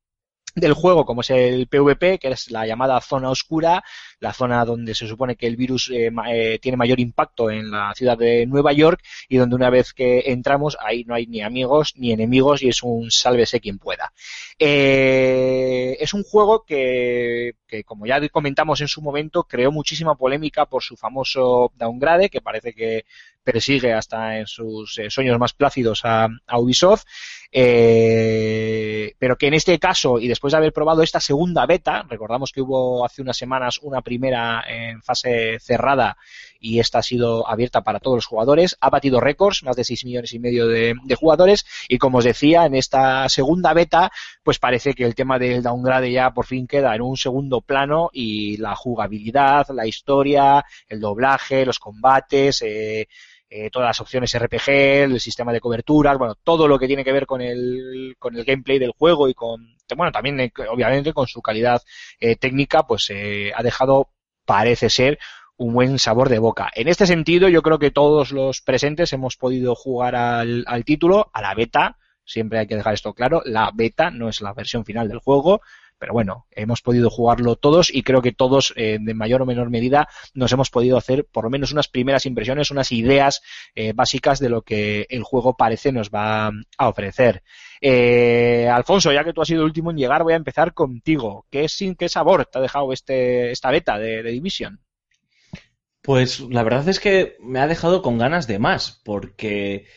del juego, como es el PvP, que es la llamada zona oscura, la zona donde se supone que el virus eh, eh, tiene mayor impacto en la ciudad de Nueva York y donde una vez que entramos ahí no hay ni amigos ni enemigos y es un sálvese quien pueda. Eh, es un juego que, que, como ya comentamos en su momento, creó muchísima polémica por su famoso downgrade, que parece que persigue hasta en sus sueños más plácidos a, a Ubisoft, pero que en este caso, y después de haber probado esta segunda beta, recordamos que hubo hace unas semanas una primera en fase cerrada y esta ha sido abierta para todos los jugadores, ha batido récords, más de 6 millones y medio de, de, jugadores, y como os decía, en esta segunda beta, pues parece que el tema del downgrade ya por fin queda en un segundo plano y la jugabilidad, la historia, el doblaje, los combates, eh, eh, todas las opciones RPG, el sistema de coberturas, bueno, todo lo que tiene que ver con el, con el gameplay del juego y con, bueno, también eh, obviamente con su calidad eh, técnica, pues eh, ha dejado, parece ser, un buen sabor de boca. En este sentido, yo creo que todos los presentes hemos podido jugar al, al título, a la beta, siempre hay que dejar esto claro, la beta no es la versión final del juego, pero bueno, hemos podido jugarlo todos y creo que todos, eh, de mayor o menor medida, nos hemos podido hacer por lo menos unas primeras impresiones, unas ideas eh, básicas de lo que el juego parece nos va a ofrecer. Eh, Alfonso, ya que tú has sido el último en llegar, voy a empezar contigo. ¿Qué, sin, qué sabor te ha dejado este, esta beta de, Division? Pues la verdad es que me ha dejado con ganas de más, porque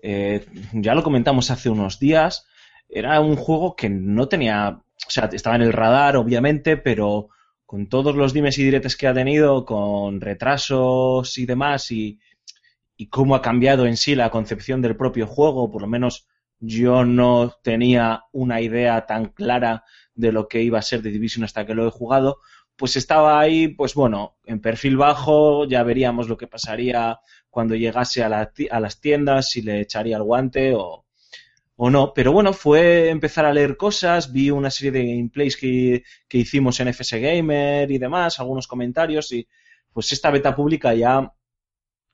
eh, ya lo comentamos hace unos días, era un juego que no tenía o sea, estaba en el radar, obviamente, pero con todos los dimes y diretes que ha tenido, con retrasos y demás, y, y cómo ha cambiado en sí la concepción del propio juego, por lo menos yo no tenía una idea tan clara de lo que iba a ser de Division hasta que lo he jugado, pues estaba ahí, pues bueno, en perfil bajo, ya veríamos lo que pasaría cuando llegase a, la, a las tiendas, si le echaría el guante o, o no, pero bueno, fue empezar a leer cosas, vi una serie de gameplays que, que hicimos en FS Gamer y demás, algunos comentarios y pues esta beta pública ya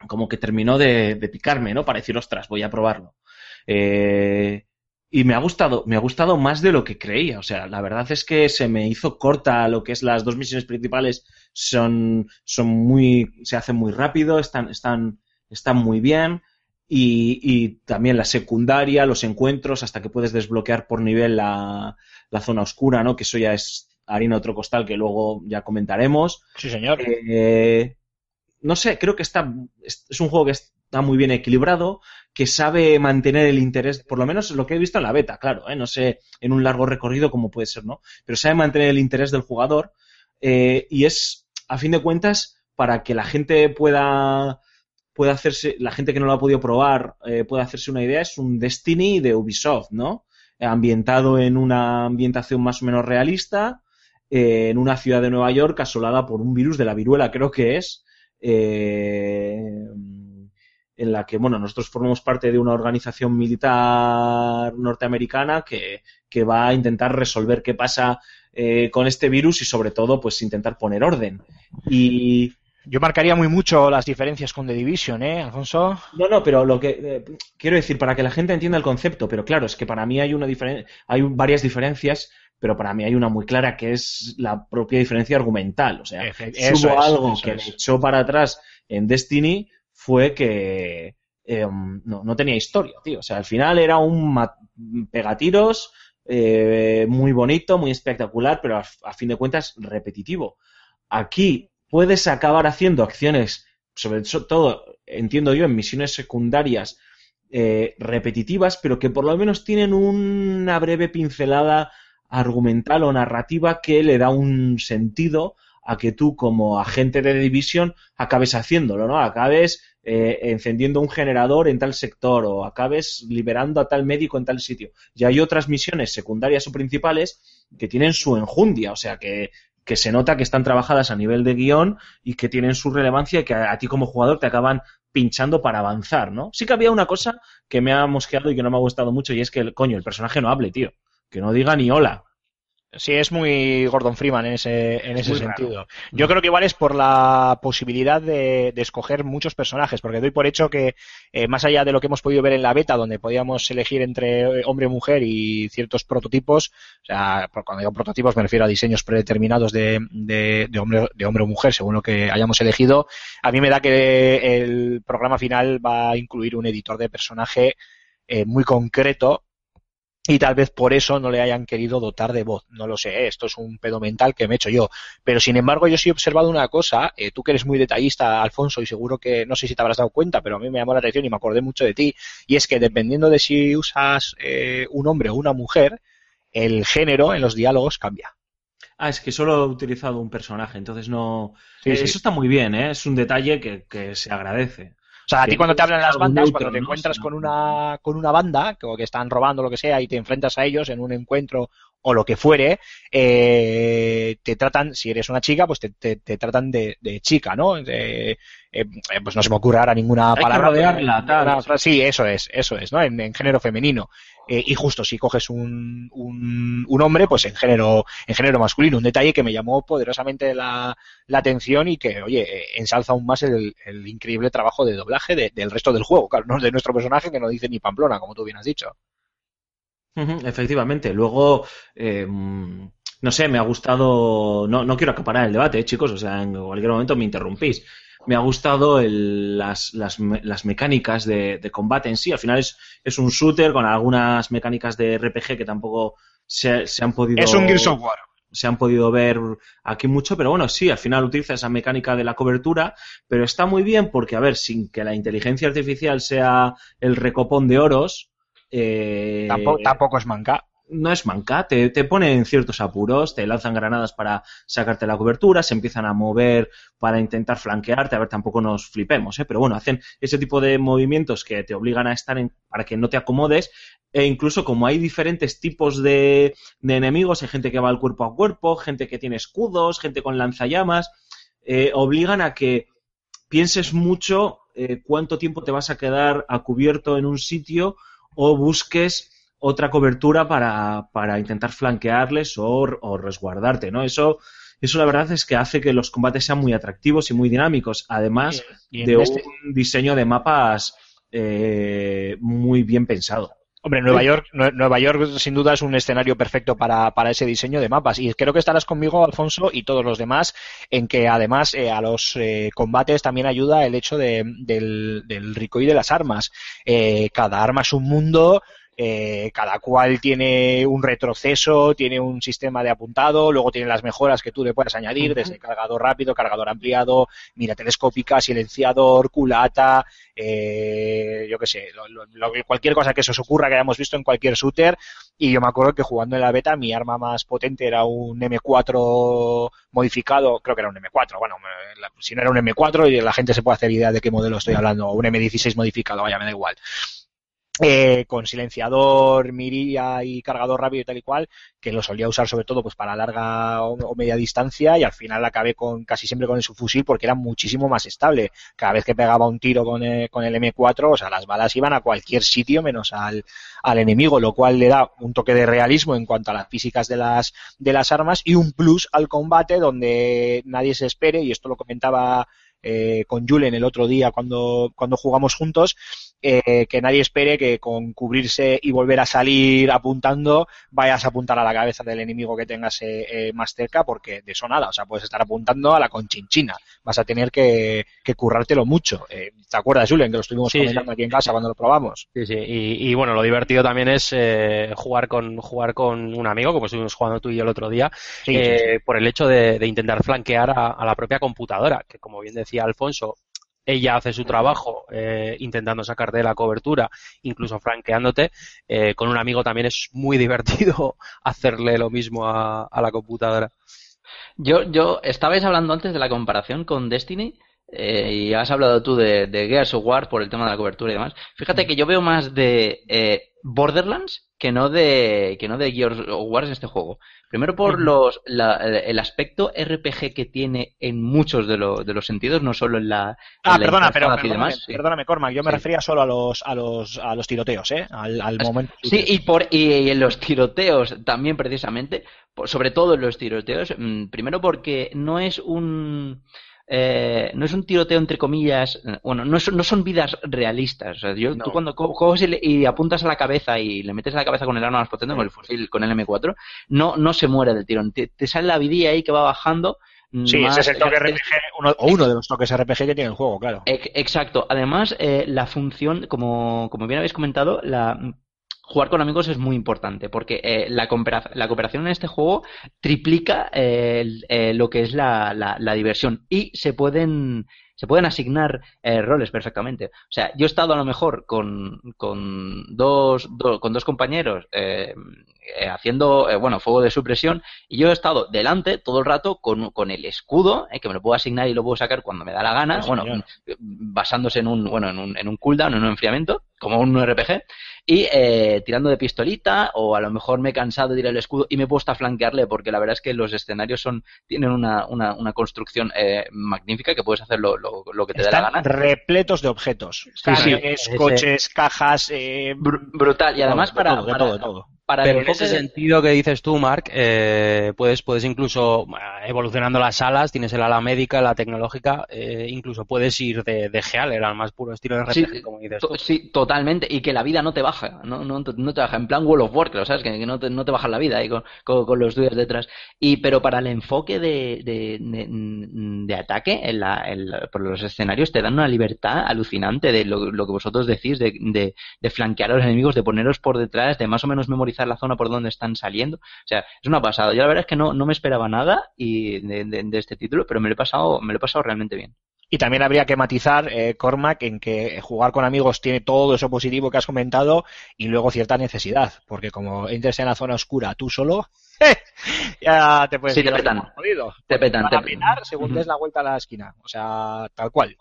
como que terminó de, de picarme, ¿no? Para decir, ostras, voy a probarlo. Eh, y me ha gustado, me ha gustado más de lo que creía. O sea, la verdad es que se me hizo corta lo que es las dos misiones principales son, son muy, se hacen muy rápido, están, están, están muy bien. Y, y, también la secundaria, los encuentros, hasta que puedes desbloquear por nivel la, la, zona oscura, ¿no? Que eso ya es harina otro costal que luego ya comentaremos. Sí, señor. Eh, no sé, creo que está, es un juego que está muy bien equilibrado, que sabe mantener el interés, por lo menos lo que he visto en la beta, claro, ¿eh? no sé, en un largo recorrido como puede ser, ¿no? Pero sabe mantener el interés del jugador eh, y es, a fin de cuentas, para que la gente pueda puede hacerse, la gente que no lo ha podido probar eh, puede hacerse una idea, es un Destiny de Ubisoft, ¿no? Ambientado en una ambientación más o menos realista, eh, en una ciudad de Nueva York asolada por un virus de la viruela, creo que es, eh, en la que, bueno, nosotros formamos parte de una organización militar norteamericana que, que va a intentar resolver qué pasa eh, con este virus y sobre todo, pues intentar poner orden. Y yo marcaría muy mucho las diferencias con The Division, ¿eh, Alfonso? No, no, pero lo que eh, quiero decir, para que la gente entienda el concepto, pero claro, es que para mí hay una diferen hay varias diferencias, pero para mí hay una muy clara que es la propia diferencia argumental. O sea, Eso hubo algo eso que es. me echó para atrás en Destiny fue que eh, no, no tenía historia, tío. O sea, al final era un pegatiros eh, muy bonito, muy espectacular, pero a, a fin de cuentas repetitivo. Aquí puedes acabar haciendo acciones, sobre so- todo, entiendo yo, en misiones secundarias eh, repetitivas, pero que por lo menos tienen una breve pincelada argumental o narrativa que le da un sentido a que tú como agente de división acabes haciéndolo, ¿no? Acabes eh, encendiendo un generador en tal sector o acabes liberando a tal médico en tal sitio. Y hay otras misiones secundarias o principales que tienen su enjundia, o sea que, que se nota que están trabajadas a nivel de guion y que tienen su relevancia y que a, a ti como jugador te acaban pinchando para avanzar, ¿no? Sí que había una cosa que me ha mosqueado y que no me ha gustado mucho y es que, el, coño, el personaje no hable, tío. Que no diga ni hola. Sí, es muy Gordon Freeman en ese, en ese raro. sentido. Yo creo que igual es por la posibilidad de, de escoger muchos personajes, porque doy por hecho que, eh, más allá de lo que hemos podido ver en la beta, donde podíamos elegir entre eh, hombre o mujer y ciertos prototipos, o sea, cuando digo prototipos me refiero a diseños predeterminados de, de, de hombre, de hombre o mujer, según lo que hayamos elegido, a mí me da que el programa final va a incluir un editor de personaje eh, muy concreto y tal vez por eso no le hayan querido dotar de voz. No lo sé, ¿eh? esto es un pedo mental que me he hecho yo. Pero sin embargo, yo sí he observado una cosa, eh, tú que eres muy detallista, Alfonso, y seguro que no sé si te habrás dado cuenta, pero a mí me llamó la atención y me acordé mucho de ti, y es que dependiendo de si usas eh, un hombre o una mujer, el género en los diálogos cambia. Ah, es que solo he utilizado un personaje, entonces no... Sí, Eh, sí. Eso está muy bien, ¿eh? Es un detalle que, que se agradece. O sea, a ti Que cuando te hablan las bandas, cuando te encuentras con una, con una banda, o que están robando lo que sea, y te enfrentas a ellos en un encuentro o lo que fuere, eh, te tratan, si eres una chica, pues te, te- te tratan de, de chica, ¿no? De- eh, eh, pues no se me ocurre ahora ninguna Hay que palabra. rodearla, tal. frase- Sí, eso es, eso es, ¿no? En, en género femenino. Eh, y justo si coges un, un, un hombre, pues en género, en género masculino. Un detalle que me llamó poderosamente la, la atención y que, oye, eh, ensalza aún más el, increíble trabajo de doblaje de- del resto del juego, claro, no de nuestro personaje que no dice ni Pamplona, como tú bien has dicho. Efectivamente. Luego, eh, no sé, me ha gustado. No, no quiero acaparar el debate, eh, chicos. O sea, en cualquier momento me interrumpís. Me ha gustado el- las, las las mecánicas de, de combate en sí. Al final es, es un shooter con algunas mecánicas de RPG que tampoco se, se han podido. Es un Gears of War. se han podido ver aquí mucho, pero bueno, sí, al final utiliza esa mecánica de la cobertura, pero está muy bien porque, a ver, sin que la inteligencia artificial sea el recopón de oros, eh, Tampoco, tampoco es manca. No es manca, te, te pone en ciertos apuros, te lanzan granadas para sacarte la cobertura, se empiezan a mover para intentar flanquearte, a ver, tampoco nos flipemos, ¿eh? pero bueno, hacen ese tipo de movimientos que te obligan a estar en, para que no te acomodes, e incluso como hay diferentes tipos de, de enemigos, hay gente que va al cuerpo a cuerpo, gente que tiene escudos, gente con lanzallamas, eh, obligan a que pienses mucho eh, cuánto tiempo te vas a quedar a cubierto en un sitio o busques otra cobertura para, para intentar flanquearles o, o resguardarte, ¿no? Eso, eso la verdad es que hace que los combates sean muy atractivos y muy dinámicos, además Y de este- un diseño de mapas eh, muy bien pensado. Hombre, Nueva York, Nue- Nueva York sin duda es un escenario perfecto para, para ese diseño de mapas. Y creo que estarás conmigo, Alfonso, y todos los demás, en que además eh, a los eh, combates también ayuda el hecho de- del, del ricoí de las armas. Eh, cada arma es un mundo. Eh, cada cual tiene un retroceso, tiene un sistema de apuntado, luego tiene las mejoras que tú le puedas añadir, desde cargador rápido, cargador ampliado, mira telescópica, silenciador, culata, eh, yo qué sé, lo- lo- cualquier cosa que se os ocurra que hayamos visto en cualquier shooter. Y yo me acuerdo que jugando en la beta mi arma más potente era un M4 modificado, creo que era un M4, bueno, si no era un M4 y la gente se puede hacer idea de qué modelo estoy hablando, o un M16 modificado, vaya, me da igual. Eh, con silenciador, mirilla y cargador rápido y tal y cual, que lo solía usar sobre todo pues para larga o, media distancia y al final acabé con casi siempre con el subfusil porque era muchísimo más estable. Cada vez que pegaba un tiro con el, con el M4, o sea, las balas iban a cualquier sitio menos al, al enemigo, lo cual le da un toque de realismo en cuanto a las físicas de las, de las armas y un plus al combate donde nadie se espere, y esto lo comentaba eh, con Julen el otro día cuando, cuando jugamos juntos, eh, que nadie espere que con cubrirse y volver a salir apuntando vayas a apuntar a la cabeza del enemigo que tengas eh, eh, más cerca, porque de eso nada, o sea, puedes estar apuntando a la conchinchina, vas a tener que, que currártelo mucho. Eh, ¿Te acuerdas, Julen, que lo estuvimos Sí, comentando sí. aquí en casa cuando lo probamos? Sí, sí. Y, y, bueno, lo divertido también es eh, jugar con jugar con un amigo, como estuvimos jugando tú y yo el otro día, Sí, eh, por el hecho de, de intentar flanquear a, a la propia computadora, que como bien decía Alfonso, ella hace su trabajo eh, intentando sacarte de la cobertura, incluso franqueándote. Eh, con un amigo también es muy divertido hacerle lo mismo a, a la computadora. Yo, yo, estabais hablando antes de la comparación con Destiny. Eh, y has hablado tú de, de Gears of War por el tema de la cobertura y demás. Fíjate que yo veo más de eh, Borderlands que no de que no de Gears of War en este juego. Primero por los la- el aspecto RPG que tiene en muchos de, lo- de los sentidos, no solo en la, Ah, en la perdona, pero perdóname, demás. sí. perdóname, Cormac, yo me Sí. refería solo a los, a los, a los tiroteos, ¿eh? Al, al momento. Sí, y, por, y, y en los tiroteos también precisamente, sobre todo en los tiroteos, mm, primero porque no es un... eh, no es un tiroteo entre comillas, bueno, no, son- no son vidas realistas. O sea, yo, tú cuando co- coges y, le- y apuntas a la cabeza y le metes a la cabeza con el arma más potente, con el fusil, con el M4, no, no se muere del tirón. Te, te sale la vidilla ahí que va bajando. Sí, ese es el toque RPG, uno, o uno de los toques RPG que tiene el juego, claro. Ex- Exacto. Además, eh, la función, como, como bien habéis comentado, la, jugar con amigos es muy importante porque eh, la, coopera- la cooperación en este juego triplica eh, el- eh, lo que es la, la- la diversión y se pueden se pueden asignar eh, roles perfectamente. O sea, yo he estado a lo mejor con, con, dos, do- con dos compañeros eh, eh, haciendo, eh, bueno, fuego de supresión y yo he estado delante todo el rato con, con el escudo, eh, que me lo puedo asignar y lo puedo sacar cuando me da la gana, Sí, bueno, señor. basándose en un, bueno, en un, en un cooldown, en un enfriamiento, como un RPG, y eh, tirando de pistolita, o a lo mejor me he cansado de tirar el escudo y me he puesto a flanquearle, porque la verdad es que los escenarios son, tienen una, una, una construcción eh, magnífica que puedes hacer lo, lo, lo que te dé la Están gana. repletos de objetos. sí. Ese- coches, cajas, eh, Br- brutal. Y además de para, todo, para- todo, de todo. para Pero el en ese de- sentido que dices tú, Mark, eh, puedes, puedes incluso, eh, evolucionando las salas, tienes el ala médica, la tecnológica, eh, incluso puedes ir de, de Gealer al más puro estilo de RPG, Sí, como dices tú. sí, totalmente. Y que la vida no te baja, no, no, no te baja. En plan World of Warcraft, ¿sabes? Que, no, te, no te baja la vida ahí con, con, los dudes detrás. Y, pero para el enfoque de, de, ataque en la, en la- por los escenarios te dan una libertad alucinante de lo, que vosotros decís, de, de, de flanquear a los enemigos, de poneros por detrás, de más o menos memorizar la zona por donde están saliendo. O sea, es una pasada. Yo la verdad es que no, no me esperaba nada y de, de- de este título, pero me lo he pasado, me lo he pasado realmente bien. Y también habría que matizar, eh, Cormac, en que jugar con amigos tiene todo eso positivo que has comentado y luego cierta necesidad, porque como entres en la zona oscura tú solo, ya te puedes Sí, te petan. jodido. Te petan, a te- petar según des la vuelta a la esquina, o sea, tal cual.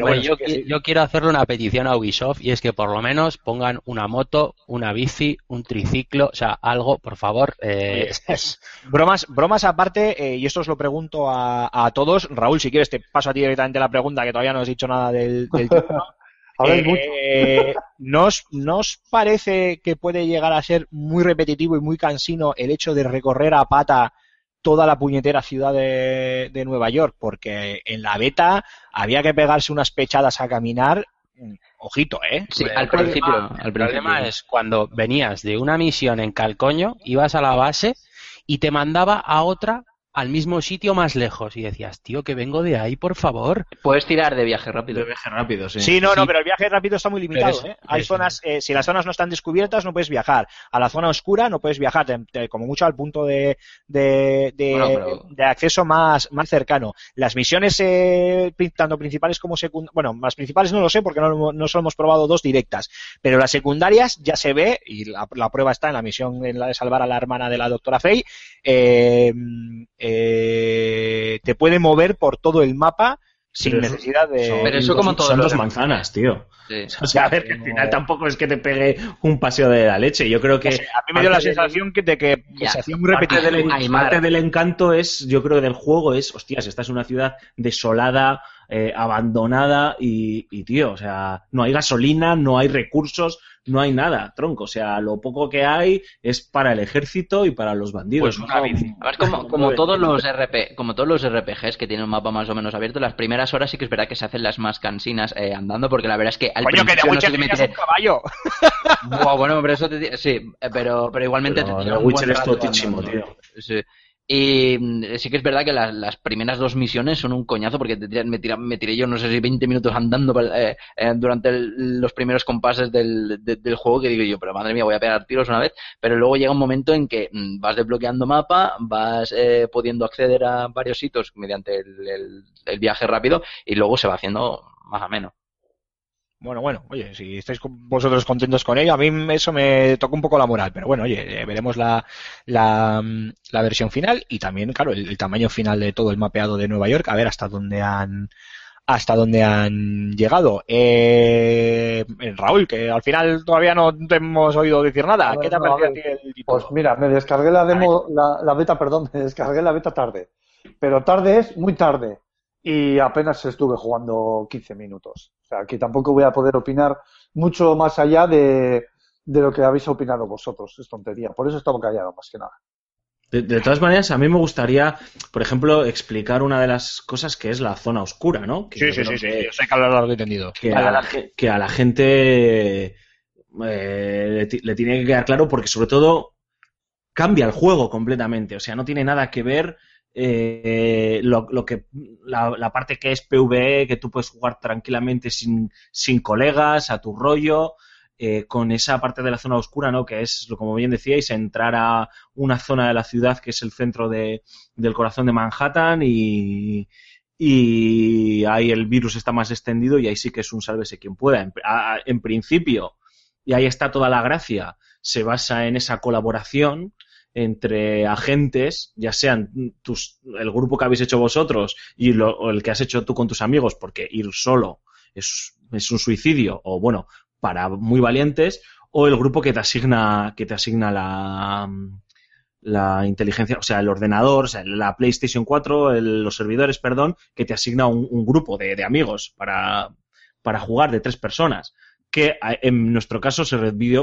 Pero bueno, yo, sí que sí. qui- yo quiero hacerle una petición a Ubisoft y es que por lo menos pongan una moto, una bici, un triciclo, o sea, algo, por favor. eh, Bromas, bromas aparte, eh, y esto os lo pregunto a, a todos. Raúl, si quieres te paso a ti directamente la pregunta, que todavía no has dicho nada del, del título. A ver, mucho. Eh, ¿no, os, ¿No os parece que puede llegar a ser muy repetitivo y muy cansino el hecho de recorrer a pata toda la puñetera ciudad de, de Nueva York? Porque en la beta había que pegarse unas pechadas a caminar. Mm, Ojito, ¿eh? Sí, al problema- principio. Al El principio. problema es cuando venías de una misión en Calcoño, ibas a la base y te mandaba a otra al mismo sitio más lejos y decías, tío, que vengo de ahí, por favor. Puedes tirar de viaje rápido. De viaje rápido, sí. Sí, no, no, pero el viaje rápido está muy limitado. Pero es- ¿eh? Hay zonas, eh, si las zonas no están descubiertas, no puedes viajar. A la zona oscura no puedes viajar, te- te- como mucho al punto de, de, de- Bueno, pero- de acceso más, más cercano. Las misiones, eh, tanto principales como secundarias, bueno, las principales no lo sé porque no, no solo hemos probado dos directas, pero las secundarias ya se ve, y la, la prueba está en la misión en la de salvar a la hermana de la doctora Fey, eh, eh, te puede mover por todo el mapa sin Pero eso- necesidad de... Son Pero eso dos- como todos Son los dos demás. manzanas, tío. Sí. O sea, a ver, que al final tampoco es que te pegue un paseo de la leche. Yo creo que. No sé, a mí me dio la sensación que, de que Ya. se hacía muy Parte repetitivo. del, Aymar. parte del encanto es, yo creo, del juego es, hostias, esta es una ciudad desolada, eh, abandonada y, y, tío, o sea, no hay gasolina, no hay recursos, no hay nada, tronco. O sea, lo poco que hay es para el ejército y para los bandidos. Pues una ¿no? bici. Además, como, como todos los RP, como todos los RPGs que tienen un mapa más o menos abierto, las primeras horas sí que es verdad que se hacen las más cansinas eh, andando, porque la verdad es que al Coño, que de principio no Witcher caballo. Buah, bueno, pero eso te sí, eh, pero, pero igualmente Pero te The Witcher es totísimo, tío. Sí. Mm, sí que es verdad que las, primeras dos misiones son un coñazo porque te me, tira- me tiré yo no sé si 20 minutos andando eh, eh, durante los primeros compases del, de- del juego que digo yo, pero madre mía, voy a pegar tiros una vez. Pero luego llega un momento en que mm, vas desbloqueando mapa, vas eh, pudiendo acceder a varios sitios mediante el, el- el viaje rápido y luego se va haciendo más o menos. Bueno, bueno, oye, si estáis con- vosotros contentos con ello, a mí eso me toca un poco la moral, pero bueno, oye, eh, veremos la, la, mm, la versión final y también, claro, el, el tamaño final de todo el mapeado de Nueva York, a ver hasta dónde han hasta dónde han llegado. Eh, Raúl, que al final todavía no te hemos oído decir nada, ver, ¿qué te ha no, a parecido a ti el título? Pues mira, me descargué la demo, la, la beta, perdón, me descargué la beta tarde. Pero tarde es muy tarde. Y apenas estuve jugando 15 minutos. O sea, que tampoco voy a poder opinar mucho más allá de, de lo que habéis opinado vosotros. Es tontería. Por eso estaba callado, más que nada. De, de todas maneras, a mí me gustaría, por ejemplo, explicar una de las cosas que es la zona oscura, ¿no? Que Sí, sí, sí, sí, que- yo sé que hablar largo y entendido. que a, la, que a la gente eh, le tiene que quedar claro porque sobre todo cambia el juego completamente. O sea, no tiene nada que ver eh, lo, lo que la, la parte que es PvE, que tú puedes jugar tranquilamente sin, sin colegas, a tu rollo, eh, con esa parte de la zona oscura, ¿no? Que es, como bien decíais, entrar a una zona de la ciudad que es el centro de, del corazón de Manhattan y, y ahí el virus está más extendido y ahí sí que es un sálvese quien pueda. En, principio, y ahí está toda la gracia, se basa en esa colaboración entre agentes, ya sean tus, el grupo que habéis hecho vosotros y lo- el que has hecho tú con tus amigos, porque ir solo es, un suicidio, o bueno, para muy valientes, o el grupo que te asigna, que te asigna la, la inteligencia, o sea, el ordenador, la PlayStation 4, el- los servidores, perdón, que te asigna un, grupo de, amigos para, para jugar de tres personas, que en nuestro caso se,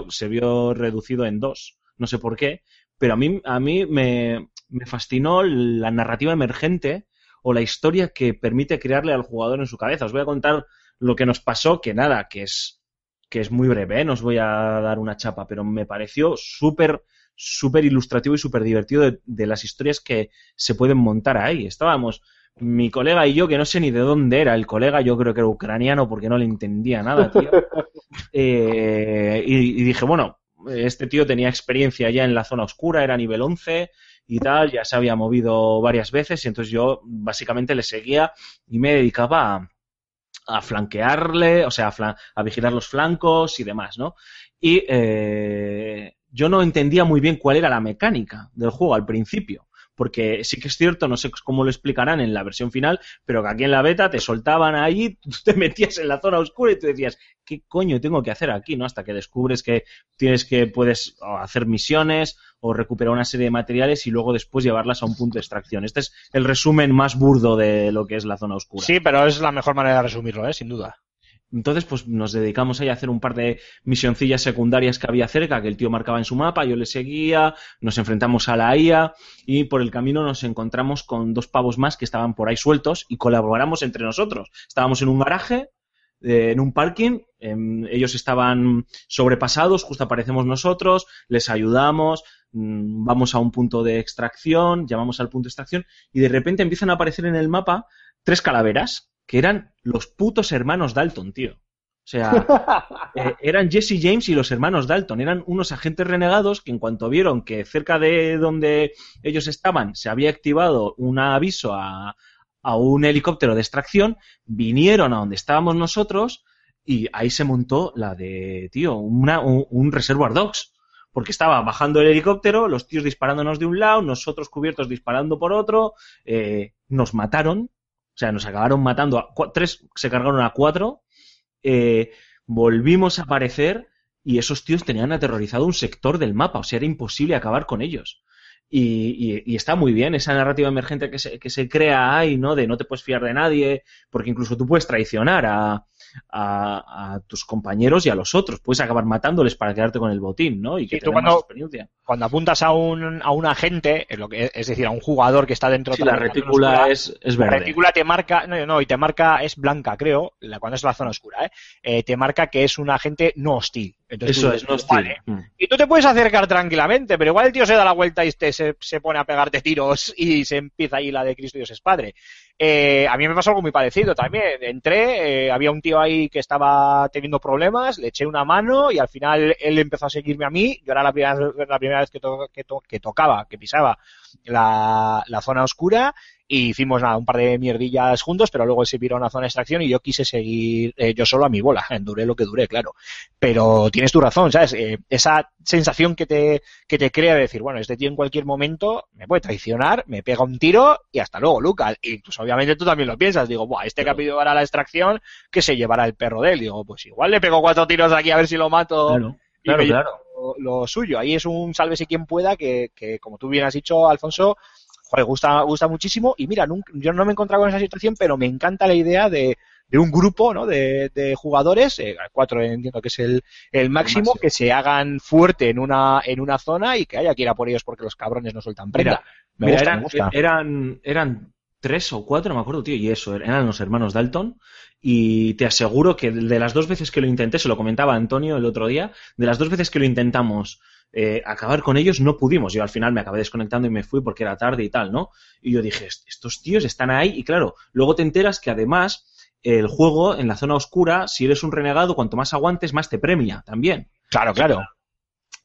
se vio reducido en dos, no sé por qué, pero a mí, a mí me, me fascinó la narrativa emergente o la historia que permite crearle al jugador en su cabeza. Os voy a contar lo que nos pasó, que nada, que es, que es muy breve, ¿eh? no os voy a dar una chapa, pero me pareció súper súper ilustrativo y súper divertido de, de las historias que se pueden montar ahí. Estábamos mi colega y yo, que no sé ni de dónde era el colega, yo creo que era ucraniano porque no le entendía nada, tío. Eh, y, y dije, bueno, este tío tenía experiencia ya en la zona oscura, era nivel 11 y tal, ya se había movido varias veces y entonces yo básicamente le seguía y me dedicaba a, a flanquearle, o sea, a, a vigilar los flancos y demás, ¿no? Y eh, yo no entendía muy bien cuál era la mecánica del juego al principio. Porque sí que es cierto, no sé cómo lo explicarán en la versión final, pero que aquí en la beta te soltaban ahí, te metías en la zona oscura y tú decías, ¿qué coño tengo que hacer aquí? ¿no? Hasta que descubres que tienes que, puedes hacer misiones o recuperar una serie de materiales y luego después llevarlas a un punto de extracción. Este es el resumen más burdo de lo que es la zona oscura. Sí, pero es la mejor manera de resumirlo, ¿eh? sin duda. Entonces, pues nos dedicamos ahí a hacer un par de misioncillas secundarias que había cerca, que el tío marcaba en su mapa, yo le seguía, nos enfrentamos a la IA y por el camino nos encontramos con dos pavos más que estaban por ahí sueltos y colaboramos entre nosotros. Estábamos en un garaje, eh, en un parking, em, ellos estaban sobrepasados, justo aparecemos nosotros, les ayudamos, mm, vamos a un punto de extracción, llamamos al punto de extracción y de repente empiezan a aparecer en el mapa tres calaveras que eran los putos hermanos Dalton, tío. O sea, eh, eran Jesse James y los hermanos Dalton. Eran unos agentes renegados que en cuanto vieron que cerca de donde ellos estaban se había activado un aviso a, a un helicóptero de extracción, vinieron a donde estábamos nosotros y ahí se montó la de, tío, una, un, un Reservoir Dogs. Porque estaba bajando el helicóptero, los tíos disparándonos de un lado, nosotros cubiertos disparando por otro, eh, nos mataron, o sea, nos acabaron matando a tres, se cargaron a cuatro, eh, volvimos a aparecer y esos tíos tenían aterrorizado un sector del mapa, o sea, era imposible acabar con ellos. Y, y- y está muy bien esa narrativa emergente que se, que se crea ahí, ¿no? De no te puedes fiar de nadie, porque incluso tú puedes traicionar a, a, a tus compañeros y a los otros, puedes acabar matándoles para quedarte con el botín, ¿no? Y que Sí, te tú cuando- más experiencia. Cuando apuntas a un, a un agente, es, lo que, es decir, a un jugador que está dentro Sí, de la retícula es, es La verde. retícula te marca, no, no, y te marca, es blanca, creo, la, cuando es la zona oscura, ¿eh? Eh, te marca que es un agente no hostil. Entonces Eso dices, es, no hostil. vale. Mm. Y tú te puedes acercar tranquilamente, pero igual el tío se da la vuelta y te- se, se pone a pegarte tiros y se empieza ahí la de Cristo Dios es Padre. Eh, a mí me pasó algo muy parecido también. Entré, eh, había un tío ahí que estaba teniendo problemas, le eché una mano y al final él empezó a seguirme a mí. Yo era la primera, la primera vez que, to- que, to- que tocaba, que pisaba la, la zona oscura y hicimos nada, un par de mierdillas juntos, pero luego se piró a una zona de extracción y yo quise seguir eh, yo solo a mi bola, duré lo que duré, claro. Pero tienes tu razón, ¿sabes? Eh, esa sensación que te, que te crea de decir, bueno, este tío en cualquier momento me puede traicionar, me pega un tiro y hasta luego, Lucas. Y pues obviamente tú también lo piensas, digo, Buah, este que ha pedido ahora la extracción, que se llevará el perro de él. Digo, pues igual le pego cuatro tiros aquí a ver si lo mato. Claro, y claro, claro. Lo suyo. Ahí es un sálvese quien pueda que, que, como tú bien has dicho, Alfonso, joder, gusta, gusta muchísimo. Y mira, nunca- yo no me he encontrado con esa situación, pero me encanta la idea de, de un grupo ¿no? de, de jugadores, eh, cuatro entiendo que es el, el máximo, máximo. que se hagan fuerte en una, en una zona y que haya que ir a por ellos porque los cabrones no sueltan prenda. me Mira, gusta, eran, me gusta. eran, eran tres o cuatro, no me acuerdo, tío, y eso, eran los hermanos Dalton. Y te aseguro que de las dos veces que lo intenté, se lo comentaba Antonio el otro día, de las dos veces que lo intentamos eh, acabar con ellos, no pudimos. Yo al final me acabé desconectando y me fui porque era tarde y tal, ¿no? Y yo dije, "Est- estos tíos están ahí. Y claro, luego te enteras que además el juego, en la zona oscura, si eres un renegado, cuanto más aguantes, más te premia también Claro, claro.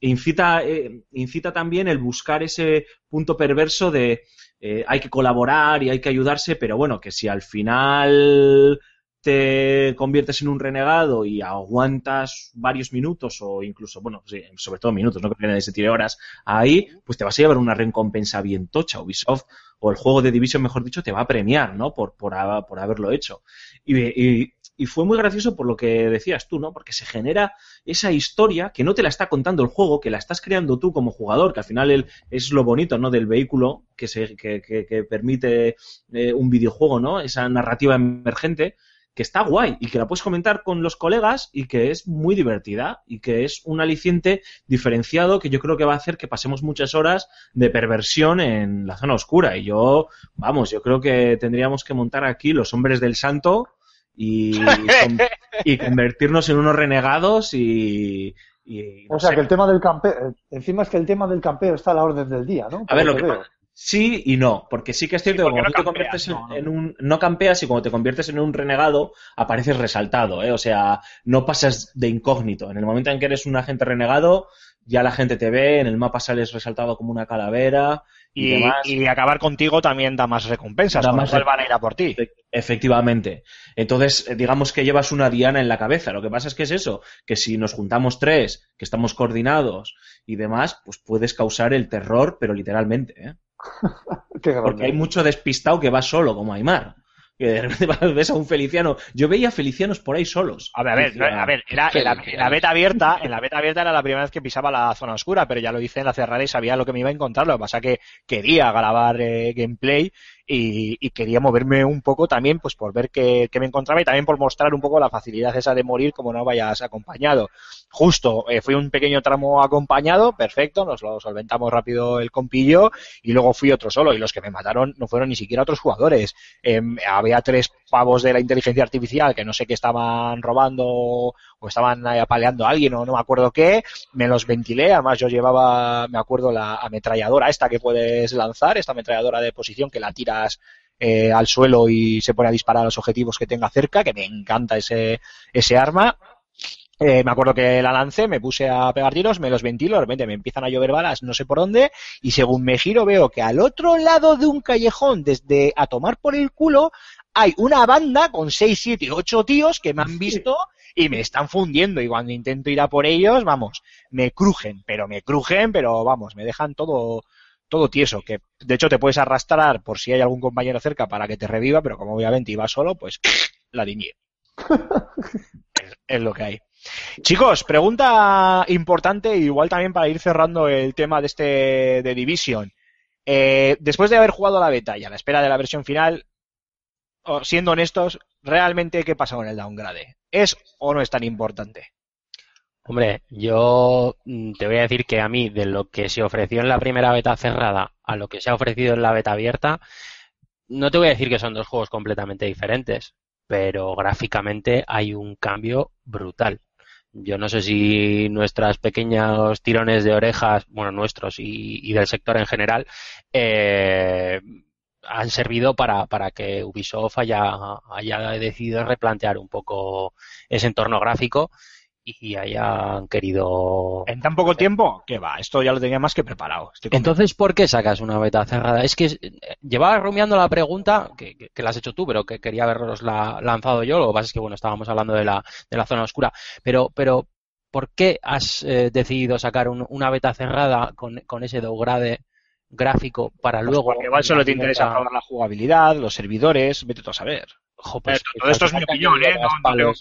incita, eh, incita también el buscar ese punto perverso de eh, hay que colaborar y hay que ayudarse, pero bueno, que si al final te conviertes en un renegado y aguantas varios minutos o incluso, bueno, sí, sobre todo minutos, no creo que nadie se tire horas ahí, pues te vas a llevar una recompensa bien tocha. Ubisoft o el juego de Division, mejor dicho, te va a premiar, ¿no? Por, por, por haberlo hecho. Y, fue muy gracioso por lo que decías tú, ¿no? Porque se genera esa historia que no te la está contando el juego, que la estás creando tú como jugador, que al final es lo bonito, ¿no? Del vehículo que, se, que, que- que permite eh, un videojuego, ¿no? Esa narrativa emergente que está guay y que la puedes comentar con los colegas y que es muy divertida y que es un aliciente diferenciado que yo creo que va a hacer que pasemos muchas horas de perversión en la zona oscura. Y yo, vamos, yo creo que tendríamos que montar aquí los hombres del santo y, con- y convertirnos en unos renegados y... y no O sea sé. que el tema del campeo, encima es que el tema del campeo está a la orden del día, ¿no? A ver, lo que veo. Sí y no, porque sí que es cierto Sí, que cuando no tú te conviertes en, no, no. en un... No campeas y cuando te conviertes en un renegado apareces resaltado, ¿eh? O sea, no pasas de incógnito. En el momento en que eres un agente renegado, ya la gente te ve, en el mapa sales resaltado como una calavera y, Y, demás. y acabar contigo también da más recompensas, Da con lo más van a ir a por ti. Efe- Efectivamente. Entonces, eh, digamos que llevas una diana en la cabeza. Lo que pasa es que es eso, que si nos juntamos tres, que estamos coordinados y demás, pues puedes causar el terror, pero literalmente, ¿eh? Qué. Porque hay mucho despistado que va solo, como Aymar. Que de repente vas- ves a un Feliciano. Yo veía Felicianos por ahí solos. A ver, a ver, a ver, era, en, la, Feliz, en la beta abierta, en la beta abierta era la primera vez que pisaba la zona oscura, pero ya lo hice en la cerrada y sabía lo que me iba a encontrar. Lo que pasa que quería grabar eh, gameplay y, y quería moverme un poco también, pues por ver qué, me encontraba y también por mostrar un poco la facilidad esa de morir como no vayas acompañado. Justo, eh, fui un pequeño tramo acompañado, perfecto, nos lo solventamos rápido el compillo y luego fui otro solo y los que me mataron no fueron ni siquiera otros jugadores. Em, había tres pavos de la inteligencia artificial que no sé qué estaban robando o estaban apaleando a alguien o no me acuerdo qué, me los ventilé, además yo llevaba, me acuerdo, la ametralladora esta que puedes lanzar, esta ametralladora de posición que la tiras eh, al suelo y se pone a disparar a los objetivos que tenga cerca, que me encanta ese, ese arma. Eh, me acuerdo que la lancé, me puse a pegar tiros, me los ventilo, de repente me empiezan a llover balas, no sé por dónde, y según me giro veo que al otro lado de un callejón, desde a tomar por el culo, hay una banda con 6, 7, 8 tíos que me han visto y me están fundiendo. Y cuando intento ir a por ellos, vamos, me crujen, pero me crujen, pero vamos, me dejan todo, todo tieso. Que de hecho te puedes arrastrar por si hay algún compañero cerca para que te reviva, pero como obviamente iba solo, pues la diñé. es, lo que hay. Chicos, pregunta importante, igual también para ir cerrando el tema de este de Division. Eh, después de haber jugado la beta y a la espera de la versión final, siendo honestos, ¿realmente qué pasa con el downgrade? ¿Es o no es tan importante? Hombre, yo mm, te voy a decir que a mí, de lo que se ofreció en la primera beta cerrada a lo que se ha ofrecido en la beta abierta, no te voy a decir que son dos juegos completamente diferentes, pero gráficamente hay un cambio brutal. Yo no sé si nuestros pequeños tirones de orejas, bueno, nuestros y, y del sector en general, eh, han servido para, para que Ubisoft haya, haya decidido replantear un poco ese entorno gráfico y hayan querido... En tan poco tiempo, ¿qué va? Esto ya lo tenía más que preparado. Entonces, ¿por qué sacas una beta cerrada? Es que eh, llevaba rumiando la pregunta, que, que- que la has hecho tú, pero que quería haberlos la, lanzado yo. Lo que pasa es que, bueno, estábamos hablando de la, de la zona oscura. Pero, pero, ¿por qué has eh, decidido sacar un- una beta cerrada con, con ese downgrade gráfico para Pues luego... porque igual solo te interesa probar la jugabilidad, los servidores, vete tú a saber. Jo, pues, todo esto es mi te opinión, ¿eh? No, tengo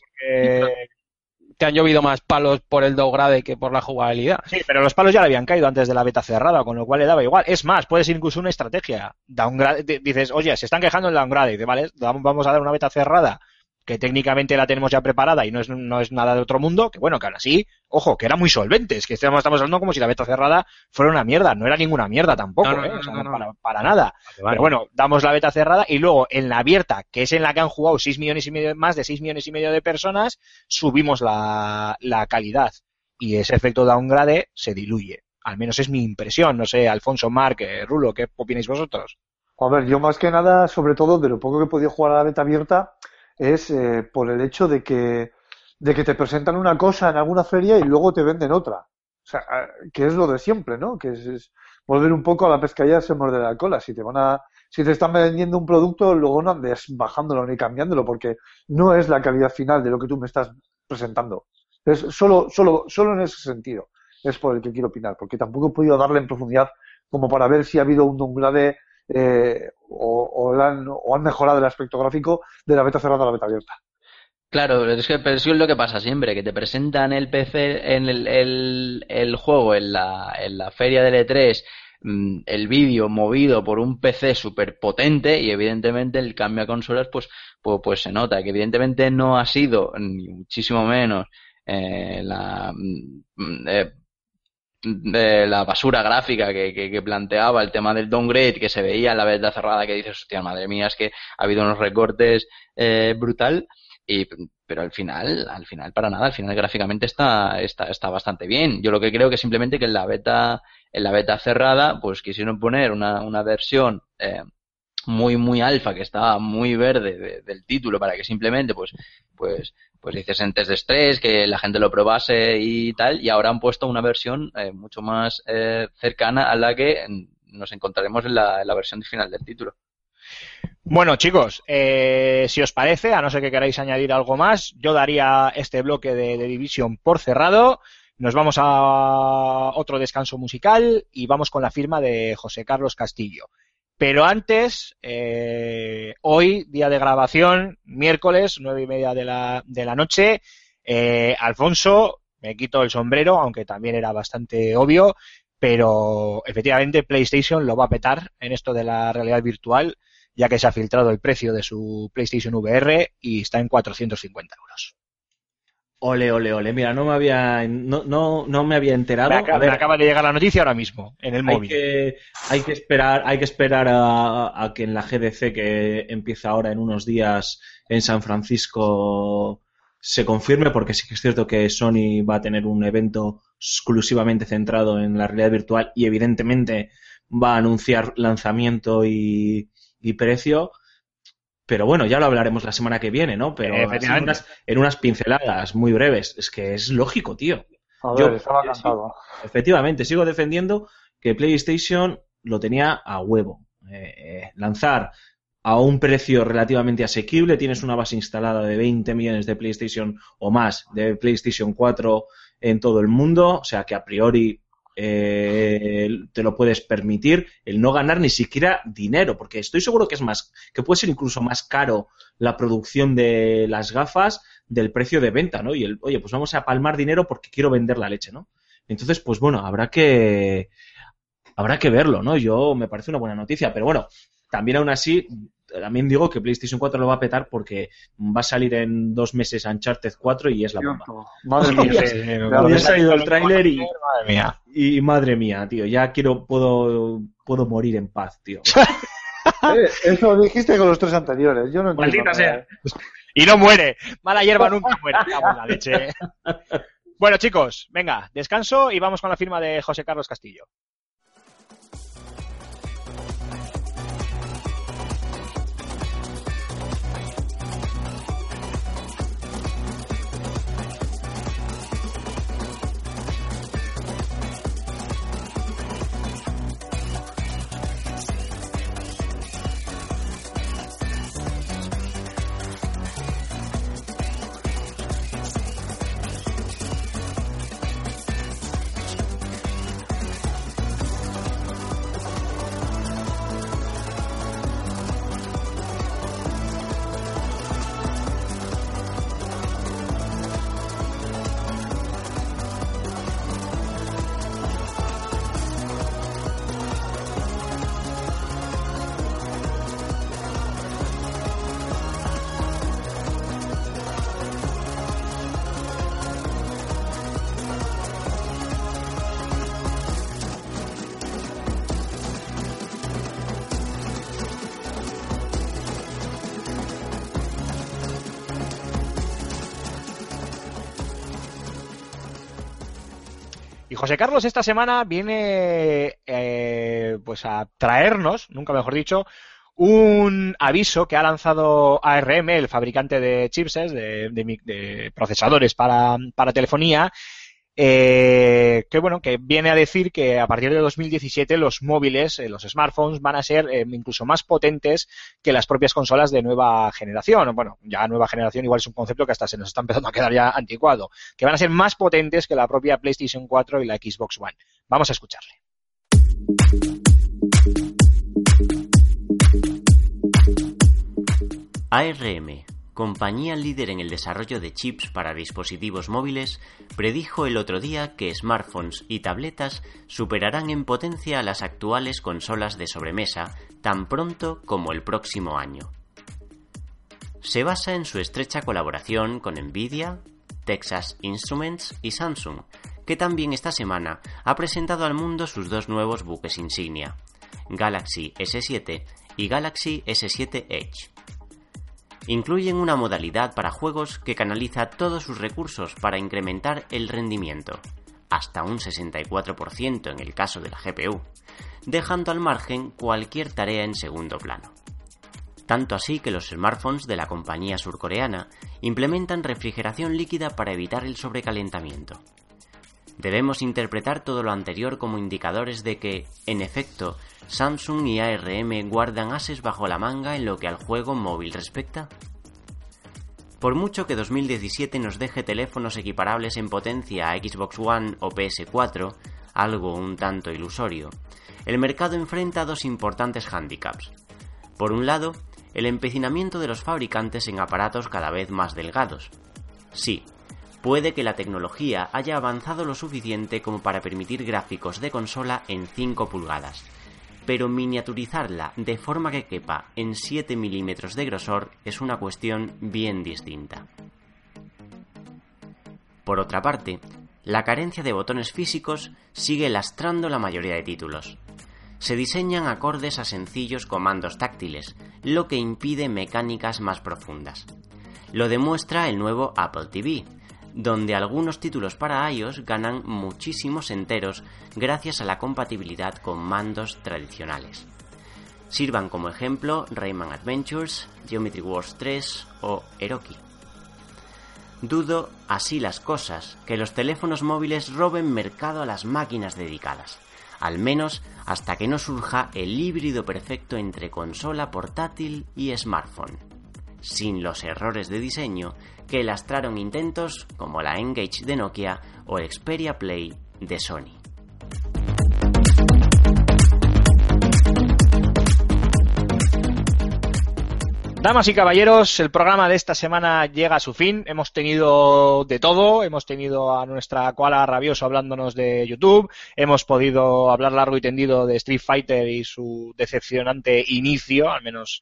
Te han llovido más palos por el downgrade que por la jugabilidad. Sí, pero los palos ya le habían caído antes de la beta cerrada, con lo cual le daba igual. Es más, puede ser incluso una estrategia. Downgrade, di- dices, oye, se están quejando del downgrade. Dice, vale, dam- vamos a dar una beta cerrada que técnicamente la tenemos ya preparada y no es, no es nada de otro mundo, que bueno, que aún así, ojo, que era muy solvente. Es que estamos, estamos hablando como si la beta cerrada fuera una mierda. No era ninguna mierda tampoco, No, no, ¿eh? no, O sea, no, no no. Para, para nada. Pero bueno, damos la beta cerrada y luego en la abierta, que es en la que han jugado 6 millones y medio, más de 6 millones y medio de personas, subimos la, la calidad. Y ese efecto downgrade se diluye. Al menos es mi impresión. No sé, Alfonso, Marc, eh, Rulo, ¿qué opináis vosotros? A ver, yo más que nada, sobre todo de lo poco que he podido jugar a la beta abierta, es eh, por el hecho de que, de que te presentan una cosa en alguna feria y luego te venden otra. O sea, eh, que es lo de siempre, ¿no? Que es, volver un poco a la pescadilla se muerde la cola. Si te van a, si te están vendiendo un producto, luego no andes bajándolo ni cambiándolo, porque no es la calidad final de lo que tú me estás presentando. Es solo, solo, solo en ese sentido es por el que quiero opinar, porque tampoco he podido darle en profundidad como para ver si ha habido un downgrade eh, o, han, mejorado el aspecto gráfico de la beta cerrada a la beta abierta. Claro, es que pero es lo que pasa siempre, que te presentan el PC, en el juego en la, en la feria del E3, mm, el vídeo movido por un PC súper potente y evidentemente el cambio a consolas pues, pues, pues se nota que evidentemente no ha sido ni muchísimo menos eh, la, mm, eh, de la basura gráfica que, que, que planteaba el tema del downgrade que se veía en la beta cerrada que dices, hostia, madre mía, es que ha habido unos recortes eh, brutal y pero al final, al final para nada, al final gráficamente está, está, está bastante bien. Yo lo que creo que simplemente que en la beta, en la beta cerrada, pues quisieron poner una, una versión eh, muy, muy alfa, que estaba muy verde de- del título, para que simplemente, pues, pues, pues hiciesen test de estrés, que la gente lo probase y tal, y ahora han puesto una versión eh, mucho más eh, cercana a la que nos encontraremos en la, en la versión final del título. Bueno, chicos, eh, si os parece, a no ser que queráis añadir algo más, yo daría este bloque de, de por cerrado. Nos vamos a otro descanso musical y vamos con la firma de José Carlos Castillo. Pero antes, eh, hoy, día de grabación, miércoles, nueve y media de la, noche, eh, Alfonso, me quito el sombrero, aunque también era bastante obvio, pero efectivamente PlayStation lo va a petar en esto de la realidad virtual, ya que se ha filtrado el precio de su PlayStation VR y está en 450 euros. Ole, ole, ole. Mira, no me había, no, no, no me había enterado. Me, ver, acaba de llegar la noticia ahora mismo, en el hay móvil. que, hay que esperar, hay que esperar a, a que en la GDC que empieza ahora en unos días en San Francisco se confirme, porque sí que es cierto que Sony va a tener un evento exclusivamente centrado en la realidad virtual y evidentemente va a anunciar lanzamiento y, y precio. Pero bueno, ya lo hablaremos la semana que viene, ¿no? Pero en unas, en unas pinceladas muy breves. Es que es lógico, tío. A Yo- estaba cansado. Efectivamente, sigo defendiendo que PlayStation lo tenía a huevo. Eh, eh, lanzar a un precio relativamente asequible, tienes una base instalada de 20 millones de PlayStation o más de PlayStation 4 en todo el mundo, o sea que a priori eh, te lo puedes permitir el no ganar ni siquiera dinero, porque estoy seguro que es más, que puede ser incluso más caro la producción de las gafas del precio de venta, ¿no? Y el, oye, pues vamos a palmar dinero porque quiero vender la leche, ¿no? Entonces, pues bueno, habrá que habrá que verlo, ¿no? Yo me parece una buena noticia, pero bueno, también aún así, también digo que PlayStation 4 lo va a petar porque va a salir en dos meses Uncharted 4 y es la bomba. Madre mía. Sí, había ha salido el tráiler y, Madre mía. y madre mía, tío, ya quiero, puedo, puedo morir en paz, tío. Eh, Eso lo dijiste con los tres anteriores. Yo no entiendo Maldita sea. Y no muere. Mala hierba nunca muere. Cago en la leche. Bueno, chicos, venga, descanso y vamos con la firma de José Carlos Castillo. José Carlos esta semana viene eh, pues a traernos, nunca mejor dicho, un aviso que ha lanzado ARM, el fabricante de chipsets, de, de procesadores para telefonía, eh, que bueno, que viene a decir que a partir de 2017 los móviles, eh, los smartphones, van a ser eh, incluso más potentes que las propias consolas de nueva generación. Bueno, ya nueva generación igual es un concepto que hasta se nos está empezando a quedar ya anticuado. Que van a ser más potentes que la propia PlayStation 4 y la Xbox One. Vamos a escucharle. ARM, compañía líder en el desarrollo de chips para dispositivos móviles, predijo el otro día que smartphones y tabletas superarán en potencia a las actuales consolas de sobremesa tan pronto como el próximo año. Se basa en su estrecha colaboración con Nvidia, Texas Instruments y Samsung, que también esta semana ha presentado al mundo sus dos nuevos buques insignia, Galaxy S7 y Galaxy S7 Edge. Incluyen una modalidad para juegos que canaliza todos sus recursos para incrementar el rendimiento, hasta un 64% en el caso de la GPU, dejando al margen cualquier tarea en segundo plano. Tanto así que los smartphones de la compañía surcoreana implementan refrigeración líquida para evitar el sobrecalentamiento. Debemos interpretar todo lo anterior como indicadores de que, en efecto, Samsung y ARM guardan ases bajo la manga en lo que al juego móvil respecta. Por mucho que 2017 nos deje teléfonos equiparables en potencia a Xbox One o PS4, algo un tanto ilusorio, el mercado enfrenta dos importantes hándicaps. Por un lado, el empecinamiento de los fabricantes en aparatos cada vez más delgados. Sí, puede que la tecnología haya avanzado lo suficiente como para permitir gráficos de consola en 5 pulgadas, pero miniaturizarla de forma que quepa en 7 milímetros de grosor es una cuestión bien distinta. Por otra parte, la carencia de botones físicos sigue lastrando la mayoría de títulos. Se diseñan acordes a sencillos comandos táctiles, lo que impide mecánicas más profundas. Lo demuestra el nuevo Apple TV, donde algunos títulos para iOS ganan muchísimos enteros gracias a la compatibilidad con mandos tradicionales. Sirvan como ejemplo Rayman Adventures, Geometry Wars 3 o Eroki. Dudo, así las cosas, que los teléfonos móviles roben mercado a las máquinas dedicadas, al menos hasta que no surja el híbrido perfecto entre consola portátil y smartphone, sin los errores de diseño que lastraron intentos como la Engage de Nokia o el Xperia Play de Sony. Damas y caballeros, el programa de esta semana llega a su fin. Hemos tenido de todo, hemos tenido a nuestra koala rabioso hablándonos de YouTube, hemos podido hablar largo y tendido de Street Fighter y su decepcionante inicio, al menos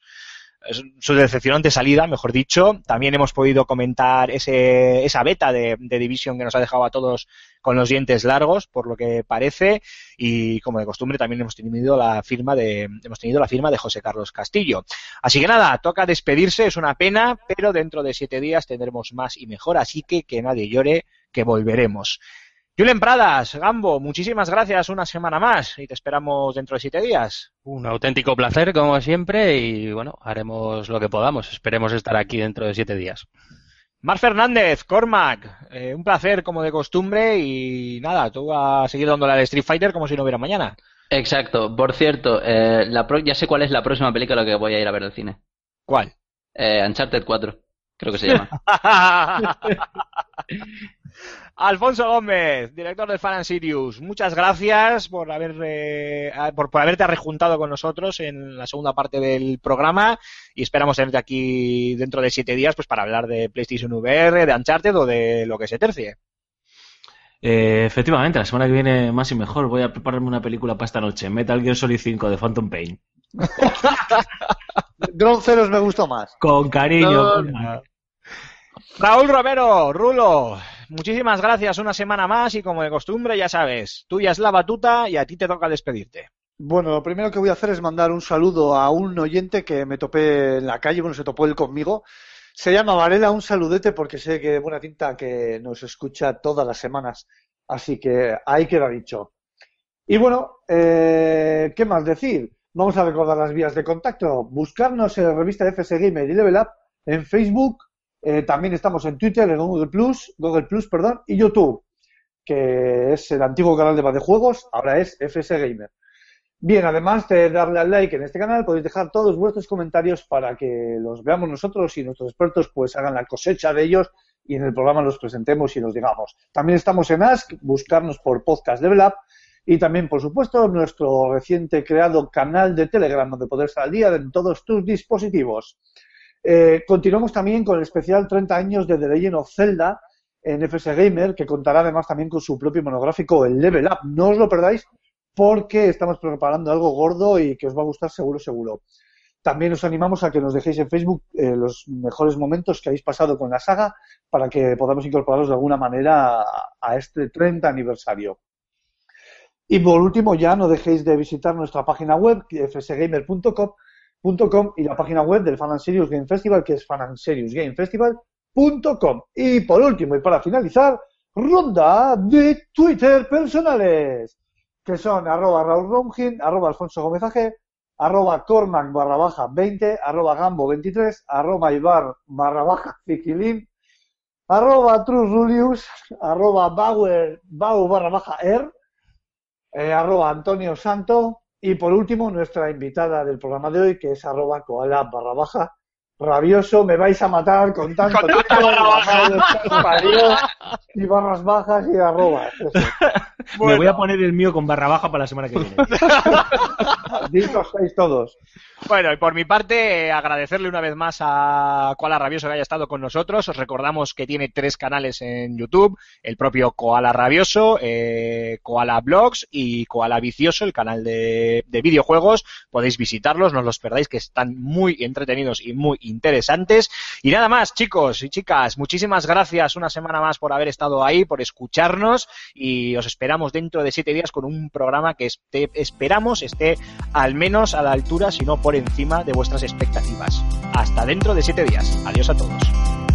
su decepcionante salida, mejor dicho. También hemos podido comentar ese, esa beta de, de Division que nos ha dejado a todos con los dientes largos, por lo que parece, y como de costumbre también hemos tenido la firma de, hemos tenido la firma de José Carlos Castillo. Así que nada, toca despedirse, es una pena, pero dentro de siete días tendremos más y mejor, así que que nadie llore, que volveremos. Julen Pradas, Gambo, muchísimas gracias una semana más y te esperamos dentro de siete días. Un auténtico placer, como siempre, y bueno, haremos lo que podamos. Esperemos estar aquí dentro de siete días. Mar Fernández, Cormac, eh, un placer como de costumbre y nada, tú a seguir dándole al Street Fighter como si no hubiera mañana. Exacto. Por cierto, eh, la pro- ya sé cuál es la próxima película que voy a ir a ver al cine. ¿Cuál? Eh, Uncharted 4, creo que se llama. Alfonso Gómez, director de Fan and Sirius, muchas gracias por haber eh, por, por haberte rejuntado con nosotros en la segunda parte del programa y esperamos tenerte aquí dentro de siete días pues para hablar de PlayStation VR, de Uncharted o de lo que se tercie. Eh, efectivamente, la semana que viene más y mejor voy a prepararme una película para esta noche, Metal Gear Solid 5 de Phantom Pain. Drone Zeros me gustó más. Con cariño. No. Raúl Romero, Rulo, muchísimas gracias una semana más y como de costumbre ya sabes, tuya es la batuta y a ti te toca despedirte. Bueno, lo primero que voy a hacer es mandar un saludo a un oyente que me topé en la calle, bueno, se topó él conmigo. Se llama Varela, un saludete porque sé que buena tinta que nos escucha todas las semanas Así que ahí queda dicho. Y bueno, eh, ¿qué más decir? Vamos a recordar las vías de contacto. Buscarnos en la revista FS Gamer y Level Up en Facebook. eh, también estamos en Twitter, en Google Plus, Google Plus, perdón, y YouTube, que es el antiguo canal de juegos, ahora es FS Gamer. Bien, además de darle al like en este canal, podéis dejar todos vuestros comentarios para que los veamos nosotros y nuestros expertos pues hagan la cosecha de ellos y en el programa los presentemos y los digamos. También estamos en Ask, buscarnos por Podcast Level Up y también, por supuesto, nuestro reciente creado canal de Telegram donde podrás estar al día en todos tus dispositivos. Eh, continuamos también con el especial 30 años de The Legend of Zelda en FS Gamer, que contará además también con su propio monográfico, el Level Up. No os lo perdáis porque estamos preparando algo gordo y que os va a gustar seguro, seguro. También os animamos a que nos dejéis en Facebook eh, los mejores momentos que habéis pasado con la saga para que podamos incorporarlos de alguna manera a, este 30 aniversario. Y por último, ya no dejéis de visitar nuestra página web, fsgamer.com .com, y la página web del Fan and Serious Game Festival, que es fanandseriousgamefestival.com. Y por último, y para finalizar, ronda de Twitter personales, que son arroba Raúl arroba Alfonso Gómez AG, arroba Cormac barra baja 20, arroba Gambo 23, arroba Ibar barra baja Fiquilín, arroba Trusrulius, arroba Bauer, Bau barra baja Er, eh, arroba Antonio Santo, y por último, nuestra invitada del programa de hoy, que es arroba koala barra baja. Rabioso, me vais a matar con tanto Con tanta Twitter, barra baja. y barras bajas y arrobas. Me voy a poner el mío con barra baja para la semana que viene. Ditos seis todos. Bueno, y por mi parte, agradecerle una vez más a Koala Rabioso que haya estado con nosotros. Os recordamos que tiene tres canales en YouTube, el propio Koala Rabioso, eh, Koala Blogs y Koala Vicioso, el canal de, de videojuegos. Podéis visitarlos, no os los perdáis, que están muy entretenidos y muy interesantes. Y nada más, chicos y chicas, muchísimas gracias una semana más por haber estado ahí, por escucharnos y os esperamos dentro de siete días con un programa que esperamos esté al menos a la altura, si no por encima de vuestras expectativas. Hasta dentro de siete días. Adiós a todos.